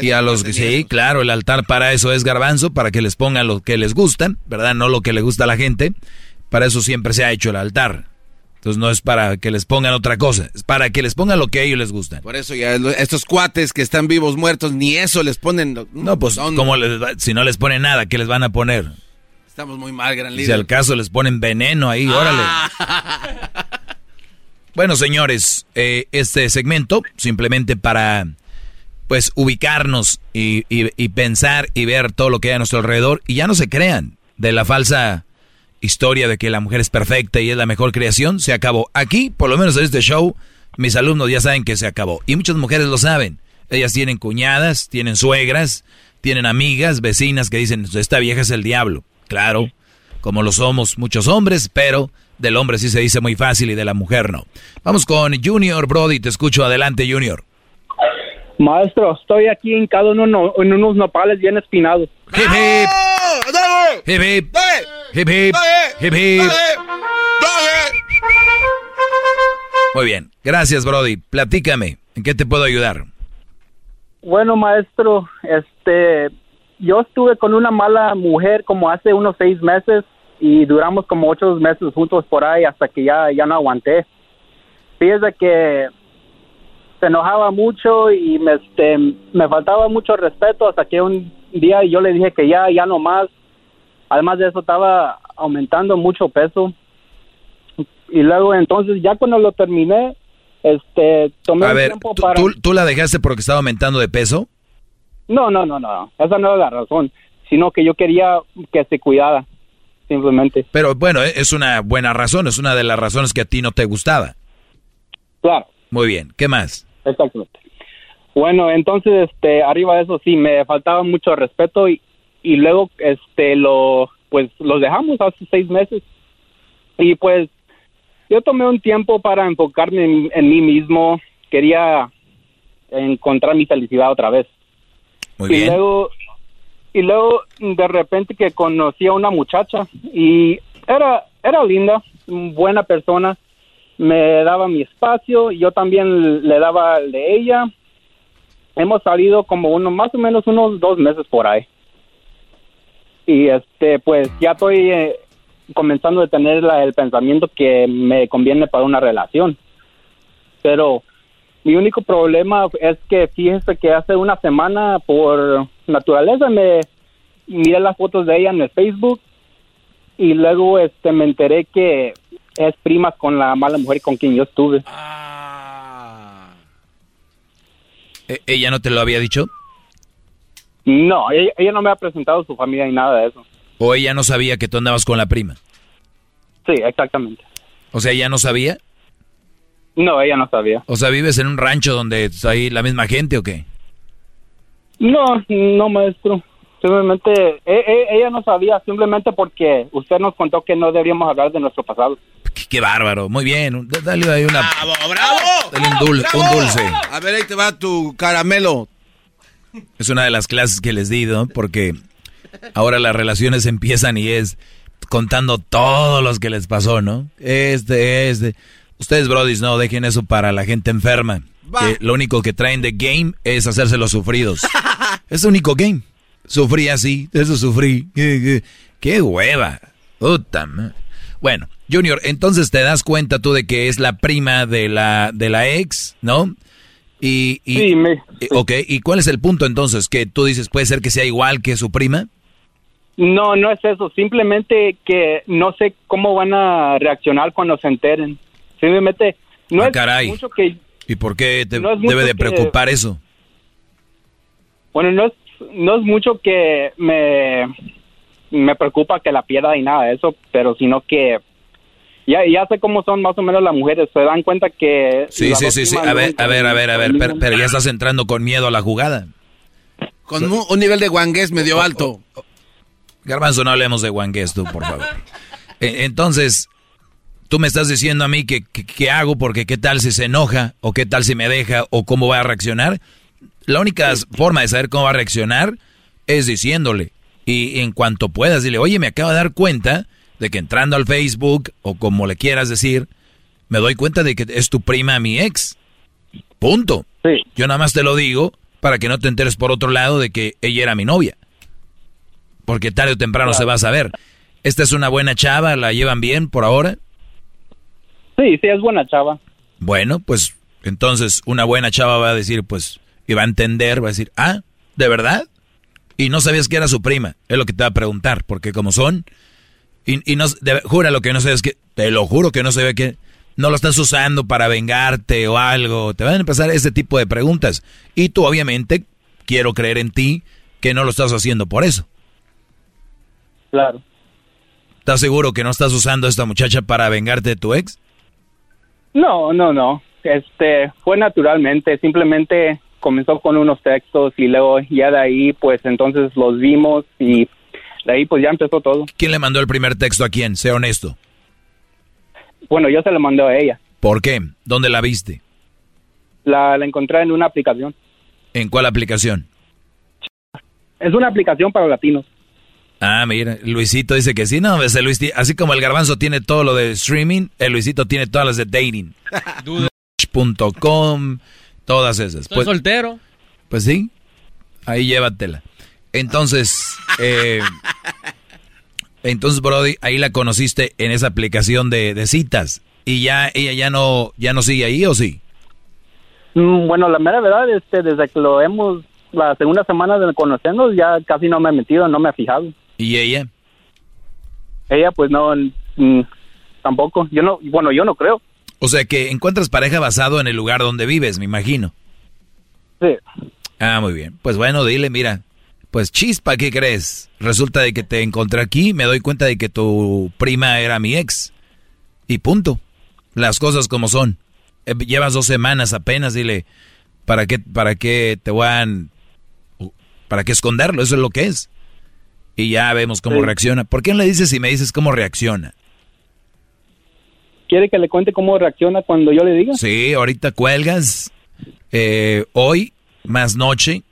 Y a los que sí, claro, el altar para eso es garbanzo, para que les pongan lo que les gustan, ¿verdad? No lo que le gusta a la gente. Para eso siempre se ha hecho el altar. Entonces no es para que les pongan otra cosa, es para que les pongan lo que a ellos les gusta. Por eso ya estos cuates que están vivos, muertos, ni eso les ponen. No, pues como les va- si no les ponen nada, ¿qué les van a poner? Estamos muy mal, gran Si al caso les ponen veneno ahí, órale. Bueno, señores, eh, este segmento simplemente para pues ubicarnos y, y- y pensar y ver todo lo que hay a nuestro alrededor y ya no se crean de la falsa historia de que la mujer es perfecta y es la mejor creación, se acabó. Aquí, por lo menos en este show, mis alumnos ya saben que se acabó. Y muchas mujeres lo saben. Ellas tienen cuñadas, tienen suegras, tienen amigas, vecinas que dicen, esta vieja es el diablo. Claro, como lo somos muchos hombres, pero del hombre sí se dice muy fácil y de la mujer no. Vamos con Junior Brody, te escucho adelante Junior. Maestro, estoy aquí hincado en, uno- en unos nopales bien espinados. Hip hip. Hip hip. Hip hip. Hip hip. Muy bien, gracias Brody. Platícame, ¿en qué te puedo ayudar? Bueno, maestro, este, yo estuve con una mala mujer como hace unos seis meses y duramos como ocho meses juntos por ahí hasta que ya, ya no aguanté. Fíjese que se enojaba mucho y me, este, me faltaba mucho respeto hasta que un día yo le dije que ya, ya no más. Además de eso estaba aumentando mucho peso. Y luego entonces ya cuando lo terminé, este, tomé A un ver, tiempo ¿tú, para... tú, tú la dejaste porque estaba aumentando de peso? No, no, no, no. Esa no era la razón. Sino que yo quería que se cuidara. Simplemente. Pero bueno, eh, es una buena razón, es una de las razones que a ti no te gustaba. Claro. Muy bien, ¿qué más? Exactamente. Bueno, entonces, este, arriba de eso sí, me faltaba mucho respeto y, y luego, este, lo, pues, los dejamos hace seis meses. Y pues, yo tomé un tiempo para enfocarme en, en mí mismo. Quería encontrar mi felicidad otra vez. Muy y bien. luego y luego de repente que conocí a una muchacha y era era linda buena persona me daba mi espacio yo también le daba el de ella. Hemos salido como uno más o menos unos dos meses por ahí. Y este pues ya estoy eh, comenzando a tener la- el pensamiento que me conviene para una relación. Pero mi único problema es que fíjese que hace una semana por naturaleza me miré las fotos de ella en el Facebook y luego este me enteré que es prima con la mala mujer con quien yo estuve. ¿E- ¿Ella no te lo había dicho? No, ella, ella no me ha presentado su familia ni nada de eso. ¿O ella no sabía que tú andabas con la prima? Sí, exactamente. O sea, ¿ella no sabía? No, ella no sabía. O sea, ¿vives en un rancho donde hay la misma gente o qué? No, no, maestro. Simplemente, e- e- ella no sabía, simplemente porque usted nos contó que no deberíamos hablar de nuestro pasado. Qué, qué bárbaro, muy bien. Dale ahí una... ¡Bravo, bravo! Dale un, dul- un dulce. A ver, ahí te va tu caramelo. Es una de las clases que les di, ¿no? Porque ahora las relaciones empiezan y es contando todos los que les pasó, ¿no? Este, este. Ustedes, brodis, no dejen eso para la gente enferma. Que lo único que traen de game es hacerse los sufridos. es el único game. Sufrí así, eso sufrí. ¡Qué hueva! Puta Bueno, Junior, entonces te das cuenta tú de que es la prima de la, de la ex, ¿no? Y, y, Sí, me- Ok, ¿y cuál es el punto entonces? Que tú dices, puede ser que sea igual que su prima. No, no es eso. Simplemente que no sé cómo van a reaccionar cuando se enteren. Simplemente no Ah, es caray. mucho que ¿Y por qué te No debe de que- preocupar eso? Bueno, no es, no es mucho que me, me preocupa que la pierda y nada de eso, pero sino que ya, ya sé cómo son más o menos las mujeres, se dan cuenta que... Sí, sí, sí, sí. A ver, a ver, a ver, a ver. Pero, pero ya estás entrando con miedo a la jugada. Con un, un nivel de guangués medio alto. Garbanzo, no hablemos de guangués tú, por favor. E- Entonces, tú me estás diciendo a mí que, que- que hago porque qué tal si se enoja, o qué tal si me deja, o cómo va a reaccionar. La única forma de saber cómo va a reaccionar es diciéndole. Y en cuanto puedas, dile, oye, me acabo de dar cuenta de que entrando al Facebook, o como le quieras decir, me doy cuenta de que es tu prima mi ex. Punto. Yo nada más te lo digo para que no te enteres por otro lado de que ella era mi novia. Porque tarde o temprano se va a saber. ¿Esta es una buena chava? ¿La llevan bien por ahora? Sí, sí, es buena chava. Bueno, pues entonces una buena chava va a decir, pues, y va a entender, va a decir, ah, ¿de verdad? Y no sabías que era su prima, es lo que te va a preguntar, porque como son, y, no, jura lo que no sabes que, te lo juro que no sabía que, no lo estás usando para vengarte o algo, te van a empezar ese tipo de preguntas. Y tú obviamente, quiero creer en ti, que no lo estás haciendo por eso. Claro. ¿Estás seguro que no estás usando a esta muchacha para vengarte de tu ex? No, no, no. Este, fue naturalmente, simplemente comenzó con unos textos y luego ya de ahí, pues entonces los vimos y de ahí pues ya empezó todo. ¿Quién le mandó el primer texto a quién? Sé honesto. Bueno, yo se lo mandé a ella. ¿Por qué? ¿Dónde la viste? La, la encontré en una aplicación. ¿En cuál aplicación? Es una aplicación para latinos. Ah, mira, Luisito dice que sí, no, ese Luis, así como el garbanzo tiene todo lo de streaming, el Luisito tiene todas las de dating. .com, todas esas. Estoy pues, soltero. Pues sí, ahí llévatela. Entonces, eh, entonces Brody, ahí la conociste en esa aplicación de, de, citas y ya ella ya no ya no sigue ahí o sí. Mm, bueno, la mera verdad, este, desde que lo hemos la segunda semana de conocernos ya casi no me he metido, no me he fijado. ¿Y ella? Ella, pues no, tampoco. Yo no, bueno, yo no creo. O sea que encuentras pareja basado en el lugar donde vives, me imagino. Sí. Ah, muy bien. Pues bueno, dile, mira, pues chispa, ¿qué crees? Resulta de que te encontré aquí, me doy cuenta de que tu prima era mi ex. Y punto. Las cosas como son. Eh, llevas dos semanas apenas, dile, ¿para qué, para qué te van, para qué esconderlo? Eso es lo que es y ya vemos cómo reacciona. ¿Por qué no le dices y me dices cómo reacciona? ¿Quiere que le cuente cómo reacciona cuando yo le diga? Sí, ahorita cuelgas. Eh, hoy, más noche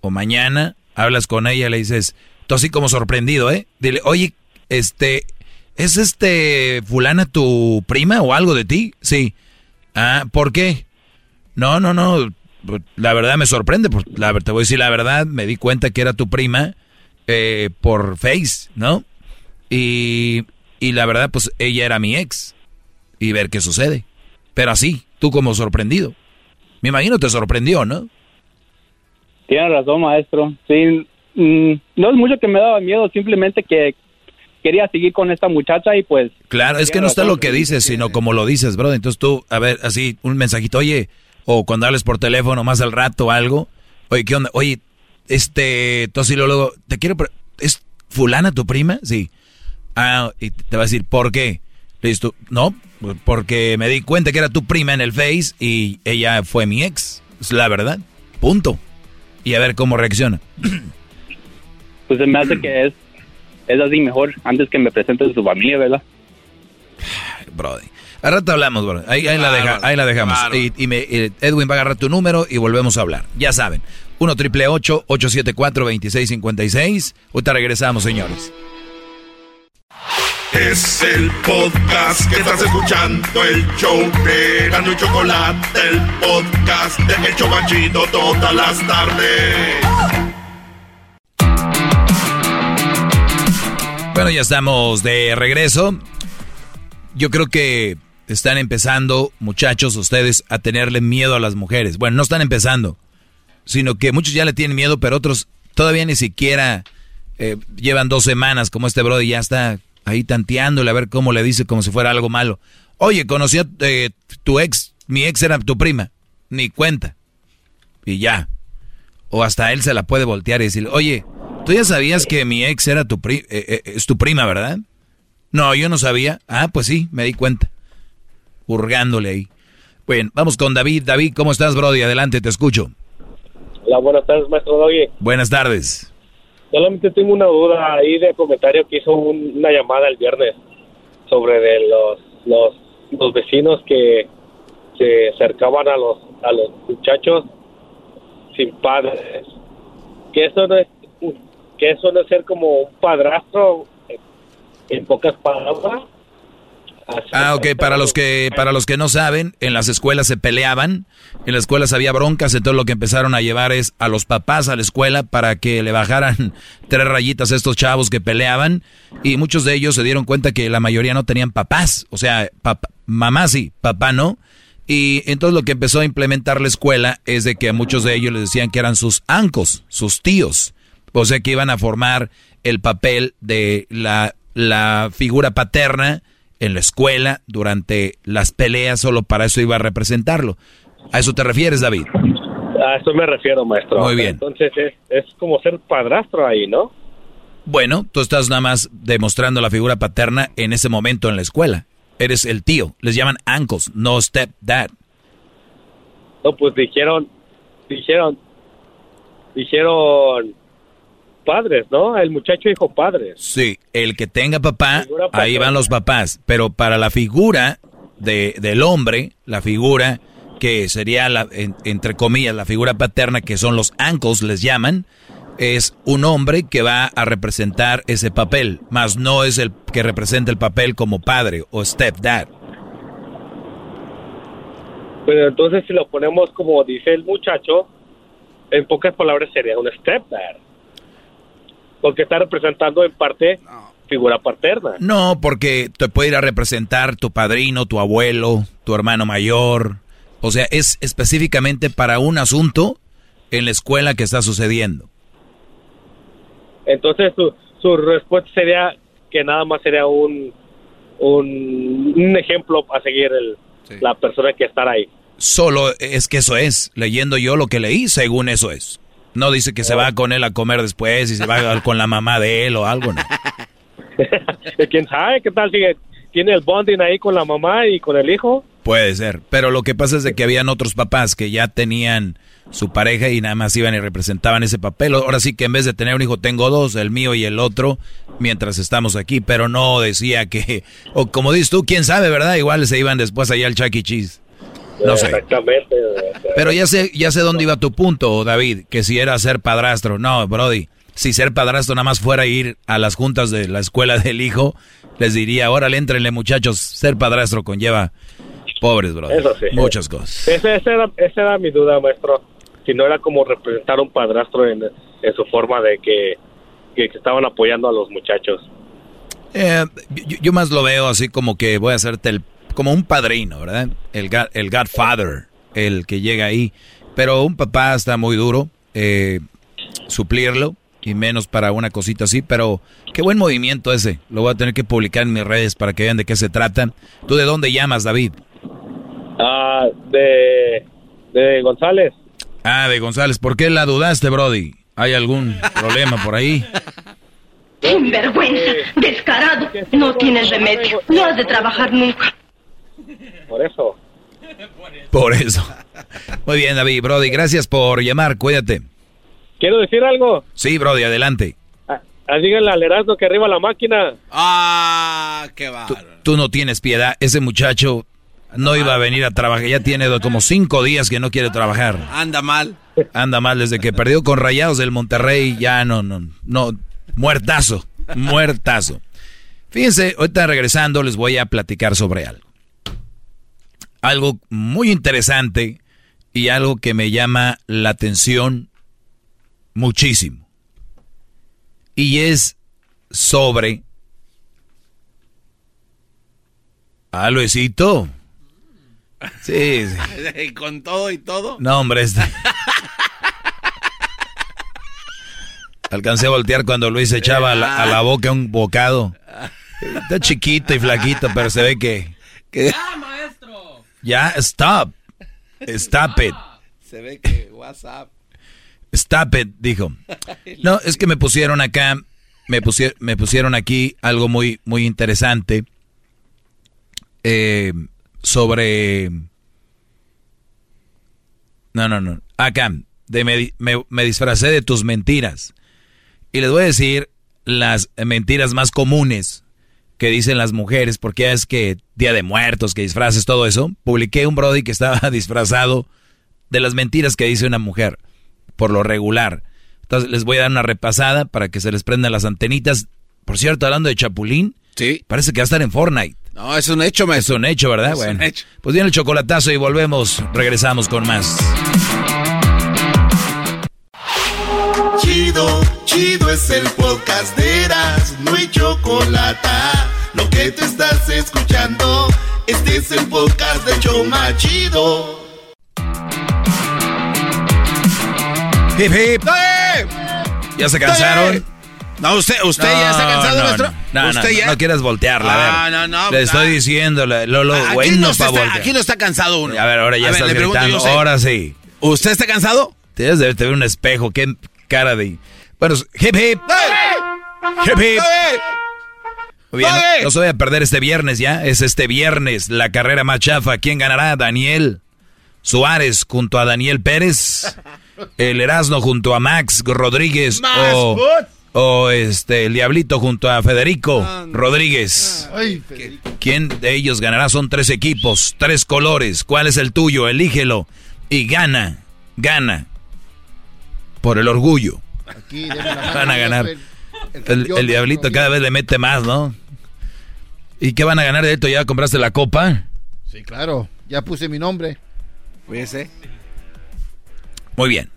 o mañana, hablas con ella, le dices, tú así como sorprendido, ¿eh? Dile, oye, este, ¿es este fulana tu prima o algo de ti? Sí. Ah, ¿por qué? No, no, no, la verdad me sorprende, la, te voy a decir la verdad, me di cuenta que era tu prima eh, por Face, ¿no? Y, y la verdad, pues ella era mi ex. Y ver qué sucede. Pero así, tú como sorprendido. Me imagino te sorprendió, ¿no? Tienes razón, maestro. Sí, mm, no es mucho que me daba miedo, simplemente que quería seguir con esta muchacha y pues... Claro, es que no está lo que dices, sino como lo dices, bro. Entonces tú, a ver, así, un mensajito, oye, o cuando hables por teléfono más al rato algo, oye, ¿qué onda? Oye, este, entonces luego, te quiero, ¿es fulana tu prima? Sí. Ah, y te va a decir, ¿por qué? Listo, no, porque me di cuenta que era tu prima en el Face y ella fue mi ex, es la verdad, punto. Y a ver cómo reacciona. Pues se me hace que es, es así mejor, antes que me presente su familia, ¿verdad? Brody. Al rato hablamos, bro. Ahí, la, deja, ahí la dejamos. Y, Edwin va a agarrar tu número y volvemos a hablar. Ya saben. 1 triple 874 2656. Ahorita regresamos, señores. Es el podcast que estás escuchando, el show de Gano y Chocolate, el podcast de Hecho Machito todas las tardes. Bueno, ya estamos de regreso. Yo creo que están empezando, muchachos, ustedes, a tenerle miedo a las mujeres. Bueno, no están empezando sino que muchos ya le tienen miedo, pero otros todavía ni siquiera eh, llevan dos semanas, como este brother ya está ahí tanteándole a ver cómo le dice como si fuera algo malo. Oye, conocí a eh, tu ex, mi ex era tu prima, ni cuenta. Y ya. O hasta él se la puede voltear y decir, oye, tú ya sabías que mi ex era tu pri eh, es tu prima, ¿verdad? No, yo no sabía. Ah, pues sí, me di cuenta. Hurgándole ahí. Bueno, vamos con David. David, ¿cómo estás, Brody? Adelante, te escucho. Hola, buenas tardes, maestro Doggy. Buenas tardes. Solamente tengo una duda ahí de comentario que hizo una llamada el viernes sobre de los, los, los vecinos que se acercaban a los, a los muchachos sin padres. Que eso no es, que eso no es ser como un padrastro, en pocas palabras. Ah, ok, para los que para los que no saben, en las escuelas se peleaban, en las escuelas había broncas, entonces lo que empezaron a llevar es a los papás a la escuela para que le bajaran tres rayitas a estos chavos que peleaban y muchos de ellos se dieron cuenta que la mayoría no tenían papás, o sea, mamá sí, papá no. Y entonces lo que empezó a implementar la escuela es de que a muchos de ellos les decían que eran sus ancos, sus tíos. O sea que iban a formar el papel de la, la figura paterna en la escuela durante las peleas, solo para eso iba a representarlo. ¿A eso te refieres, David? A eso me refiero, maestro. Muy bien. Entonces es, es como ser padrastro ahí, ¿no? Bueno, tú estás nada más demostrando la figura paterna en ese momento en la escuela. Eres el tío. Les llaman uncles, no stepdad. No, pues dijeron, dijeron, dijeron padres, ¿no? El muchacho dijo padres. Sí, el que tenga papá, ahí van los papás. Pero para la figura de, del hombre, la figura que sería, la, entre comillas, la figura paterna, que son los uncles, les llaman, es un hombre que va a representar ese papel, más no es el que representa el papel como padre o stepdad. Pero entonces si lo ponemos como dice el muchacho, en pocas palabras sería un stepdad porque está representando en parte figura paterna. No, porque te puede ir a representar tu padrino, tu abuelo, tu hermano mayor. O sea, es específicamente para un asunto en la escuela que está sucediendo. Entonces su, su respuesta sería que nada más sería un, un, ejemplo a seguir el, la persona que estará ahí. Solo es que eso es, leyendo yo lo que leí, según eso es. No dice que se va con él a comer después y se va con la mamá de él o algo, ¿no? ¿Quién sabe qué tal? Sigue, ¿Tiene el bonding ahí con la mamá y con el hijo? Puede ser, pero lo que pasa es de que habían otros papás que ya tenían su pareja y nada más iban y representaban ese papel. Ahora sí que en vez de tener un hijo tengo dos, el mío y el otro, mientras estamos aquí, pero no decía que, o como dices tú, quién sabe, ¿verdad? Igual se iban después allá al Chuck E. Cheese. No sé. Exactamente. Pero ya sé, ya sé dónde iba tu punto, David, que si era ser padrastro. No, Brody, si ser padrastro nada más fuera ir a las juntas de la escuela del hijo, les diría, órale, entrenle muchachos, ser padrastro conlleva pobres, Brody. Muchas cosas. Esa, era, era, mi duda, maestro. Si no era como representar un padrastro en, su forma de que, estaban apoyando a los muchachos. Eh, yo, yo, más lo veo así como que voy a hacerte el como un padrino, ¿verdad? El, el Godfather, el que llega ahí. Pero un papá está muy duro, eh, suplirlo, y menos para una cosita así, pero qué buen movimiento ese. Lo voy a tener que publicar en mis redes para que vean de qué se trata. ¿Tú de dónde llamas, David? Ah, de, de González. Ah, de González. ¿Por qué la dudaste, Brody? ¿Hay algún problema por ahí? Sinvergüenza, descarado, no tienes remedio, no has de trabajar nunca. Por eso. Por eso. Muy bien, David, Brody, gracias por llamar, cuídate. ¿Quiero decir algo? Sí, Brody, adelante. Ah, ah díganle al Erasmo que arriba la máquina. Ah, qué va. Tú, no tienes piedad. Ese muchacho no iba a venir a trabajar. Ya tiene como cinco días que no quiere trabajar. Anda mal. Anda mal desde que perdió con Rayados del Monterrey. Ya no, no, no. Muertazo. Muertazo. Fíjense, ahorita regresando les voy a platicar sobre algo algo muy interesante y algo que me llama la atención muchísimo. Y es sobre... Ah, Luisito. Sí, sí. ¿Con todo y todo? No, hombre, este... Alcancé a voltear cuando Luis echaba a la, boca un bocado. Está chiquito y flaquito, pero se ve que... que... Ya, stop. Stop it. Se ve que WhatsApp. Stop it, dijo. No, es que me pusieron acá, me pusieron, me pusieron aquí algo muy, muy interesante eh, sobre... No, no, no. Acá, de me, me disfracé de tus mentiras. Y les voy a decir las mentiras más comunes que dicen las mujeres, porque es que Día de Muertos, que disfraces, todo eso, publiqué un Brody que estaba disfrazado de las mentiras que dice una mujer, por lo regular. Entonces les voy a dar una repasada para que se les prendan las antenitas. Por cierto, hablando de Chapulín, sí. parece que va a estar en Fortnite. No, es un hecho, maestro. Es un hecho, ¿verdad? Es un bueno. hecho. Pues viene el chocolatazo y volvemos. Regresamos con más. Chido, chido es el podcast de Eras, no hay chocolate. Lo que te estás escuchando, este es el podcast de Choma Chido. Hip, hip. ¿Ya se cansaron? No, usted, usted ya está cansado, no, maestro. No, no, usted no, ya. no quieras voltearla, a ver. Ah, no, no, Le ah. estoy diciendo, lo, lo Aquí bueno no está- aquí no está cansado uno. A ver, ahora ya A ver, estás gritando. Ahora sí. ¿Usted está cansado? Tienes de tener un espejo. Qué cara de... Bueno, hip, hip. Hip, hip. Muy bien, no, no se vaya a perder este viernes ya. Es este viernes la carrera más chafa. ¿Quién ganará? Daniel Suárez junto a Daniel Pérez. El Erasmo junto a Max Rodríguez. o, o este, el Diablito junto a Federico Rodríguez. Ay, ¿Quién de ellos ganará? Son tres equipos, tres colores. ¿Cuál es el tuyo? Elígelo. Y gana, gana. Por el orgullo. Aquí, mano, Van a ganar. El, diablito cada vez le mete más, ¿no? ¿Y qué van a ganar de esto? ¿Ya compraste la copa? Sí, claro. Ya puse mi nombre. Fíjese. Muy bien.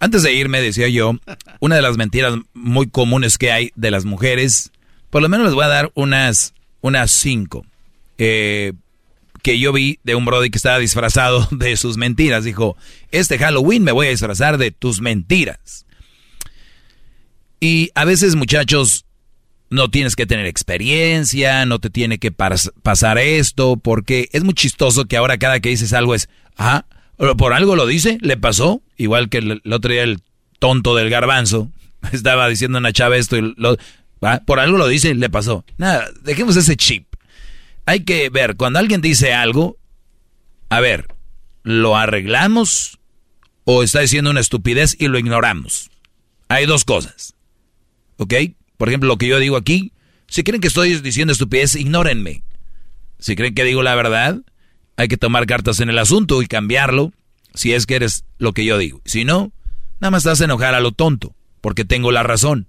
Antes de irme, decía yo, una de las mentiras muy comunes que hay de las mujeres, por lo menos les voy a dar unas, unas cinco, eh, que yo vi de un brody que estaba disfrazado de sus mentiras. Dijo, este Halloween me voy a disfrazar de tus mentiras. Y a veces, muchachos, no tienes que tener experiencia, no te tiene que pas- pasar esto, porque es muy chistoso que ahora cada que dices algo es, ah, por algo lo dice, le pasó, igual que el, el otro día el tonto del garbanzo estaba diciendo a una chava esto y lo, ah, por algo lo dice, le pasó. Nada, dejemos ese chip. Hay que ver, cuando alguien dice algo, a ver, ¿lo arreglamos o está diciendo una estupidez y lo ignoramos? Hay dos cosas. ¿Ok? Por ejemplo, lo que yo digo aquí, si creen que estoy diciendo estupidez, ignórenme. Si creen que digo la verdad, hay que tomar cartas en el asunto y cambiarlo si es que eres lo que yo digo. Si no, nada más estás a enojar a lo tonto, porque tengo la razón.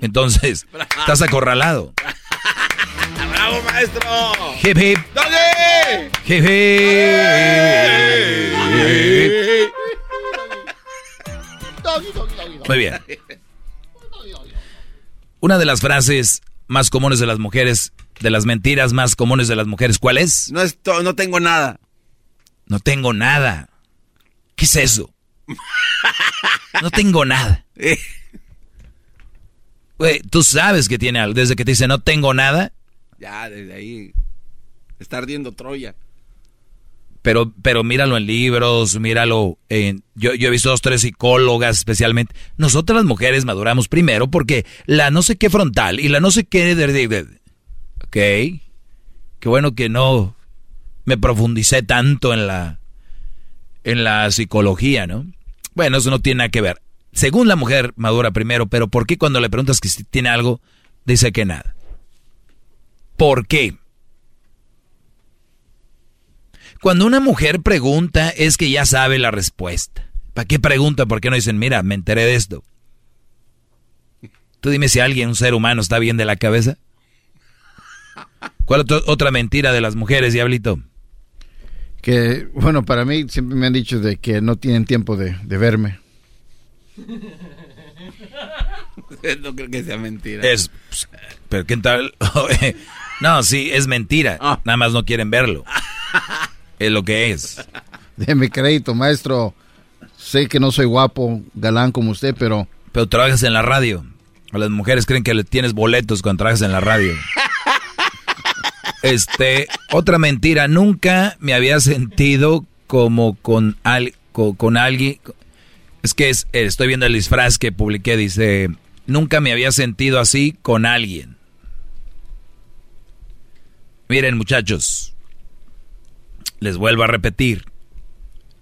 Entonces, estás acorralado. ¡Bravo, maestro! Hip hip, ¡Dale! hip hip. Muy bien. Una de las frases más comunes de las mujeres, de las mentiras más comunes de las mujeres, ¿cuál es? No, esto- no tengo nada. No tengo nada. ¿Qué es eso? No tengo nada. Güey, tú sabes que tiene algo. Desde que te dice no tengo nada, Ya, desde ahí. Está ardiendo Troya. pero, pero míralo en libros, míralo en... Yo, yo he visto dos, tres psicólogas especialmente. Nosotras las mujeres maduramos primero porque la no sé qué frontal y la no sé qué... de- de- Ok. Qué bueno que no me profundicé tanto en la... En la psicología, ¿no? Bueno, eso no tiene nada que ver. Según la mujer madura primero, pero ¿por qué cuando le preguntas que si tiene algo, dice que nada? ¿Por qué? Cuando una mujer pregunta es que ya sabe la respuesta. ¿Para qué pregunta? ¿Por qué no dicen, mira, me enteré de esto? Tú dime si alguien, un ser humano, está bien de la cabeza. ¿Cuál otra mentira de las mujeres, diablito? Que, bueno, para mí siempre me han dicho de que no tienen tiempo de, de verme. no creo que sea mentira. Es, pues, pero ¿qué tal? no, sí, es mentira. Nada más no quieren verlo. Es lo que es. Deme crédito, maestro. Sé que no soy guapo, galán como usted, pero... Pero trabajas en la radio. O las mujeres creen que le tienes boletos cuando trabajas en la radio. Este, otra mentira, nunca me había sentido como con, al, co- con, alguien. Es que es, eh, estoy viendo el disfraz que publiqué, dice, nunca me había sentido así con alguien. Miren muchachos, les vuelvo a repetir.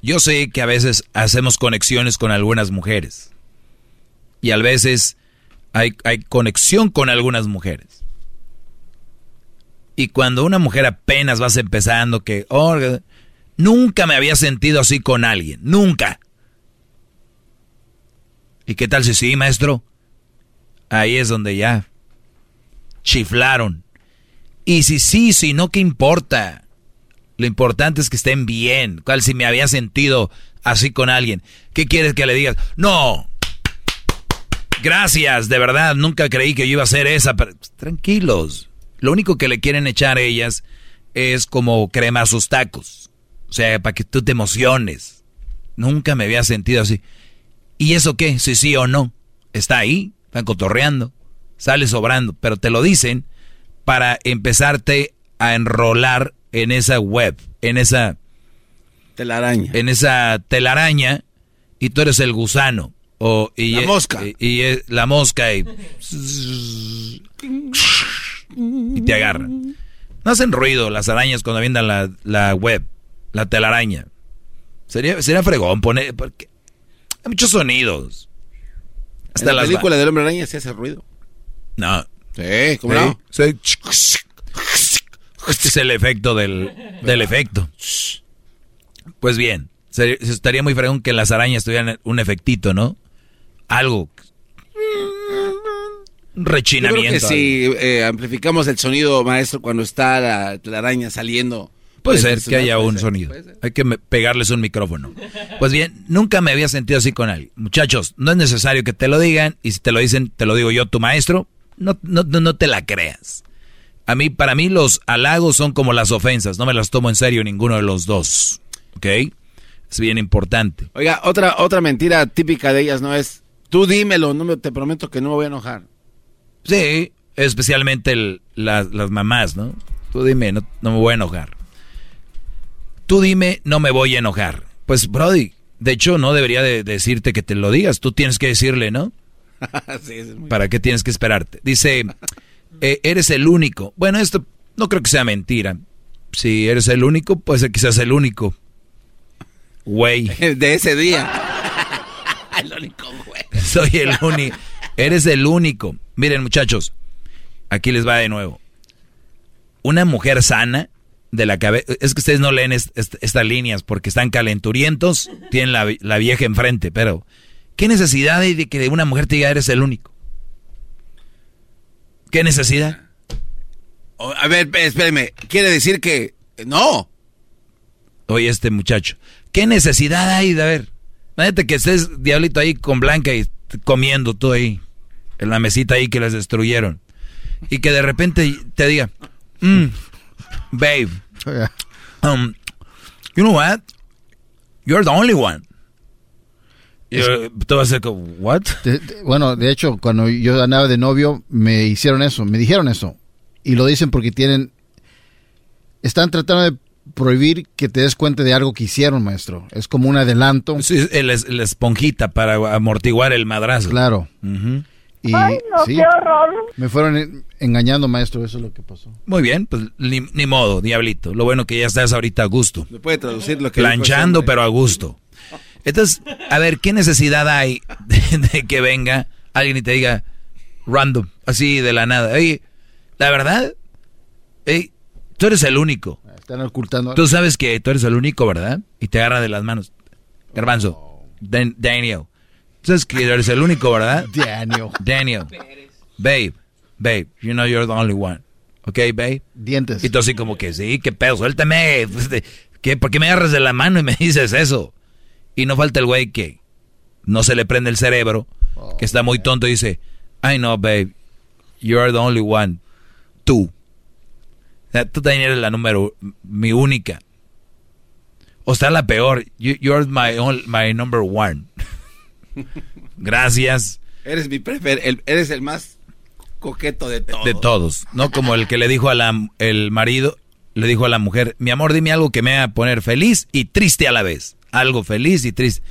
Yo sé que a veces hacemos conexiones con algunas mujeres. Y a veces hay, conexión con algunas mujeres. Y cuando una mujer apenas vas empezando, que oh, nunca me había sentido así con alguien, nunca. ¿Y qué tal si sí, maestro? Ahí es donde ya chiflaron. Y si sí, si no, ¿qué importa? Lo importante es que estén bien. ¿Cuál si me había sentido así con alguien? ¿Qué quieres que le digas? No. Gracias, de verdad, nunca creí que yo iba a ser esa. Pero, tranquilos. Lo único que le quieren echar a ellas es como crema a sus tacos. O sea, para que tú te emociones. Nunca me había sentido así. ¿Y eso qué? Si sí o no. Está ahí, están cotorreando, sale sobrando, pero te lo dicen para empezarte a enrolar en esa web, en esa telaraña. En esa telaraña y tú eres el gusano o y la mosca. Y, la mosca y, y te agarran. No hacen ruido las arañas cuando vendan la, la web, la telaraña. Sería, sería fregón poner porque hay muchos sonidos. Hasta en la película del hombre araña se hace ruido. No. Sí, ¿cómo no? Este es el efecto del, del efecto. Pues bien, se, estaría muy fregón que las arañas tuvieran un efectito, ¿no? Algo. Un rechinamiento. si eh, amplificamos el sonido, maestro, cuando está la, la araña saliendo Puede ser que haya un sonido. Hay que pegarles un micrófono. Pues bien, nunca me había sentido así con alguien. Muchachos, no es necesario que te lo digan y si te lo dicen, te lo digo yo, tu maestro, no, no, no te la creas. A mí, para mí los halagos son como las ofensas, no me las tomo en serio ninguno de los dos. ¿Ok? Es bien importante. Oiga, otra, otra mentira típica de ellas no es, tú dímelo, no me, te prometo que no me voy a enojar. Sí, especialmente las mamás, ¿no? Tú dime, no, no me voy a enojar. Tú dime, no me voy a enojar. Pues, Brody, de hecho, no debería de decirte que te lo digas. Tú tienes que decirle, ¿no? ¿Para qué tienes que esperarte? Dice, eh, eres el único. Bueno, esto no creo que sea mentira. Si eres el único, puede ser que seas el único. Güey. De ese día. el único güey. Soy el único. Eres el único. Miren, muchachos, aquí les va de nuevo. Una mujer sana de la cabeza. Es que ustedes no leen estas líneas porque están calenturientos, tienen la, vieja enfrente, pero ¿qué necesidad hay de que una mujer te diga eres el único? ¿Qué necesidad? A ver, espéreme, quiere decir que no. Oye, este muchacho, ¿qué necesidad hay de ver? Imagínate que estés diablito ahí con Blanca y comiendo tú ahí, en la mesita ahí que les destruyeron. Y que de repente te diga, mmm, babe, um, you know what? You're the only one. Tú vas a decir, ¿what? bueno, de hecho, cuando yo andaba de novio, me hicieron eso, me dijeron eso. Y lo dicen porque tienen. Están tratando de prohibir que te des cuenta de algo que hicieron, maestro. Es como un adelanto. Sí, la esponjita para amortiguar el madrazo. Claro. Y, Ay, no, qué horror. Me fueron engañando, maestro, eso es lo que pasó. Muy bien, pues ni, modo, diablito. Lo bueno que ya estás ahorita a gusto. Me puede traducir lo que Planchando, pero a gusto. Entonces, a ver, ¿qué necesidad hay de, que venga alguien y te diga random, así de la nada? Oye, la verdad, tú eres el único. Están ocultando. Tú sabes que tú eres el único, ¿verdad? Y te agarra de las manos. Garbanzo, Daniel. Sabes que eres el único, ¿verdad? Daniel. Daniel. Babe, babe, you know you're the only one. ¿Ok, babe? Dientes. Y tú así como que, sí, qué pedo, suéltame. ¿Qué, ¿Por qué me agarras de la mano y me dices eso? Y no falta el güey que no se le prende el cerebro, que está muy tonto y dice, I know, babe, you're the only one. Tú. Tú también eres la número, mi única. O está la peor, you're my, my number one. Gracias. Eres mi prefer, eres el más coqueto de todos. De todos, ¿no? Como el que le dijo a la, el marido, le dijo a la mujer, mi amor, dime algo que me haga poner feliz y triste a la vez. Algo feliz y triste.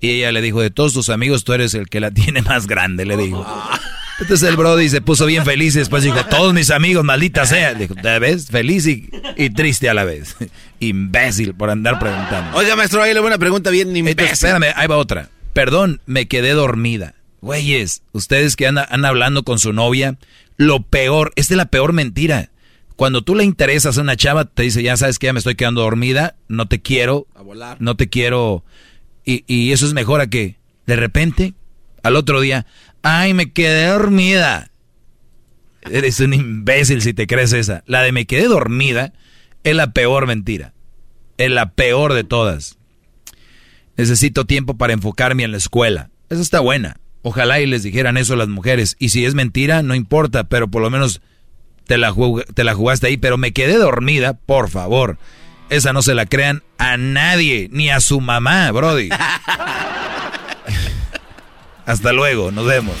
Y ella le dijo, de todos tus amigos, tú eres el que la tiene más grande, le dijo. Entonces el Brody se puso bien feliz y después dijo, todos mis amigos, maldita sea. Dijo, ¿te ves? Feliz y, triste a la vez. Imbécil por andar preguntando. Oiga, maestro, ahí le voy a una pregunta bien imbécil. espérame, ahí va otra. Perdón, me quedé dormida. Güeyes, ustedes que andan, hablando con su novia, lo peor, esta es la peor mentira. Cuando tú le interesas a una chava, te dice, ya sabes que ya me estoy quedando dormida, no te quiero, no te quiero, y, y eso es mejor a que de repente, al otro día, ay, me quedé dormida. Eres un imbécil si te crees esa. La de me quedé dormida es la peor mentira. Es la peor de todas. Necesito tiempo para enfocarme en la escuela. Esa está buena. Ojalá y les dijeran eso a las mujeres. Y si es mentira, no importa, pero por lo menos te la, te la jugaste ahí. Pero me quedé dormida, por favor. Esa no se la crean a nadie, ni a su mamá, Brody. Hasta luego, nos vemos.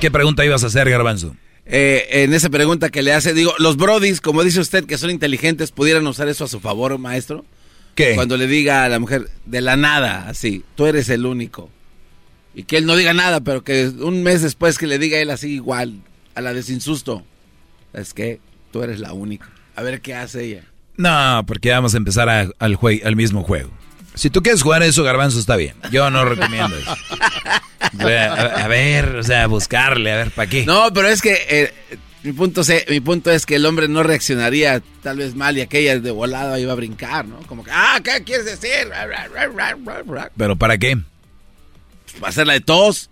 ¿Qué pregunta ibas a hacer, Garbanzo? Eh, en esa pregunta que le hace, digo, los brodis, como dice usted, que son inteligentes, ¿pudieran usar eso a su favor, maestro? ¿Qué? Cuando le diga a la mujer, de la nada, así, tú eres el único. Y que él no diga nada, pero que un mes después que le diga él así igual, a la desinsusto. Es que tú eres la única. A ver qué hace ella. No, porque vamos a empezar al, al mismo juego. Si tú quieres jugar eso, Garbanzo, está bien. Yo no recomiendo eso. A, ver, o sea, buscarle, a ver, ¿para qué? No, pero es que eh, mi, punto mi punto es que el hombre no reaccionaría tal vez mal y aquella de volada iba a brincar, ¿no? Como que, ah, ¿qué quieres decir? ¿Pero para qué? Para hacerla de tos.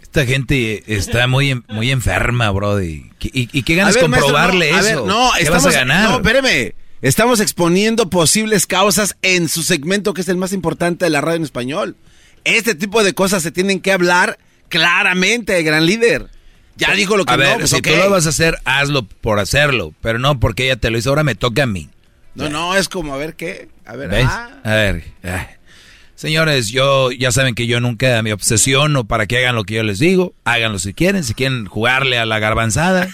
Esta gente está muy, muy enferma, Brody. ¿Y, y qué ganas comprobarle eso? no, ¿Qué vas a ganar? No, espéreme. Estamos exponiendo posibles causas en su segmento que es el más importante de la radio en español. Este tipo de cosas se tienen que hablar claramente, gran líder. Ya dijo lo que a ver, pues, si tú lo vas a hacer, hazlo por hacerlo, pero no porque ella te lo hizo. Ahora me toca a mí. No, no, es como a ver qué. A ver, ¿Ves? Ah. A ver. Señores, yo ya saben que yo nunca me obsesiono para que hagan lo que yo les digo. Háganlo si quieren, si quieren jugarle a la garbanzada.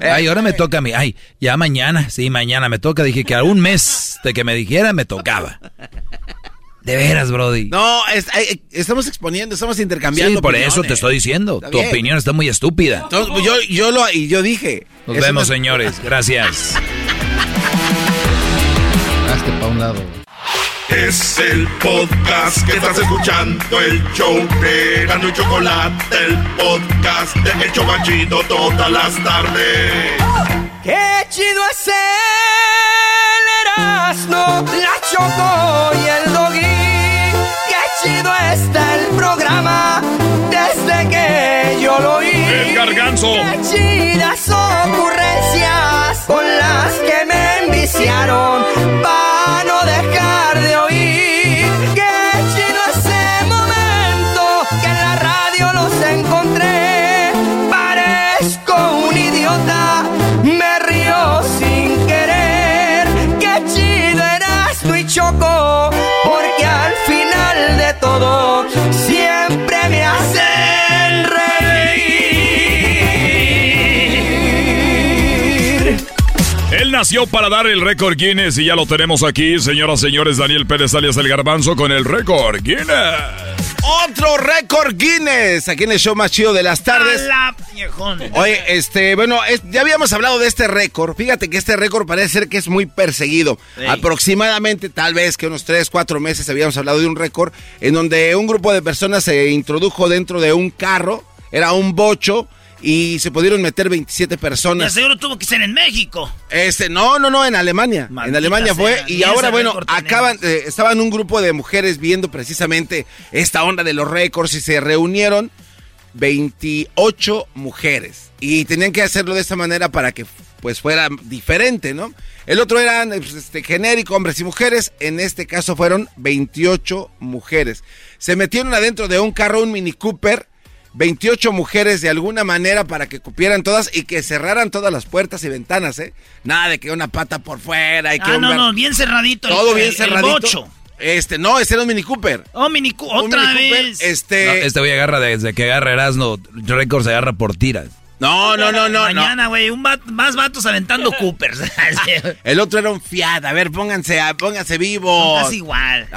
Ay, ahora me toca a mí. Ay, ya mañana, sí, mañana me toca. Dije que a un mes de que me dijera me tocaba. De veras, Brody. No, estamos exponiendo, estamos intercambiando. Sí, por eso te estoy diciendo. tu opinión está muy estúpida. yo, yo lo y yo dije. Nos vemos, señores. Gracias. Hazte pa' un lado. Es el podcast que estás escuchando, el show de Gano y Chocolate, el podcast de Hecho Chocachito todas las tardes. ¡Qué chido es el Erasmo, la Choco y el! ¡Qué chido está el programa desde que yo lo oí! ¡El garganzo! ¡Qué nació para dar el récord Guinness y ya lo tenemos aquí, señoras y señores. Daniel Pérez alias El Garbanzo con el récord Guinness. Otro récord Guinness aquí en el show más chido de las tardes. ¡Hala, viejón! Oye, este, bueno, es- ya habíamos hablado de este récord. Fíjate que este récord parece ser que es muy perseguido. Sí. Aproximadamente, tal vez que unos 3, 4 meses habíamos hablado de un récord en donde un grupo de personas se introdujo dentro de un carro, era un bocho, y se pudieron meter 27 Y personas. seguro tuvo que ser en México. Este, no, no, no, en Alemania. en Alemania fue. sea, y ahora, bueno, acaban, eh, estaban un grupo de mujeres viendo precisamente esta onda de los récords y se reunieron 28 mujeres. Y tenían que hacerlo de esta manera para que pues fuera diferente, ¿no? El otro eran pues, este, genérico, hombres y mujeres. En este caso fueron 28 mujeres. Se metieron adentro de un carro, un Mini Cooper. 28 mujeres de alguna manera para que cupieran todas y que cerraran todas las puertas y ventanas, ¿eh? Nada de que una pata por fuera y que Ah, un no, gar- no, bien cerradito. el- todo bien el- el cerradito. bocho. Este, no, ese era un Mini Cooper. Oh, Mini Cu- Un otra Mini Cooper, vez. este, No, este güey agarra desde que agarra Erasmo, récord se agarra por tiras. No, no, no, no, no. Mañana, güey, un va- más vatos aventando Coopers. El otro era un Fiat. A ver, pónganse, pónganse vivos. Es igual.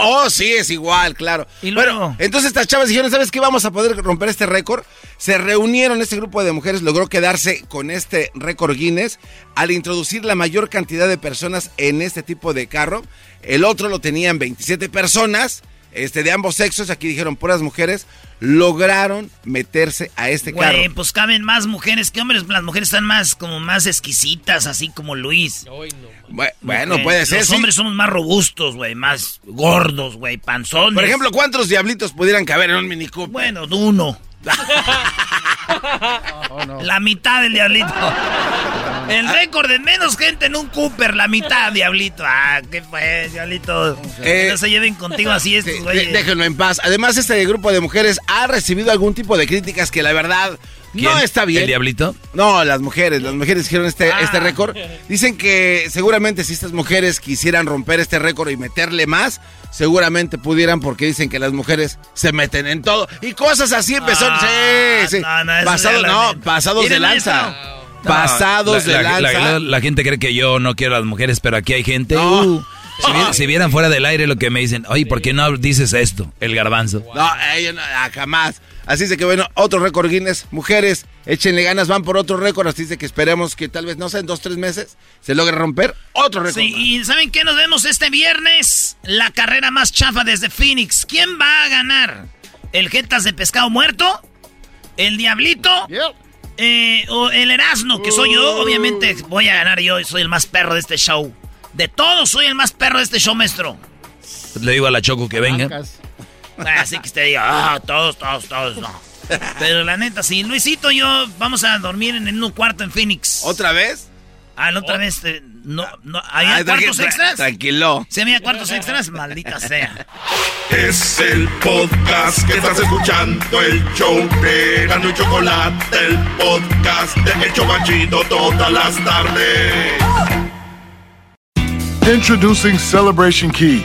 Oh, sí, es igual, claro. Y luego- Bueno, entonces estas chavas dijeron, ¿sabes qué? Vamos a poder romper este récord. Se reunieron, este grupo de mujeres logró quedarse con este récord Guinness al introducir la mayor cantidad de personas en este tipo de carro. El otro lo tenían 27 personas este, de ambos sexos, aquí dijeron puras mujeres, lograron meterse a este carro. Güey, pues caben más mujeres que hombres. Las mujeres están más, como más exquisitas, así como Luis. Bueno, puede ser. Los sí. hombres somos más robustos, güey, más gordos, güey, panzones. Por ejemplo, ¿cuántos diablitos pudieran caber en un Mini Cooper? Bueno, La mitad del diablito. El récord de menos gente en un Cooper, la mitad, diablito. Ah, ¿qué fue, diablito? Eh, no se lleven contigo así estos, De- güey. déjenlo en paz. Además, este grupo de mujeres ha recibido algún tipo de críticas que la verdad no está bien. ¿El diablito? No, las mujeres. Las mujeres hicieron este, Ah. este récord. Dicen que seguramente si estas mujeres quisieran romper este récord y meterle más, seguramente pudieran porque dicen que las mujeres se meten en todo. Y cosas así empezó. Ah, sí, sí. no, Pasado- pasados de lanza. Pasados la, de la- lanza. la- la gente cree que yo no quiero a las mujeres, pero aquí hay gente. No. uh, si, vi- si vieran fuera del aire lo que me dicen, oye, ¿por qué no dices esto? El garbanzo. No, ella no, ah, jamás. Así dice que bueno, otro récord Guinness. Mujeres, échenle ganas, van por otro récord. Así dice que esperemos que tal vez, no sé, en dos, tres meses se logre romper otro récord. Sí, y ¿saben qué? Nos vemos este viernes. La carrera más chafa desde Phoenix. ¿Quién va a ganar? ¿El Jetas de Pescado Muerto? ¿El Diablito? Eh, ¿O el Erasmo, que soy yo? Obviamente voy a ganar yo. Soy el más perro de este show. De todos soy el más perro de este show, maestro. Le digo a la Choco que venga. Así que usted diga, ah, todos, todos, todos, no. Pero la neta, sí, Luisito y yo vamos a dormir en un cuarto en Phoenix. ¿Otra vez? Ah, la otra vez, eh, no, no, ¿había Ay, cuartos tranqui- extras? Tranquilo. ¿Se había cuartos extras? Maldita sea. Es el podcast que estás escuchando, el show de Gano y Chocolate, el podcast de El Chobachito todas las tardes. Introducing Celebration Key,